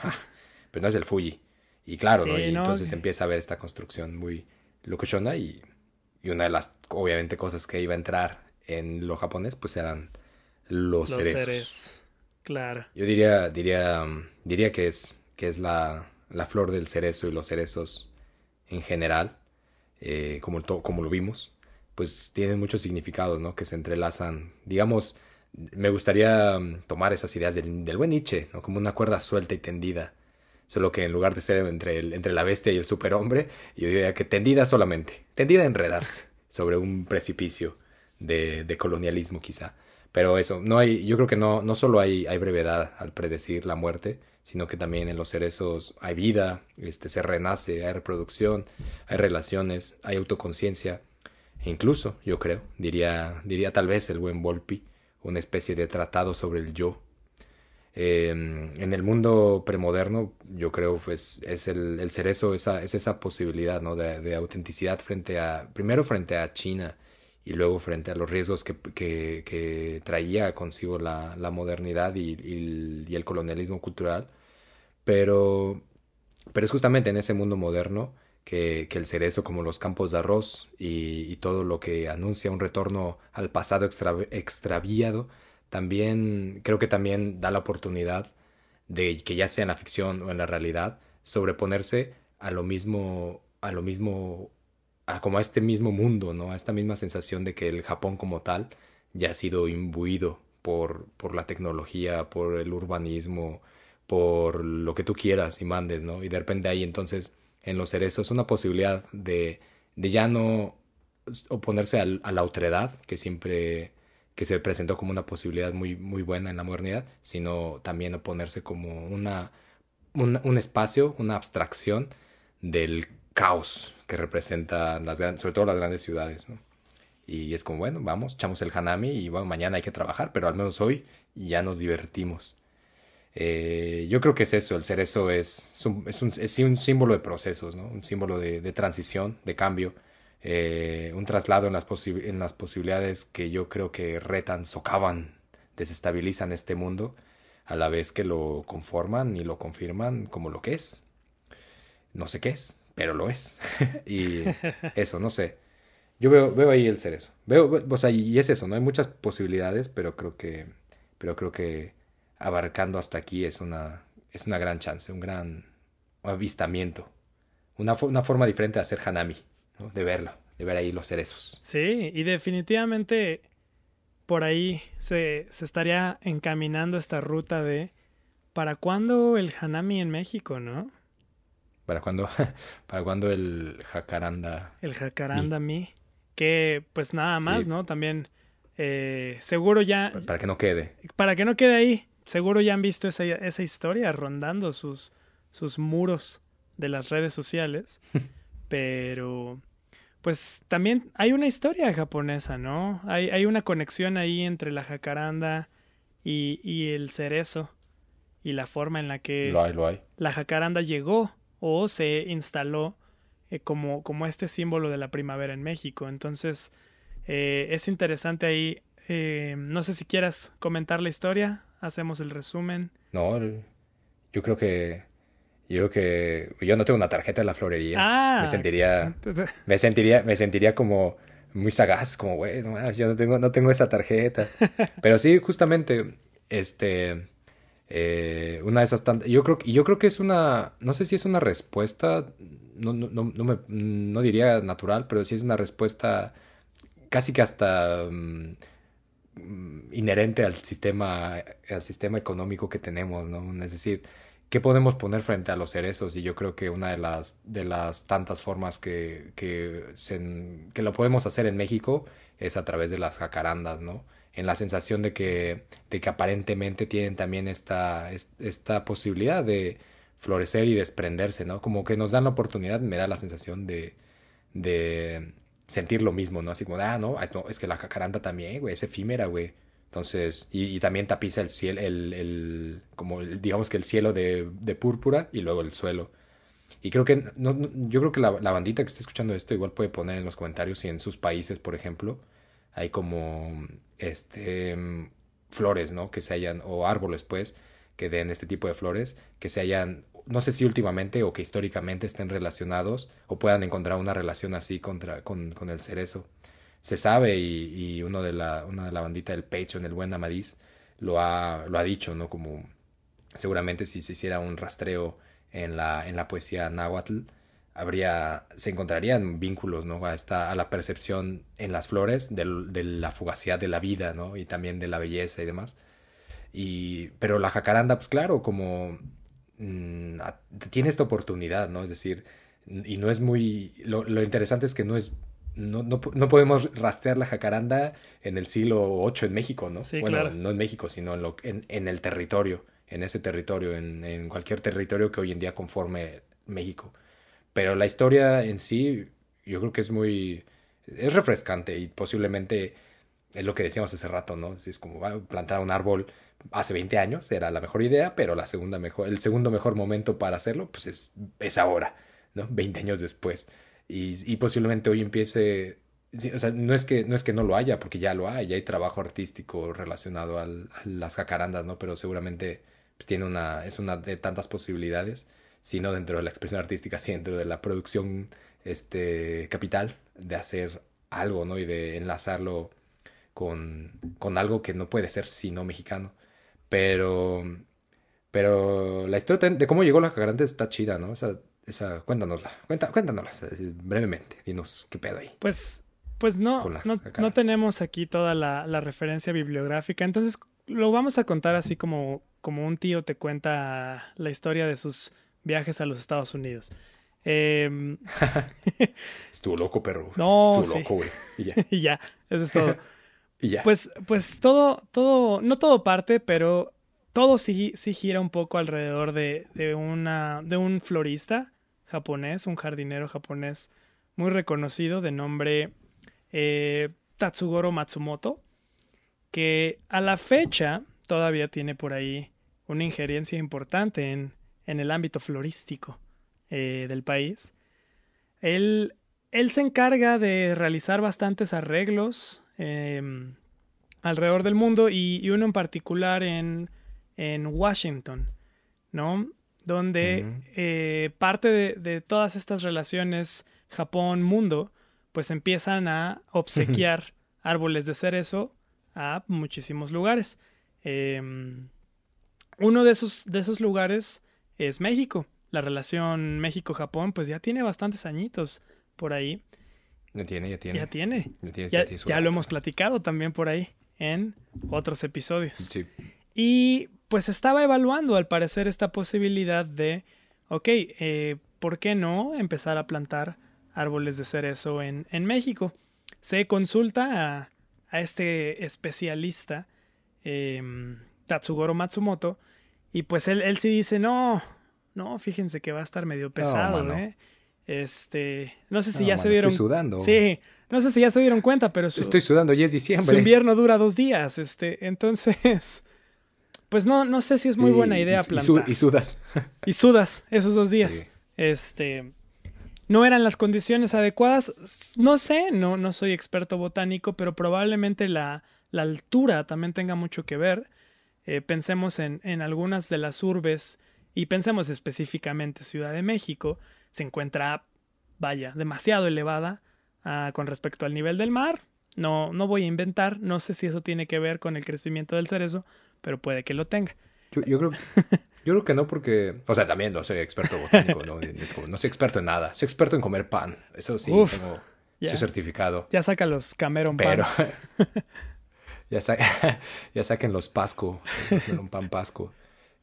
pero no es el Fuji. Y claro, ¿no? Y no, entonces empieza a ver esta construcción muy locochona y, y una de las, obviamente, cosas que iba a entrar en lo japonés, pues eran los, Los cerezos. Claro. Yo diría, diría, um, diría que es, que es la, la flor del cerezo y los cerezos en general, eh, como, como lo vimos, pues tienen muchos significados, ¿no? Que se entrelazan. Digamos, me gustaría um, tomar esas ideas del, del buen Nietzsche, ¿no? Como una cuerda suelta y tendida. Solo que en lugar de ser entre, entre la bestia y el superhombre, yo diría que tendida solamente. Tendida a enredarse sobre un precipicio de, de colonialismo quizá. Pero eso, no hay, yo creo que no, no solo hay, hay brevedad al predecir la muerte, sino que también en los cerezos hay vida, este, se renace, hay reproducción, hay relaciones, hay autoconciencia, e incluso, yo creo, diría, diría tal vez el buen Volpi, una especie de tratado sobre el yo. Eh, en el mundo premoderno, yo creo, pues, es el, el cerezo, esa, es esa posibilidad, ¿no? De, de autenticidad frente a, primero frente a China, y luego frente a los riesgos que, que, que traía consigo la, la modernidad y, y, y el colonialismo cultural. Pero, pero es justamente en ese mundo moderno que, que el cerezo, como los campos de arroz y, y todo lo que anuncia un retorno al pasado extra, extraviado, también creo que también da la oportunidad de que ya sea en la ficción o en la realidad, sobreponerse a lo mismo, a lo mismo a como a este mismo mundo, ¿no? A esta misma sensación de que el Japón como tal ya ha sido imbuido por, por la tecnología, por el urbanismo, por lo que tú quieras y mandes, ¿no? Y de repente ahí entonces en los cerezos una posibilidad de, de ya no oponerse al, a la otredad, que siempre que se presentó como una posibilidad muy, muy buena en la modernidad, sino también oponerse como una, un, espacio, una abstracción del caos que representa las sobre todo las grandes ciudades, ¿no? Y es como, bueno, vamos, echamos el hanami y bueno, mañana hay que trabajar, pero al menos hoy ya nos divertimos. Eh, yo creo que es eso, el cerezo es, es, un, es, un, símbolo de procesos, ¿no? Un símbolo de, de transición, de cambio, eh, un traslado en las, en las posibilidades que yo creo que retan, socavan, desestabilizan este mundo, a la vez que lo conforman y lo confirman como lo que es. No sé qué es, pero lo es. y eso, no sé. Yo veo, veo ahí el cerezo. Veo, o sea, y es eso, ¿no? Hay muchas posibilidades, pero creo que, pero creo que abarcando hasta aquí es una, es una gran chance, un gran avistamiento. Una, una forma diferente de hacer Hanami, ¿no? De verlo, de ver ahí los cerezos. Sí, y definitivamente por ahí se, se estaría encaminando esta ruta de ¿para cuándo el Hanami en México, no? ¿Para cuando para cuando el jacaranda? El jacaranda mi. Que pues nada más, sí. ¿no? También eh, seguro ya... Para, que no quede. Para que no quede ahí. Seguro ya han visto esa, esa historia rondando sus, sus muros de las redes sociales. Pero pues también hay una historia japonesa, ¿no? Hay, hay una conexión ahí entre la jacaranda y, y, el cerezo y la forma en la que lo hay, lo hay. la jacaranda llegó o se instaló eh, como, como este símbolo de la primavera en México. Entonces, eh, es interesante ahí. Eh, no sé si quieras comentar la historia, hacemos el resumen. No, yo creo que yo creo que yo no tengo una tarjeta de la florería. Ah, me sentiría me sentiría me sentiría como muy sagaz, como güey, no, yo no tengo no tengo esa tarjeta. Pero sí, justamente este eh, una de esas tantas yo creo yo creo que es una no sé si es una respuesta no, no, no, no, me, no diría natural pero sí es una respuesta casi que hasta um, inherente al sistema al sistema económico que tenemos no es decir ¿qué podemos poner frente a los cerezos? Y yo creo que una de las, de las tantas formas que, que, que lo podemos hacer en México es a través de las jacarandas, ¿no? En la sensación de que, de que aparentemente tienen también esta, esta posibilidad de florecer y desprenderse, ¿no? Como que nos dan la oportunidad, me da la sensación de sentir lo mismo, ¿no? Así como, ah, no, es que la jacaranda también, güey, es efímera, güey. Entonces, y, también tapiza el cielo, el, el como digamos que el cielo de, de, púrpura y luego el suelo. Y creo que, no, yo creo que la, la, bandita que está escuchando esto igual puede poner en los comentarios si en sus países, por ejemplo, hay como, este, flores, ¿no? Que se hayan, o árboles, pues, que den este tipo de flores, que se hayan, no sé si últimamente o que históricamente estén relacionados o puedan encontrar una relación así contra, con, con el cerezo. Se sabe y, y, uno de la, una de la bandita del pecho, en el buen Amadís, lo ha, lo ha dicho, ¿no? Como seguramente si se hiciera un rastreo en la, en la poesía náhuatl, habría, se encontrarían vínculos, ¿no? A, esta, a la percepción en las flores de, de la fugacidad de la vida, ¿no? Y también de la belleza y demás. Y, pero la jacaranda, pues claro, como mm, tiene esta oportunidad, ¿no? Es decir, y no es muy... Lo, lo interesante es que no es... No, no, no, podemos rastrear la jacaranda en el siglo VIII en México, ¿no? Sí, bueno, claro. no en México, sino en, lo, en, en, el territorio, en ese territorio, en, en cualquier territorio que hoy en día conforme México. Pero la historia en sí, yo creo que es muy... es refrescante y posiblemente es lo que decíamos hace rato, ¿no? Es como plantar un árbol hace 20 años era la mejor idea, pero la segunda mejor, el segundo mejor momento para hacerlo, pues es, es ahora, ¿no? 20 años después. Y, posiblemente hoy empiece, o sea, no es, que, no es que no lo haya, porque ya lo hay, ya hay trabajo artístico relacionado al, a las jacarandas, ¿no? Pero seguramente pues, tiene una, es una de tantas posibilidades, si no dentro de la expresión artística, sí dentro de la producción este, capital, de hacer algo, ¿no? Y de enlazarlo con, con algo que no puede ser sino mexicano. Pero, pero la historia de cómo llegó la jacaranda está chida, ¿no? Esa, esa, cuéntanosla, cuenta, cuéntanosla brevemente, dinos qué pedo ahí. Pues, pues no, no, no, tenemos aquí toda la, la, referencia bibliográfica, entonces lo vamos a contar así como, como un tío te cuenta la historia de sus viajes a los Estados Unidos. Eh... Estuvo loco, perro. No, Estuvo sí. loco, güey. Y ya. y ya, eso es todo. Pues, pues todo, todo, no todo parte, pero todo sí, sí gira un poco alrededor de, de, una, de un florista japonés, un jardinero japonés muy reconocido de nombre eh, Tatsugoro Matsumoto, que a la fecha todavía tiene por ahí una injerencia importante en, en el ámbito florístico eh, del país. Él, él se encarga de realizar bastantes arreglos eh, alrededor del mundo y, y, uno en particular en, en Washington, ¿no? Donde uh -huh. eh, parte de, de, todas estas relaciones Japón-mundo, pues empiezan a obsequiar árboles de cerezo a muchísimos lugares. Eh, uno de esos, de esos lugares es México. La relación México-Japón, pues ya tiene bastantes añitos por ahí. Ya tiene, ya tiene. Ya tiene. Ya, tiene, ya, ya, ya lo hemos platicado también por ahí en otros episodios. Sí. Y pues estaba evaluando al parecer esta posibilidad de, ok, eh, ¿por qué no empezar a plantar árboles de cerezo en, en México? Se consulta a, a este especialista, eh, Tatsugoro Matsumoto, y pues él, él sí dice, no, no, fíjense que va a estar medio pesado, no, ¿eh? Este, no sé si no, ya mano, se dieron. Estoy sudando. Sí, no sé si ya se dieron cuenta, pero su, estoy sudando y es diciembre. Su invierno dura dos días, este, entonces, pues no, no sé si es muy buena idea plantar. Y, sudas. Y sudas esos dos días. Sí. Este, no eran las condiciones adecuadas. No sé, no, no soy experto botánico, pero probablemente la, la altura también tenga mucho que ver. Eh, pensemos en, en algunas de las urbes y pensemos específicamente Ciudad de México se encuentra, vaya, demasiado elevada uh, con respecto al nivel del mar. No, no voy a inventar, no sé si eso tiene que ver con el crecimiento del cerezo, pero puede que lo tenga. Yo, yo creo, yo creo que no porque, o sea, también no soy experto botánico, no, no soy experto en nada, soy experto en comer pan, eso sí, Uf, tengo, soy certificado. Ya saca los Cameron pero, pan. ya, sa ya saquen los Pasco, los pan Pasco.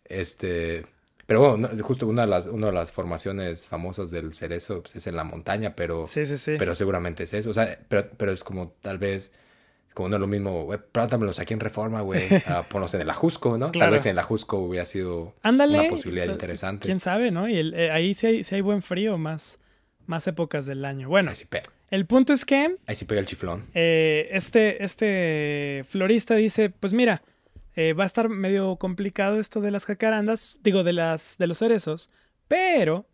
Este, Pero bueno, no, justo una de las, una de las formaciones famosas del cerezo pues, es en la montaña, pero, Sí, sí, sí. pero seguramente es eso. O sea, pero, pero es como tal vez, como no es lo mismo, güey, plántamelos aquí en Reforma, güey, a ponlos en el Ajusco, ¿no? Claro. Tal vez en el Ajusco hubiera sido Ándale. una posibilidad eh, interesante. Quién sabe, ¿no? Y el- eh, ahí sí hay, sí hay buen frío, más, más épocas del año. Bueno, Ahí sí pega, el punto es que ahí sí pega el chiflón. eh, este, este florista dice, pues mira, eh, va a estar medio complicado esto de las jacarandas, digo, de, las, de los cerezos, pero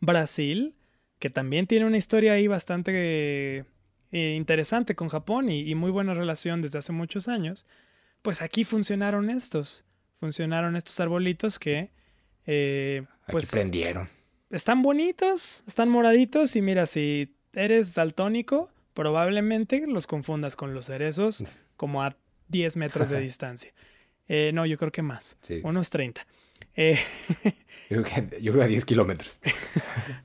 Brasil, que también tiene una historia ahí bastante eh, interesante con Japón y, y muy buena relación desde hace muchos años, pues aquí funcionaron estos, funcionaron estos arbolitos que... eh, Aquí pues prendieron. están bonitos, están moraditos y mira, si eres daltónico, probablemente los confundas con los cerezos como a 10 metros de distancia. Eh, no, yo creo que más, Sí. unos 30. Eh, Yo creo que, yo creo que a 10 kilómetros.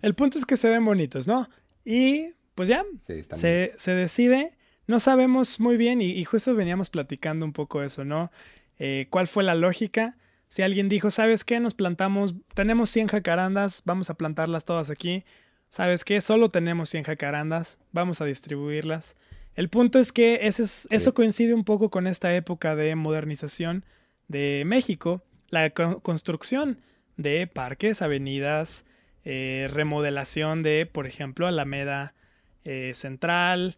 el punto es que se ven bonitos, ¿no? Y pues ya, Sí, se, se decide. No sabemos muy bien y, y justo veníamos platicando un poco eso, ¿no? Eh, ¿Cuál fue la lógica? Si alguien dijo, ¿sabes qué? Nos plantamos, tenemos 100 jacarandas, vamos a plantarlas todas aquí. ¿Sabes qué? Solo tenemos 100 jacarandas, vamos a distribuirlas. El punto es que ese es- eso coincide un poco con esta época de modernización de México, la co- construcción de parques, avenidas, eh, remodelación de, por ejemplo, Alameda eh, Central.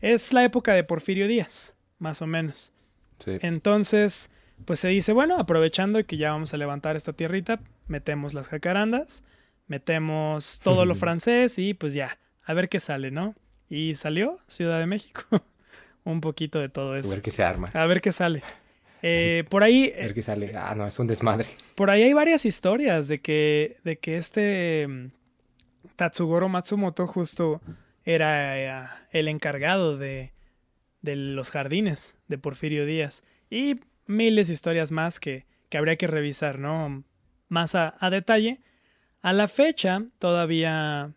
Es la época de Porfirio Díaz, más o menos. Sí. Entonces, pues se dice, bueno, aprovechando que ya vamos a levantar esta tierrita, metemos las jacarandas, metemos todo lo francés y pues ya, a ver qué sale, ¿no? Y salió Ciudad de México. un poquito de todo A eso. ver qué se arma. A ver qué sale. Eh, por ahí, A ver qué sale. Ah, no, es un desmadre. por ahí hay varias historias de que, de que este mm, Tatsugoro Matsumoto justo era el encargado de, de los jardines de Porfirio Díaz. Y miles de historias más que, que habría que revisar, ¿no? Más a, a detalle. A la fecha todavía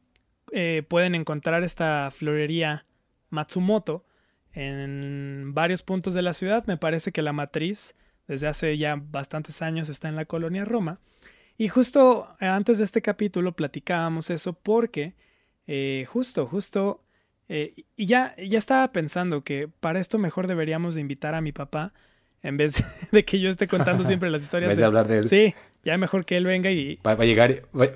eh, pueden encontrar esta florería Matsumoto en varios puntos de la ciudad. Me parece que la matriz desde hace ya bastantes años está en la colonia Roma. Y justo eh, antes de este capítulo platicábamos eso porque eh, justo, justo, eh, y ya, ya estaba pensando que para esto mejor deberíamos de invitar a mi papá en vez de que yo esté contando siempre las En historias. vez de hablar de él. Sí, ya mejor que él venga y Va, va a llegar. Va,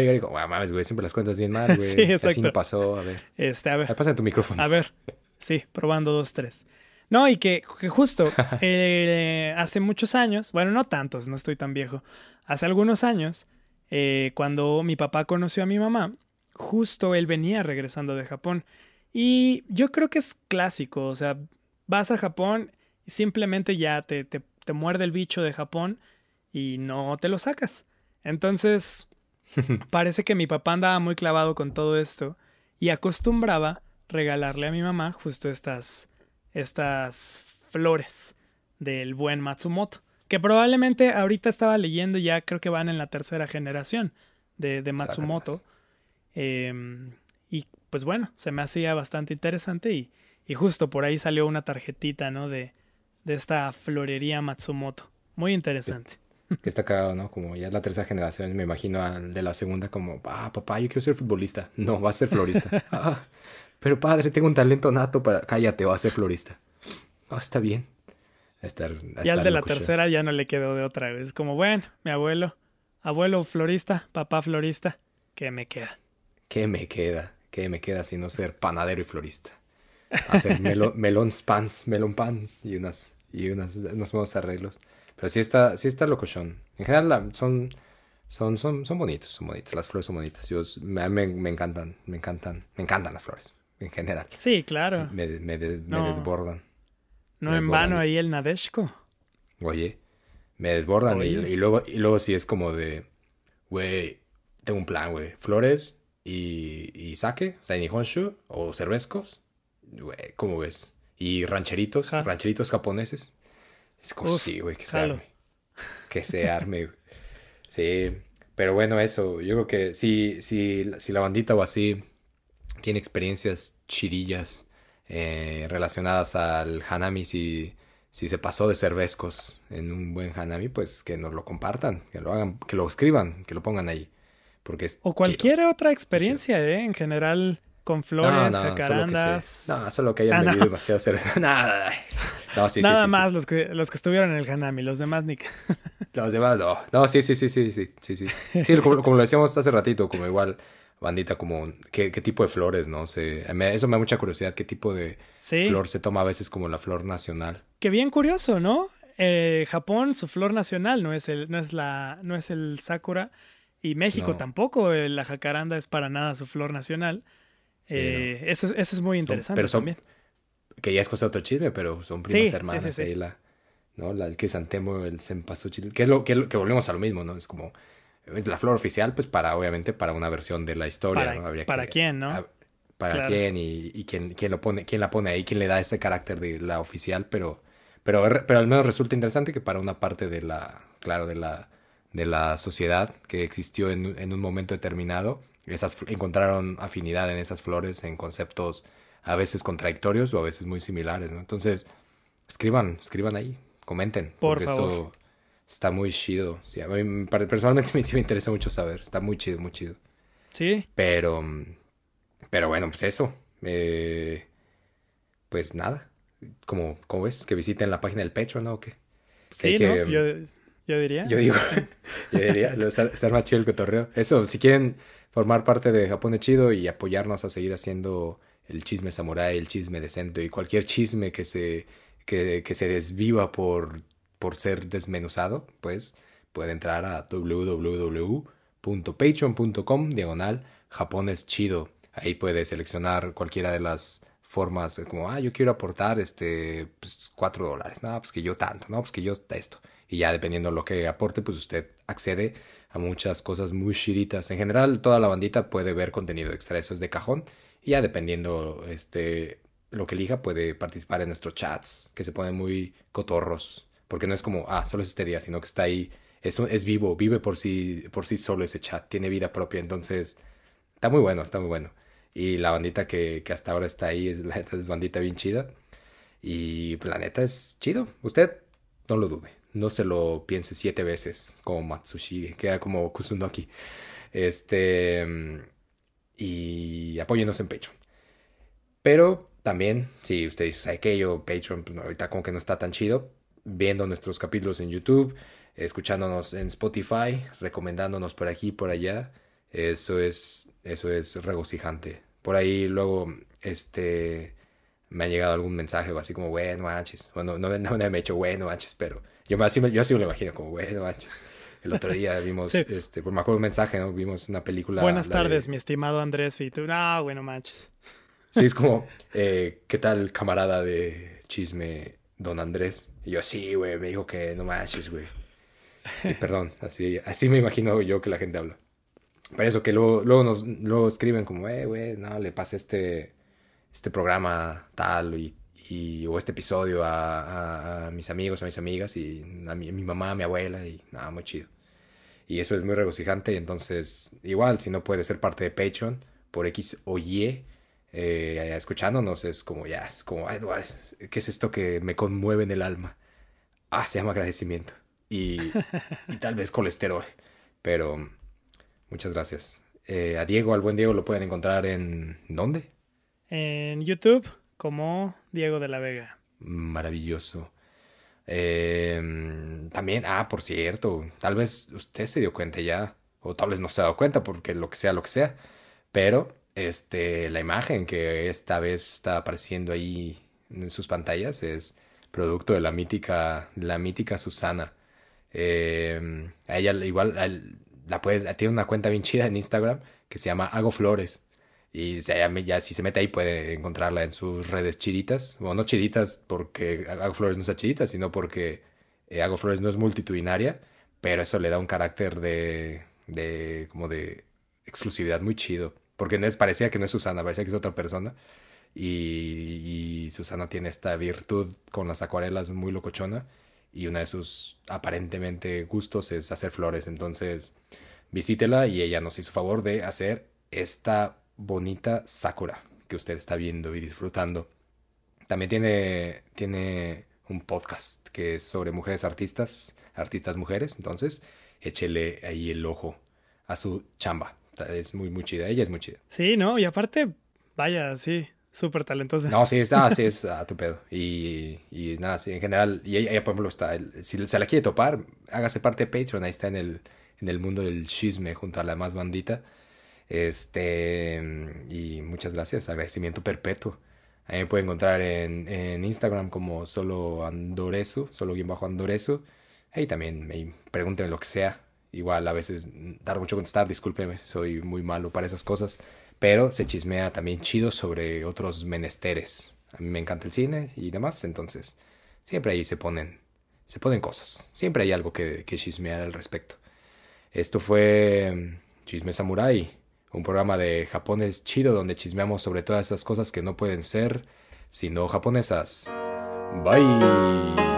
y digo, "Guau, mames, güey, siempre las cuentas bien mal, güey. Sí, Así exacto. me pasó. A ver. este, a ver. Pasa tu micrófono. A ver, sí, probando dos, tres. No, y que, que justo eh, hace muchos años, bueno, no tantos, no estoy tan viejo, hace algunos años, eh, cuando mi papá conoció a mi mamá, justo él venía regresando de Japón. Y yo creo que es clásico, o sea, vas a Japón y simplemente ya te, te, te muerde el bicho de Japón y no te lo sacas. Entonces, parece que mi papá andaba muy clavado con todo esto y acostumbraba regalarle a mi mamá justo estas, estas flores del buen Matsumoto. Que probablemente ahorita estaba leyendo, ya creo que van en la tercera generación de, de Matsumoto. Em, y pues bueno, se me hacía bastante interesante y, y justo por ahí salió una tarjetita, ¿no? De, de esta florería Matsumoto. Muy interesante. Que está cagado, ¿no? Como ya es la tercera generación, me imagino al de la segunda como, ah, papá, yo quiero ser futbolista. No, va a ser florista. ah, pero padre, tengo un talento nato para... Cállate, va a ser florista. Ah, está bien. A estar, a Y al de la tercera ya no le quedó de otra vez. Como, bueno, mi abuelo, abuelo florista, papá florista, ¿qué me queda? ¿Qué me queda? ¿Qué me queda si no ser panadero y florista? Hacer melo- melón pans, melón pan y unas y unas, unos nuevos arreglos. Pero sí está, sí está locochón. En general la- son, son, son, son bonitos, son bonitas. Las flores son bonitas. Yo, me, me, encantan, me encantan, me encantan las flores. En general. Sí, claro. Me, me, de- me No. desbordan. No me en desbordan. vano ahí el Nadeshko. Oye, me desbordan. Y, Oye. y luego, y luego sí es como de, güey, tengo un plan, güey. Flores y, y sake, o sea, nihonshu o cervezcos. Güey, ¿cómo ves? Y rancheritos, rancheritos japoneses. Es como, Uf, sí, güey, que se arme. Que se arme. Sí, pero bueno, eso. Yo creo que si, si, si la bandita o así tiene experiencias chidillas eh, relacionadas al Hanami, si, si se pasó de cervezcos en un buen hanami, pues que nos lo compartan, que lo hagan, que lo escriban, que lo pongan ahí. Porque es o cualquier otra experiencia, ¿eh? En general, con flores, jacarandas. No, solo que hayan ah, bebido demasiado cerveza. Nada. No, sí, Nada más Los, que, los que estuvieron en el Hanami, los demás ni Los demás no. No, sí, sí, sí, sí, sí, sí, sí. Sí, como, lo decíamos hace ratito, como igual, bandita, como qué, qué tipo de flores, ¿no? sé eso me da mucha curiosidad, qué tipo de flor se toma a veces como la flor nacional. Qué bien curioso, ¿no? Eh, Japón, su flor nacional no es el, no es la, no es el sakura. Y México tampoco, eh, la jacaranda es para nada su flor nacional. Eh, eso, eso es muy interesante pero también. Que ya es cosa de otro chisme, pero son primas hermanas. ahí la, ¿no? La, el santemo el cempasúchil, que es lo que, que volvemos a lo mismo, ¿no? Es como, es la flor oficial, pues para, obviamente, para una versión de la historia, ¿no? para quién, ¿no? para quién y, y quién, quién, lo pone, quién la pone ahí, quién le da ese carácter de la oficial, pero, pero, pero al menos resulta interesante que para una parte de la, claro, de la, de la sociedad que existió en, en un momento determinado, esas, encontraron afinidad en esas flores, en conceptos a veces contradictorios o a veces muy similares, ¿no? Entonces, escriban, escriban ahí, comenten. Por porque Eso está muy chido. Sí, a mí, personalmente me, sí me interesa mucho saber. Está muy chido, muy chido. Sí. Pero, pero bueno, pues eso. Eh, pues nada. Como, como ves, que visiten la página del Pecho, ¿no? ¿O qué? Sí, ¿no? yo, yo, diría. Yo digo, yo diría, ser más chido el cotorreo. Eso, si quieren formar parte de Japón de Chido y apoyarnos a seguir haciendo el chisme samurai, el chisme decente y cualquier chisme que se, que, que se desviva por, por ser desmenuzado, pues puede entrar a www.patreon.com diagonal japonés chido. Ahí puede seleccionar cualquiera de las formas, como, ah, yo quiero aportar este, pues, cuatro dólares, no, pues que yo tanto, no, pues que yo esto. Y ya dependiendo de lo que aporte, pues usted accede a muchas cosas muy chiditas. En general, toda la bandita puede ver contenido extra, eso es de cajón. Y ya dependiendo este, lo que elija, puede participar en nuestros chats, que se ponen muy cotorros. Porque no es como, ah, solo es este día, sino que está ahí, es, es vivo, vive por sí, por sí solo ese chat, tiene vida propia. Entonces, está muy bueno, está muy bueno. Y la bandita que, que hasta ahora está ahí, es, la es bandita bien chida. Y pues, la neta es chido. Usted no lo dude no se lo piense siete veces como Matsushige, queda como Kusunoki. Este. Y apóyenos en Patreon. Pero también, si usted dice, ¿sabe qué? Yo, Patreon, pues, ahorita como que no está tan chido. Viendo nuestros capítulos en YouTube, escuchándonos en Spotify, recomendándonos por aquí y por allá. Eso es, eso es regocijante. Por ahí luego, este, me ha llegado algún mensaje o así como, bueno, manches. Bueno, no, no, me he hecho, bueno, manches, pero yo así, yo así me lo imagino, como, bueno, manches. El otro día vimos, este, pues me acuerdo un mensaje, ¿no? Vimos una película. Buenas tardes, mi estimado Andrés Fitu. No, bueno, manches. Sí, es como, eh, ¿qué tal, camarada de chisme, don Andrés? Y yo, sí, güey, me dijo que no manches, güey. Sí, perdón, así, así me imagino yo que la gente habla. Por eso que luego, luego nos luego escriben como, eh, güey, no, le pasa este, este programa tal y y, o este episodio a, a, mis amigos, a mis amigas y a mi, mi mamá, a mi abuela y nada, muy chido. Y eso es muy regocijante y entonces igual si no puede ser parte de Patreon por X o Y, eh, escuchándonos es como ya, es como, ay, ¿qué es esto que me conmueve en el alma? Ah, se llama agradecimiento y, y tal vez colesterol, pero muchas gracias. Eh, a Diego, al buen Diego, lo pueden encontrar en ¿dónde? En YouTube como Diego de la Vega. Maravilloso. Em, también, ah, por cierto, tal vez usted se dio cuenta ya, o tal vez no se ha dado cuenta, porque lo que sea, lo que sea, pero este, la imagen que esta vez está apareciendo ahí en sus pantallas es producto de la mítica, la mítica Susana. Eh, a ella igual la tiene una cuenta bien chida en Instagram que se llama Hago Flores. Y ya, si se mete ahí puede encontrarla en sus redes chiditas. Bueno, no chiditas porque Hago Flores no sea chidita, sino porque eh, Hago Flores no es multitudinaria, pero eso le da un carácter de, de como de exclusividad muy chido. Porque no es, parecía que no es Susana, parecía que es otra persona. Y, y, Susana tiene esta virtud con las acuarelas muy locochona. Y una de sus aparentemente gustos es hacer flores. Entonces visítela y ella nos hizo favor de hacer esta bonita Sakura que usted está viendo y disfrutando. También tiene, tiene un podcast que es sobre mujeres artistas, artistas mujeres, entonces échele ahí el ojo a su chamba. Es muy, muy chida, ella es muy chida. Sí, ¿no? Y aparte, vaya, sí, súper talentosa. No, sí, está, sí, es a tu pedo. Y, y nada, sí, en general, y ella, por ejemplo, está, si se la quiere topar, hágase parte de Patreon, ahí está en el, en el mundo del chisme junto a la más bandita. Este, y muchas gracias, agradecimiento perpetuo. Ahí me puede encontrar en, en Instagram como solo Andoreso, solo bien bajo Andoreso. Ahí también me pregunten lo que sea. Igual a veces dar mucho contestar, discúlpeme, soy muy malo para esas cosas. Pero se chismea también chido sobre otros menesteres. A mí me encanta el cine y demás, entonces siempre ahí se ponen, se ponen cosas. Siempre hay algo que, que chismear al respecto. Esto fue Chisme Samurai un programa de japonés chido donde chismeamos sobre todas esas cosas que no pueden ser sino japonesas. Bye.